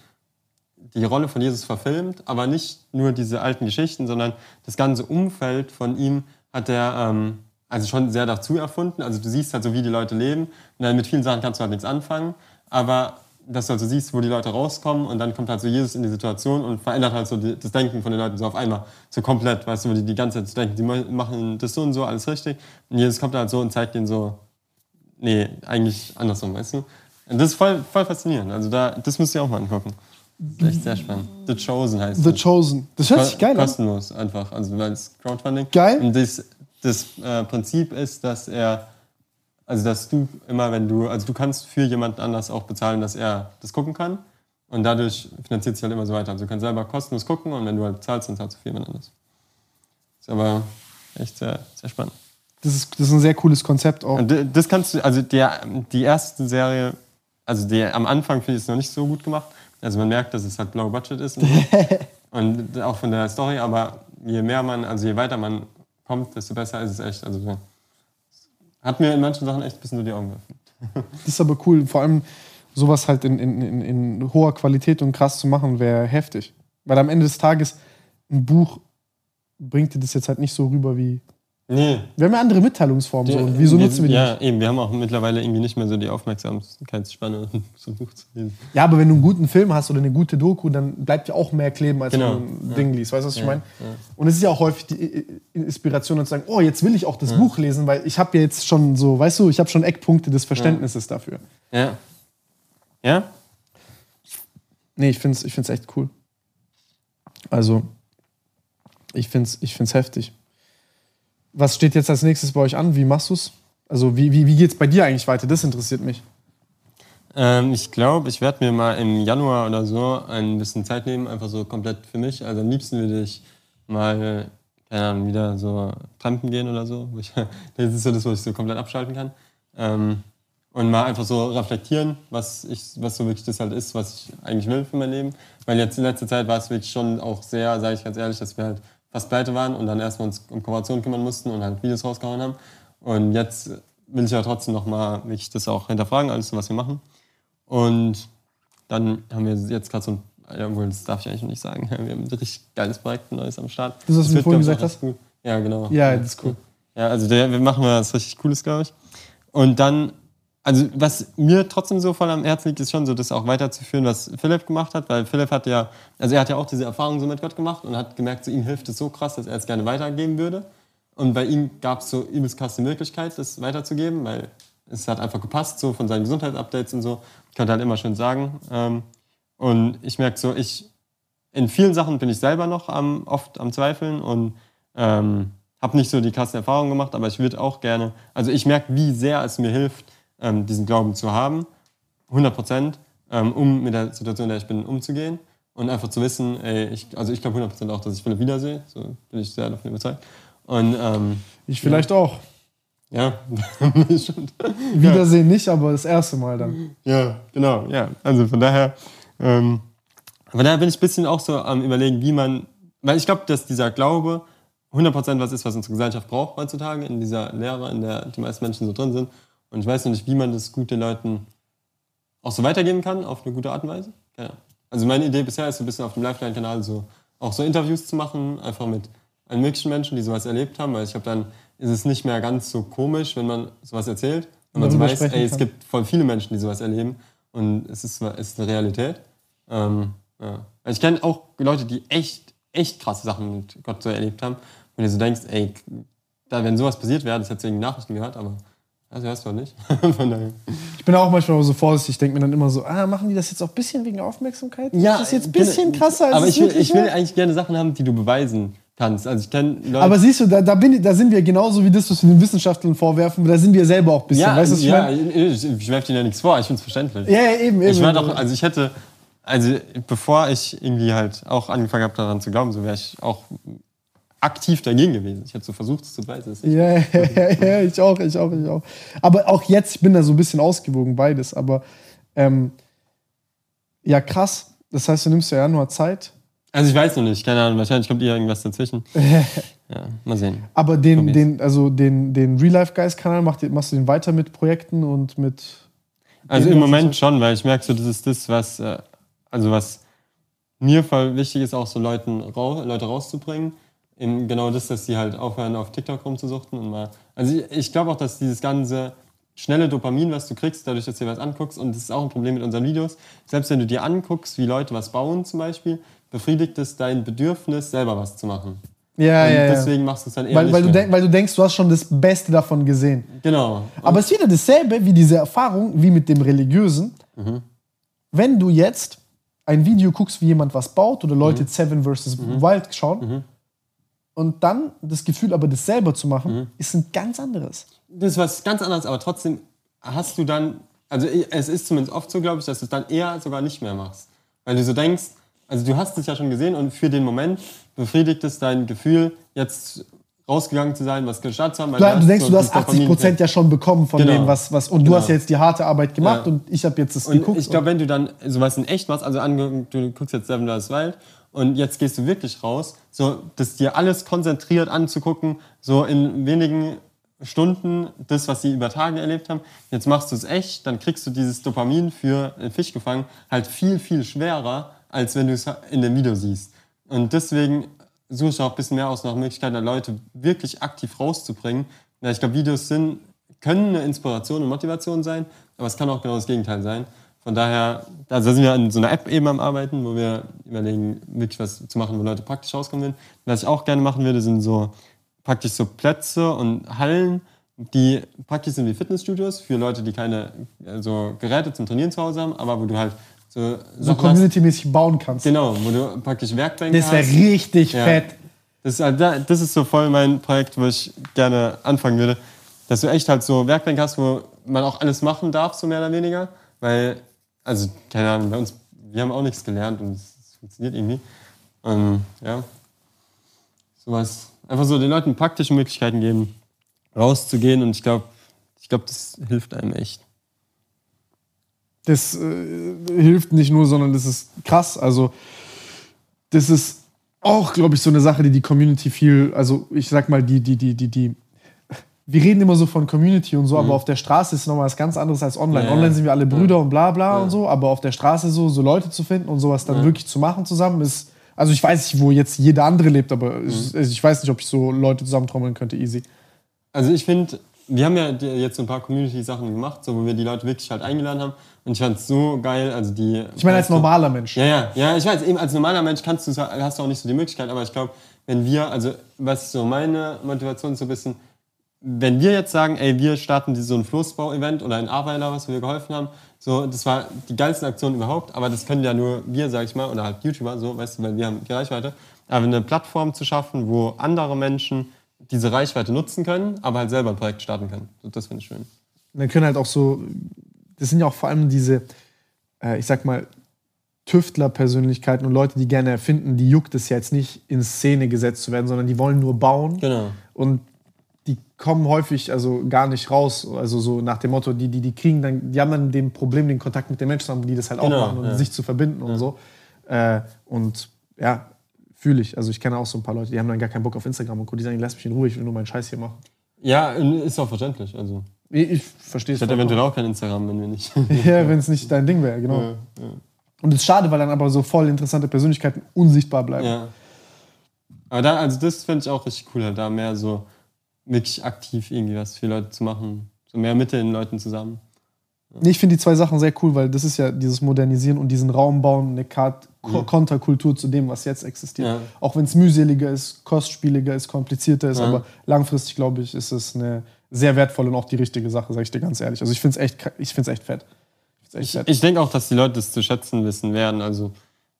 S3: die Rolle von Jesus verfilmt, aber nicht nur diese alten Geschichten, sondern das ganze Umfeld von ihm hat er ähm, also schon sehr dazu erfunden. Also du siehst halt so, wie die Leute leben. Und dann mit vielen Sachen kannst du halt nichts anfangen. Aber dass du also siehst, wo die Leute rauskommen und dann kommt halt so Jesus in die Situation und verändert halt so die, das Denken von den Leuten so auf einmal. So komplett, weißt du, wo die die ganze Zeit so denken, die ma- machen das so und so, alles richtig. Und Jesus kommt halt so und zeigt ihnen so, nee, eigentlich andersrum, weißt du? Das ist voll, voll faszinierend. Also da, das müsst ihr auch mal angucken. Das ist echt sehr spannend. The Chosen heißt
S2: The
S3: das.
S2: Chosen. Das hört sich geil an.
S3: Kostenlos einfach. Also weil es Crowdfunding.
S2: Geil.
S3: Und das, das äh, Prinzip ist, dass er, also dass du immer, wenn du, also du kannst für jemanden anders auch bezahlen, dass er das gucken kann. Und dadurch finanziert sich halt immer so weiter. Also du kannst selber kostenlos gucken und wenn du halt zahlst, dann zahlst du für jemand anders. Ist aber echt sehr, sehr spannend.
S2: Das ist, das ist ein sehr cooles Konzept auch.
S3: Und das kannst du, also der, die erste Serie, also der, am Anfang finde ich es noch nicht so gut gemacht. Also man merkt, dass es halt low budget ist und, und auch von der Story, aber je mehr man, also je weiter man kommt, desto besser ist es echt. Also so. hat mir in manchen Sachen echt ein bisschen nur die Augen geöffnet.
S2: Das ist aber cool. Vor allem sowas halt in, in, in, in hoher Qualität und krass zu machen, wäre heftig. Weil am Ende des Tages ein Buch bringt dir das jetzt halt nicht so rüber wie.
S3: Nee.
S2: Wir haben ja andere Mitteilungsformen. So. Und wieso nutzen wir die
S3: Ja,
S2: nicht?
S3: eben, wir haben auch mittlerweile irgendwie nicht mehr so die Aufmerksamkeitsspanne, so ein Buch zu lesen.
S2: Ja, aber wenn du einen guten Film hast oder eine gute Doku, dann bleibt ja auch mehr kleben, als
S3: Genau.
S2: wenn du ein Ding liest. Weißt du, was ich meine? Und es ist ja auch häufig die Inspiration, zu sagen, oh, jetzt will ich auch das Buch lesen, weil ich habe ja jetzt schon so, weißt du, ich habe schon Eckpunkte des Verständnisses dafür.
S3: Ja. Ja?
S2: Nee, ich finde es ich find's echt cool. Also, ich finde es ich find's heftig. Was steht jetzt als nächstes bei euch an? Wie machst du es? Also, wie, wie, wie geht es bei dir eigentlich weiter? Das interessiert mich.
S3: Ähm, ich glaube, ich werde mir mal im Januar oder so ein bisschen Zeit nehmen, einfach so komplett für mich. Also am liebsten würde ich mal, keine Ahnung, wieder so trampen gehen oder so. Das ist so das, wo ich so komplett abschalten kann. Ähm, und mal einfach so reflektieren, was, ich, was so wirklich das halt ist, was ich eigentlich will für mein Leben. Weil jetzt in letzter Zeit war es wirklich schon auch sehr, sage ich ganz ehrlich, dass wir halt fast pleite waren und dann erstmal uns um Kooperation kümmern mussten und halt Videos rausgehauen haben. Und jetzt will ich ja trotzdem nochmal wirklich das auch hinterfragen, alles, was wir machen. Und dann haben wir jetzt gerade so ein, ja, das darf ich eigentlich noch nicht sagen, wir haben ein richtig geiles Projekt, ein neues am Start.
S2: Das, was du mir
S3: wird,
S2: vorhin gesagt hast?
S3: gut. Ja, genau.
S2: Ja, das ist cool.
S3: Ja, also der, wir machen was richtig Cooles, glaube ich. Und dann, also was mir trotzdem so voll am Herzen liegt, ist schon so, das auch weiterzuführen, was Philipp gemacht hat, weil Philipp hat ja, also er hat ja auch diese Erfahrung so mit Gott gemacht und hat gemerkt, so ihm hilft es so krass, dass er es gerne weitergeben würde. Und bei ihm gab es so übelst krass die Möglichkeit, das weiterzugeben, weil es hat einfach gepasst, so von seinen Gesundheitsupdates und so. Ich konnte halt immer schön sagen. Ähm, und ich merke so, ich, in vielen Sachen bin ich selber noch am, oft am Zweifeln und ähm, habe nicht so die krassen Erfahrungen gemacht, aber ich würde auch gerne, also ich merke, wie sehr es mir hilft, ähm, diesen Glauben zu haben, 100 Prozent, ähm, um mit der Situation, in der ich bin, umzugehen und einfach zu wissen, ey, ich, also ich glaube 100 Prozent auch, dass ich Philipp wiedersehe, so bin ich sehr davon überzeugt. Und ähm,
S2: Ich vielleicht auch.
S3: ja.
S2: Wiedersehen nicht, aber das erste Mal dann.
S3: Ja, genau, ja. Also von daher, ähm, von daher bin ich ein bisschen auch so am überlegen, wie man, weil ich glaube, dass dieser Glaube 100% was ist, was unsere Gesellschaft braucht heutzutage, in dieser Lehre, in der die meisten Menschen so drin sind. Und ich weiß noch nicht, wie man das gut den Leuten auch so weitergeben kann, auf eine gute Art und Weise. Ja. Also meine Idee bisher ist so ein bisschen auf dem Lifeline-Kanal so auch so Interviews zu machen, einfach mit allen möglichen Menschen, die sowas erlebt haben, weil ich glaube, dann ist es nicht mehr ganz so komisch, wenn man sowas erzählt, wenn man so weiß, ey, es gibt voll viele Menschen, die sowas erleben und es ist, es ist eine Realität. Ähm, ja. Also ich kenne auch Leute, die echt, echt krasse Sachen mit Gott so erlebt haben, und du so denkst, ey, da, wenn sowas passiert wäre, das hättest du in den Nachrichten gehört, aber das hörst du nicht.
S2: Ich bin auch manchmal so vorsichtig, ich denke mir dann immer so, ah, machen die das jetzt auch ein bisschen wegen Aufmerksamkeit? das ist jetzt ein bisschen krasser als
S3: Aber ich will, ich will eigentlich gerne Sachen haben, die du beweisen kannst. Also ich kenne Leute.
S2: Aber siehst du, da, da, bin, da sind wir genauso wie das, was wir den Wissenschaftlern vorwerfen, da sind wir selber auch ein bisschen.
S3: ja,
S2: weißt du, was ich
S3: ja,
S2: meine?
S3: ich, ich werfe dir ja nichts vor, ich finde es verständlich.
S2: Ja, ja, eben, eben.
S3: Ich war doch, also ich hätte, also bevor ich irgendwie halt auch angefangen habe daran zu glauben, so wäre ich auch aktiv dagegen gewesen. Ich hätte so versucht, es zu ich-
S2: Ja, ja, ja, ich auch, ich auch, ich auch. Aber auch jetzt, ich bin da so ein bisschen ausgewogen, beides. Aber ähm, ja, krass. Das heißt, du nimmst ja Januar Zeit.
S3: Also ich weiß noch nicht, keine Ahnung, wahrscheinlich kommt ihr irgendwas dazwischen. ja, mal sehen.
S2: Aber den, den, also den, den Real Life Guys Kanal machst du, machst du den weiter mit Projekten und mit.
S3: Also im Moment
S2: so-
S3: schon, weil ich merke so, das ist das, was, äh, also was mir voll wichtig ist, auch so Leuten Leute rauszubringen. Eben genau das, dass die halt aufhören, auf TikTok rumzusuchten und mal. Also ich, ich glaube auch, dass dieses ganze schnelle Dopamin, was du kriegst, dadurch, dass du dir was anguckst, und das ist auch ein Problem mit unseren Videos, selbst wenn du dir anguckst, wie Leute was bauen zum Beispiel, befriedigt es dein Bedürfnis, selber was zu machen.
S2: Ja,
S3: und
S2: ja, ja.
S3: deswegen machst du es dann eher
S2: Weil, weil, du denk, weil du denkst, du hast schon das Beste davon gesehen.
S3: Genau.
S2: Aber es ist wieder dasselbe wie diese Erfahrung, wie mit dem Religiösen.
S3: Mhm.
S2: Wenn du jetzt ein Video guckst, wie jemand was baut oder Leute
S3: Mhm.
S2: Seven vs. Wild schauen und dann das Gefühl aber das selber zu machen,
S3: Mhm.
S2: ist ein ganz anderes.
S3: Das ist was ganz anderes, aber trotzdem hast du dann, also es ist zumindest oft so, glaube ich, dass du es dann eher sogar nicht mehr machst. Weil du so denkst, also du hast es ja schon gesehen und für den Moment befriedigt es dein Gefühl, jetzt rausgegangen zu sein, was gestartet zu haben.
S2: Du, du denkst,
S3: so
S2: du hast
S3: dieses
S2: 80 Prozent ja schon bekommen von
S3: Genau.
S2: dem, was, was und du
S3: Genau.
S2: hast ja jetzt die harte Arbeit gemacht
S3: Ja.
S2: und ich habe jetzt das
S3: Und
S2: geguckt.
S3: ich glaube, wenn du dann sowas in echt machst, also angeguckt, du guckst jetzt Seven Days Wild und jetzt gehst du wirklich raus, so das dir alles konzentriert anzugucken, so in wenigen Stunden das, was sie über Tage erlebt haben. Jetzt machst du es echt, dann kriegst du dieses Dopamin für einen Fisch gefangen halt viel, viel schwerer, als wenn du es in dem Video siehst. Und deswegen suche ich auch ein bisschen mehr aus nach Möglichkeiten, Leute wirklich aktiv rauszubringen. Ja, ich glaube, Videos sind, können eine Inspiration und Motivation sein, aber es kann auch genau das Gegenteil sein. Von daher, also sind wir an so einer App eben am Arbeiten, wo wir überlegen, wirklich was zu machen, wo Leute praktisch rauskommen will. Was ich auch gerne machen würde, sind so praktisch so Plätze und Hallen, die praktisch sind wie Fitnessstudios für Leute, die keine äh, so Geräte zum Trainieren zu Hause haben, aber wo du halt so,
S2: so community-mäßig bauen kannst.
S3: Genau, wo du praktisch Werkbänke
S2: Das wäre richtig
S3: Ja.
S2: fett.
S3: Das ist, halt da- das ist so voll mein Projekt, wo ich gerne anfangen würde. Dass du echt halt so Werkbänke hast, wo man auch alles machen darf, so mehr oder weniger. Weil, also, keine Ahnung, bei uns, wir haben auch nichts gelernt und es funktioniert irgendwie. Und ja, sowas. Einfach so den Leuten praktische Möglichkeiten geben, rauszugehen und ich glaube, ich glaube, das hilft einem echt.
S2: Das äh, hilft nicht nur, sondern das ist krass. Also, das ist auch, glaube ich, so eine Sache, die die Community viel, also ich sag mal, die, die, die, die, die. Wir reden immer so von Community und so, aber auf der Straße ist nochmal was ganz anderes als online.
S3: Ja, ja.
S2: Online sind wir alle Brüder und bla bla und so, aber auf der Straße so, so Leute zu finden und sowas dann wirklich zu machen zusammen ist. Also ich weiß nicht, wo jetzt jeder andere lebt, aber ich, also ich weiß nicht, ob ich so Leute zusammentrommeln könnte, easy.
S3: Also ich finde, wir haben ja jetzt so ein paar Community-Sachen gemacht, so, wo wir die Leute wirklich halt eingeladen haben. Und ich fand es so geil. Also die,
S2: Ich meine, als normaler Mensch.
S3: Ja, ja, ja, ich weiß, eben als normaler Mensch kannst du, hast du auch nicht so die Möglichkeit, aber ich glaube, wenn wir, also was so meine Motivation ist so ein bisschen, wenn wir jetzt sagen, ey, wir starten so ein Floßbau-Event oder ein Aweiler, was wir geholfen haben, so, das war die geilste Aktion überhaupt, aber das können ja nur wir, sag ich mal, oder halt YouTuber, so, weißt du, weil wir haben die Reichweite. Aber eine Plattform zu schaffen, wo andere Menschen diese Reichweite nutzen können, aber halt selber ein Projekt starten können. Das finde ich schön.
S2: Und dann können halt auch so, das sind ja auch vor allem diese, äh, ich sag mal, Tüftler-Persönlichkeiten und Leute, die gerne erfinden, die juckt es ja jetzt nicht in Szene gesetzt zu werden, sondern die wollen nur bauen.
S3: Genau.
S2: Und die kommen häufig also gar nicht raus. Also so nach dem Motto, die, die, die kriegen dann, die haben dann den Problem, den Kontakt mit den Menschen zu haben, die das halt
S3: Genau,
S2: auch machen und
S3: ja.
S2: sich zu verbinden und so. Äh, und ja, fühle ich. Also ich kenne auch so ein paar Leute, die haben dann gar keinen Bock auf Instagram und Co. Die sagen, lass mich in Ruhe, ich will nur meinen Scheiß hier machen.
S3: Ja, ist auch verständlich. Also,
S2: Ich, ich verstehe es.
S3: ich hätte eventuell auch kein Instagram, wenn wir nicht.
S2: Ja, wenn es nicht dein Ding wäre, genau. Und es ist schade, weil dann aber so voll interessante Persönlichkeiten unsichtbar bleiben.
S3: Ja. Aber da, also das finde ich auch richtig cool, halt da mehr so wirklich aktiv irgendwie was für Leute zu machen. So mehr mit den Leuten zusammen.
S2: Nee, Ich finde die zwei Sachen sehr cool, weil das ist ja dieses Modernisieren und diesen Raum bauen, eine Kart Ko- Konterkultur zu dem, was jetzt existiert.
S3: Ja.
S2: Auch wenn es mühseliger ist, kostspieliger ist, komplizierter ist,
S3: Ja.
S2: aber langfristig, glaube ich, ist es eine sehr wertvolle und auch die richtige Sache, sage ich dir ganz ehrlich. Also ich finde es echt, ich find's echt fett. Ich echt
S3: Ich,
S2: fett.
S3: ich denke auch, dass die Leute das zu schätzen wissen werden. Also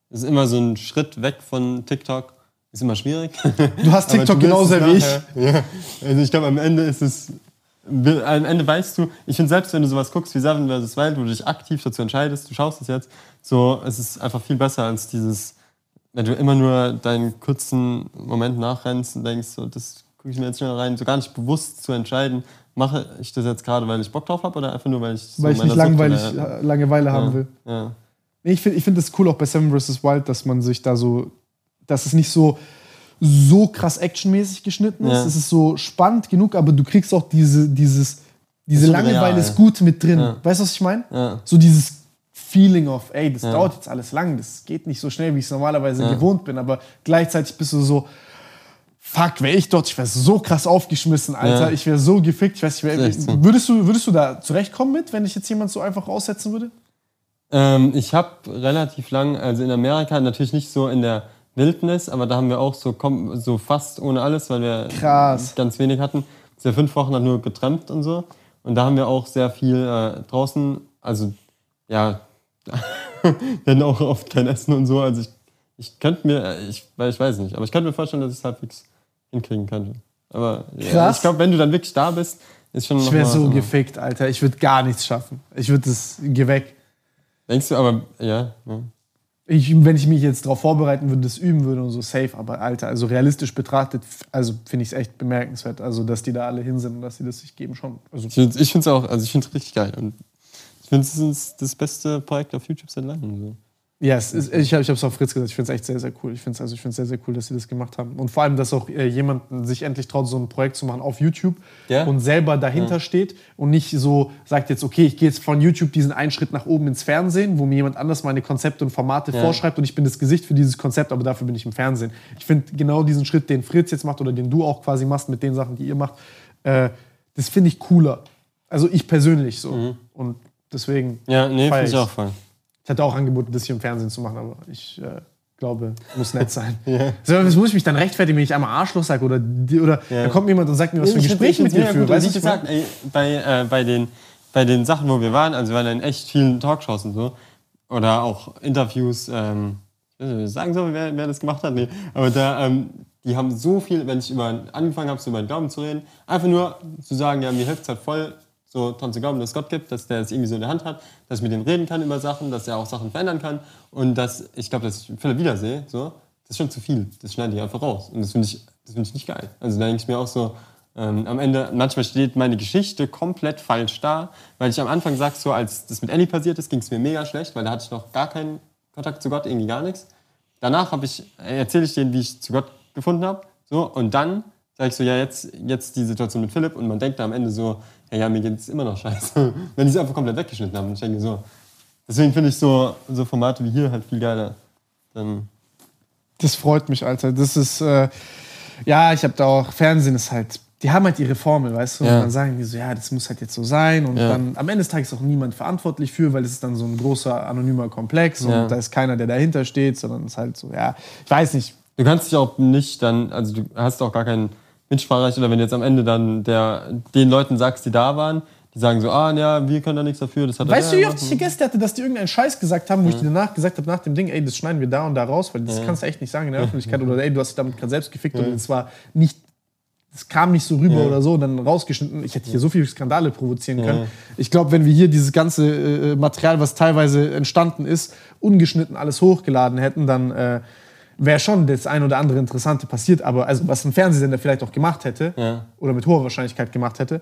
S3: es ist immer so ein Schritt weg von TikTok. Ist immer schwierig.
S2: Du hast TikTok genauso
S3: es
S2: wie ich.
S3: Ja. Also ich glaube, am Ende ist es. Am Ende weißt du, ich finde selbst, wenn du sowas guckst wie Seven vs. Wild, wo du dich aktiv dazu entscheidest, du schaust es jetzt, so, es ist einfach viel besser als dieses, wenn du immer nur deinen kurzen Moment nachrennst und denkst, so, das gucke ich mir jetzt schnell rein, so gar nicht bewusst zu entscheiden, mache ich das jetzt gerade, weil ich Bock drauf habe oder einfach nur, weil ich so
S2: Weil ich nicht langweilig,
S3: hinterher-
S2: äh, Langeweile haben will.
S3: Ja.
S2: Ich finde ich find das cool auch bei Seven vs. Wild, dass man sich da so, dass es nicht so so krass actionmäßig geschnitten ist.
S3: Ja.
S2: Es ist so spannend genug, aber du kriegst auch diese, dieses, diese Langeweile
S3: real.
S2: ist gut mit drin.
S3: Ja.
S2: Weißt du, was ich meine?
S3: Ja.
S2: So dieses Feeling of, ey, das dauert jetzt alles lang, das geht nicht so schnell, wie ich es normalerweise gewohnt bin, aber gleichzeitig bist du so, fuck, wäre ich dort, ich wäre so krass aufgeschmissen, Alter, ich wäre so gefickt, ich weiß nicht, wär, würdest, du, würdest du da zurechtkommen mit, wenn ich jetzt jemand so einfach aussetzen würde?
S3: Ähm, ich habe relativ lang, also in Amerika, natürlich nicht so in der Wildnis, aber da haben wir auch so, so fast ohne alles, weil wir
S2: Krass.
S3: ganz wenig hatten. Sehr fünf Wochen dann nur getrennt und so. Und da haben wir auch sehr viel äh, draußen, also ja, wir hatten auch oft kein Essen und so. Also ich, ich könnte mir, ich, ich weiß nicht, aber ich könnte mir vorstellen, dass ich es halbwegs hinkriegen könnte. Aber ja,
S2: Krass.
S3: ich glaube, wenn du dann wirklich da bist, ist schon
S2: Ich wäre so
S3: was
S2: gefickt, Alter. Ich würde gar nichts schaffen. Ich würde das, geh weg.
S3: Denkst du, aber ja, ja.
S2: Ich, wenn ich mich jetzt darauf vorbereiten würde, das üben würde und so safe, aber Alter, also realistisch betrachtet, also finde ich es echt bemerkenswert, also dass die da alle hin sind und dass sie das sich geben schon. Also
S3: Ich finde es auch, also ich finde es richtig geil. Und ich finde, es das beste Projekt auf YouTube seit langem. So.
S2: Ja, es ist, ich habe es auf Fritz gesagt, ich finde es echt sehr, sehr cool. Ich finde es also, ich sehr, sehr cool, dass sie das gemacht haben. Und vor allem, dass auch äh, jemand sich endlich traut, so ein Projekt zu machen auf YouTube
S3: Ja.
S2: und selber dahinter steht und nicht so sagt jetzt, okay, ich gehe jetzt von YouTube diesen einen Schritt nach oben ins Fernsehen, wo mir jemand anders meine Konzepte und Formate
S3: Ja.
S2: vorschreibt und ich bin das Gesicht für dieses Konzept, aber dafür bin ich im Fernsehen. Ich finde genau diesen Schritt, den Fritz jetzt macht oder den du auch quasi machst mit den Sachen, die ihr macht, äh, das finde ich cooler. Also ich persönlich so. Und deswegen
S3: Ja, nee, finde ich. auch voll.
S2: Ich hatte auch angeboten, das hier im Fernsehen zu machen, aber ich äh, glaube, muss nett sein. so, das muss ich mich dann rechtfertigen, wenn ich einmal Arschloch sage oder, die- oder
S3: Ja.
S2: da kommt jemand und sagt mir, was für ein Gespräch mit dir führt. Weißt du,
S3: gesagt, ey, bei, äh, bei, den, bei den Sachen, wo wir waren, also wir waren in echt vielen Talkshows und so, oder auch Interviews, ähm, ich weiß nicht, ob ich sagen soll, wer, wer das gemacht hat, nee, aber da, ähm, die haben so viel, wenn ich über, angefangen habe, so über den Glauben zu reden, einfach nur zu sagen, ja, mir hilft es halt voll, so dran zu glauben, dass es Gott gibt, dass der es irgendwie so in der Hand hat, dass ich mit dem reden kann über Sachen, dass er auch Sachen verändern kann und dass, ich glaube, dass ich Philipp wiedersehe, so, das ist schon zu viel, das schneide ich einfach raus und das finde ich, das finde ich nicht geil. Also da denke ich mir auch so, ähm, am Ende, manchmal steht meine Geschichte komplett falsch da, weil ich am Anfang sag, so als das mit Ellie passiert ist, ging es mir mega schlecht, weil da hatte ich noch gar keinen Kontakt zu Gott, irgendwie gar nichts. Danach ich, erzähle ich denen, wie ich zu Gott gefunden habe, so, und dann sage ich so, ja, jetzt, jetzt die Situation mit Philipp und man denkt da am Ende so, ja, ja mir geht es immer noch scheiße, wenn die es einfach komplett weggeschnitten haben. Ich denke so, deswegen finde ich so, so Formate wie hier halt viel geiler. Dann,
S2: Das freut mich, Alter. Das ist, äh, ja, ich habe da auch, Fernsehen ist halt, die haben halt ihre Formel, weißt du?
S3: Ja.
S2: Und dann sagen die so, ja, das muss halt jetzt so sein. Und
S3: Ja.
S2: dann am Ende des Tages ist auch niemand verantwortlich für, weil es ist dann so ein großer, anonymer Komplex
S3: Ja.
S2: und da ist keiner, der dahinter steht, sondern es ist halt so, ja, ich weiß nicht.
S3: Du kannst dich auch nicht dann, also du hast auch gar kein Mitspracherecht oder wenn du jetzt am Ende dann der, den Leuten sagst, die da waren, die sagen so, ah, ja, wir können da nichts dafür, das hat
S2: Weißt du, wie oft ich hier Gäste hatte, dass die irgendeinen Scheiß gesagt haben, wo ich dir danach gesagt habe, nach dem Ding, ey, das schneiden wir da und da raus, weil das kannst du echt nicht sagen in der Öffentlichkeit. Oder ey, du hast dich damit gerade selbst gefickt und es war nicht, es kam nicht so rüber oder so und dann rausgeschnitten. Ich hätte hier so viele Skandale provozieren können. Ich glaube, wenn wir hier dieses ganze äh, Material, was teilweise entstanden ist, ungeschnitten alles hochgeladen hätten, dann äh, wäre schon das ein oder andere Interessante passiert. Aber also, was ein Fernsehsender vielleicht auch gemacht hätte
S3: Ja.
S2: oder mit hoher Wahrscheinlichkeit gemacht hätte.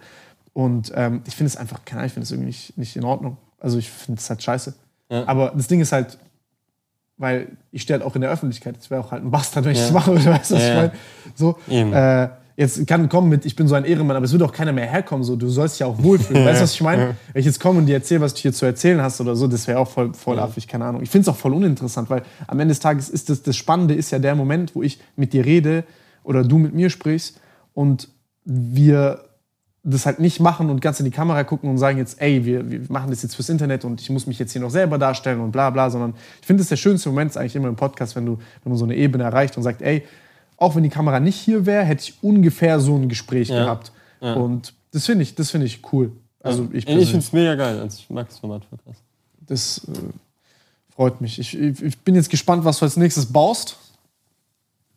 S2: Und ähm, ich finde es einfach, keine Ahnung, ich finde es irgendwie nicht, nicht in Ordnung. Also ich finde es halt scheiße.
S3: Ja.
S2: Aber das Ding ist halt, weil ich stehe halt auch in der Öffentlichkeit. Es wäre auch halt ein Bastard, wenn ich das mache. Oder weißt du, was ich meine? So,
S3: Eben.
S2: äh, jetzt kann kommen mit, ich bin so ein Ehrenmann, aber es wird auch keiner mehr herkommen. So, du sollst dich ja auch wohlfühlen. weißt du, was ich meine? Wenn ich jetzt komme und dir erzähle, was du hier zu erzählen hast oder so, das wäre auch voll, voll affig, keine Ahnung. Ich finde es auch voll uninteressant, weil am Ende des Tages ist das, das Spannende ist ja der Moment, wo ich mit dir rede oder du mit mir sprichst und wir das halt nicht machen und ganz in die Kamera gucken und sagen jetzt, ey, wir, wir machen das jetzt fürs Internet und ich muss mich jetzt hier noch selber darstellen und bla bla, sondern ich finde, das ist der schönste Moment eigentlich immer im Podcast, wenn du, wenn man so eine Ebene erreicht und sagt, ey, auch wenn die Kamera nicht hier wäre, hätte ich ungefähr so ein Gespräch
S3: Ja.
S2: gehabt.
S3: Ja.
S2: Und das finde ich, das finde ich cool. Also ich,
S3: Ey, ich
S2: persönlich.
S3: finde es mega geil, also ich mag das Format voll krass.
S2: Das äh, freut mich. Ich, ich, ich bin jetzt gespannt, was du als nächstes baust.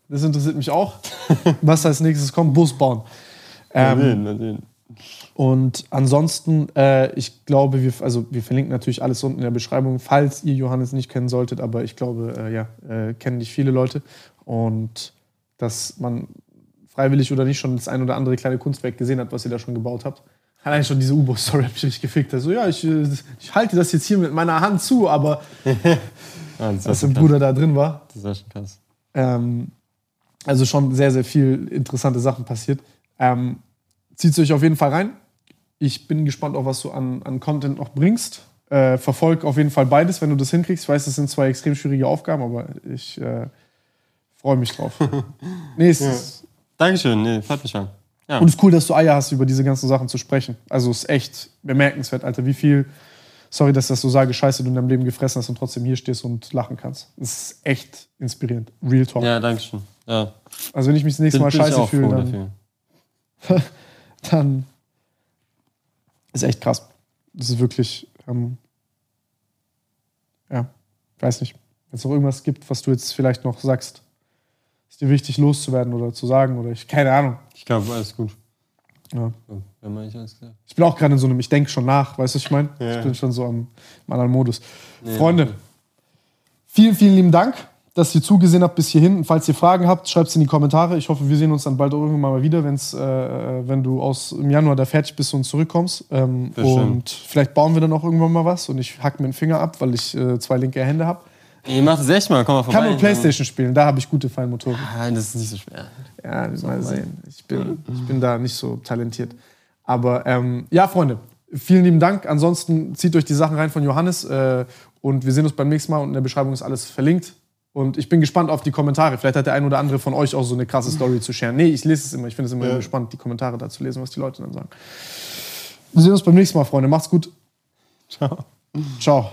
S2: Das interessiert mich auch. was als nächstes kommt, Bus bauen.
S3: Mal
S2: Ähm,
S3: sehen, mal sehen.
S2: und ansonsten, äh, ich glaube, wir, also wir verlinken natürlich alles unten in der Beschreibung, falls ihr Johannes nicht kennen solltet, aber ich glaube, äh, ja, äh, kennen dich viele Leute. Und dass man freiwillig oder nicht schon das ein oder andere kleine Kunstwerk gesehen hat, was ihr da schon gebaut habt. Allein schon diese U-Boot-Story hat mich richtig gefickt. Also, ja, ich, ich halte das jetzt hier mit meiner Hand zu, aber
S3: Ja, das, war
S2: was
S3: schon
S2: im
S3: krass.
S2: Bruder da drin war.
S3: das war schon krass.
S2: Ähm, also schon sehr, sehr viel interessante Sachen passiert. Ähm, Zieht euch auf jeden Fall rein. Ich bin gespannt auf, was du an, an Content noch bringst. Äh, verfolg auf jeden Fall beides, wenn du das hinkriegst. Ich weiß, das sind zwei extrem schwierige Aufgaben, aber ich äh, freue mich drauf. nee, es ist,
S3: Dankeschön, nee, freut mich schon. Ja.
S2: und es ist cool, dass du Eier hast, über diese ganzen Sachen zu sprechen. Also es ist echt bemerkenswert, Alter, wie viel sorry, dass ich das so sage, scheiße, du in deinem Leben gefressen hast und trotzdem hier stehst und lachen kannst. Das ist echt inspirierend. Real Talk.
S3: Ja, danke schön. Ja.
S2: Also wenn ich mich das nächste Mal
S3: Bin- bin
S2: scheiße fühle, dann, dann ist echt krass. Das ist wirklich, ähm, ja, weiß nicht. Wenn es noch irgendwas gibt, was du jetzt vielleicht noch sagst, ist dir wichtig loszuwerden oder zu sagen oder ich, keine Ahnung.
S3: Ich glaube, alles gut.
S2: Ja.
S3: Man nicht alles klar.
S2: Ich bin auch gerade in so einem, ich denke schon nach, weißt du, was ich meine?
S3: Ja.
S2: Ich bin schon so am, im anderen Modus.
S3: Nee,
S2: Freunde, vielen, vielen lieben Dank, dass ihr zugesehen habt bis hierhin. Und falls ihr Fragen habt, schreibt es in die Kommentare. Ich hoffe, wir sehen uns dann bald irgendwann mal wieder, wenn's, äh, wenn du aus im Januar da fertig bist und zurückkommst. Ähm, und vielleicht bauen wir dann auch irgendwann mal was und ich hack mir den Finger ab, weil ich äh, zwei linke Hände habe.
S3: Ihr macht es echt mal, komm mal vorbei.
S2: Kann nur Playstation spielen, da habe ich gute Fallmotoren.
S3: Ah, das ist nicht so schwer.
S2: Ja, mal sehen. Ich bin, ich bin da nicht so talentiert. Aber ähm, ja, Freunde, vielen lieben Dank. Ansonsten zieht euch die Sachen rein von Johannes äh, und wir sehen uns beim nächsten Mal und in der Beschreibung ist alles verlinkt. Und ich bin gespannt auf die Kommentare. Vielleicht hat der ein oder andere von euch auch so eine krasse Story zu sharen. Nee, ich lese es immer. Ich finde es immer spannend, die Kommentare da zu lesen, was die Leute dann sagen. Wir sehen uns beim nächsten Mal, Freunde. Macht's gut.
S3: Ciao.
S2: Ciao.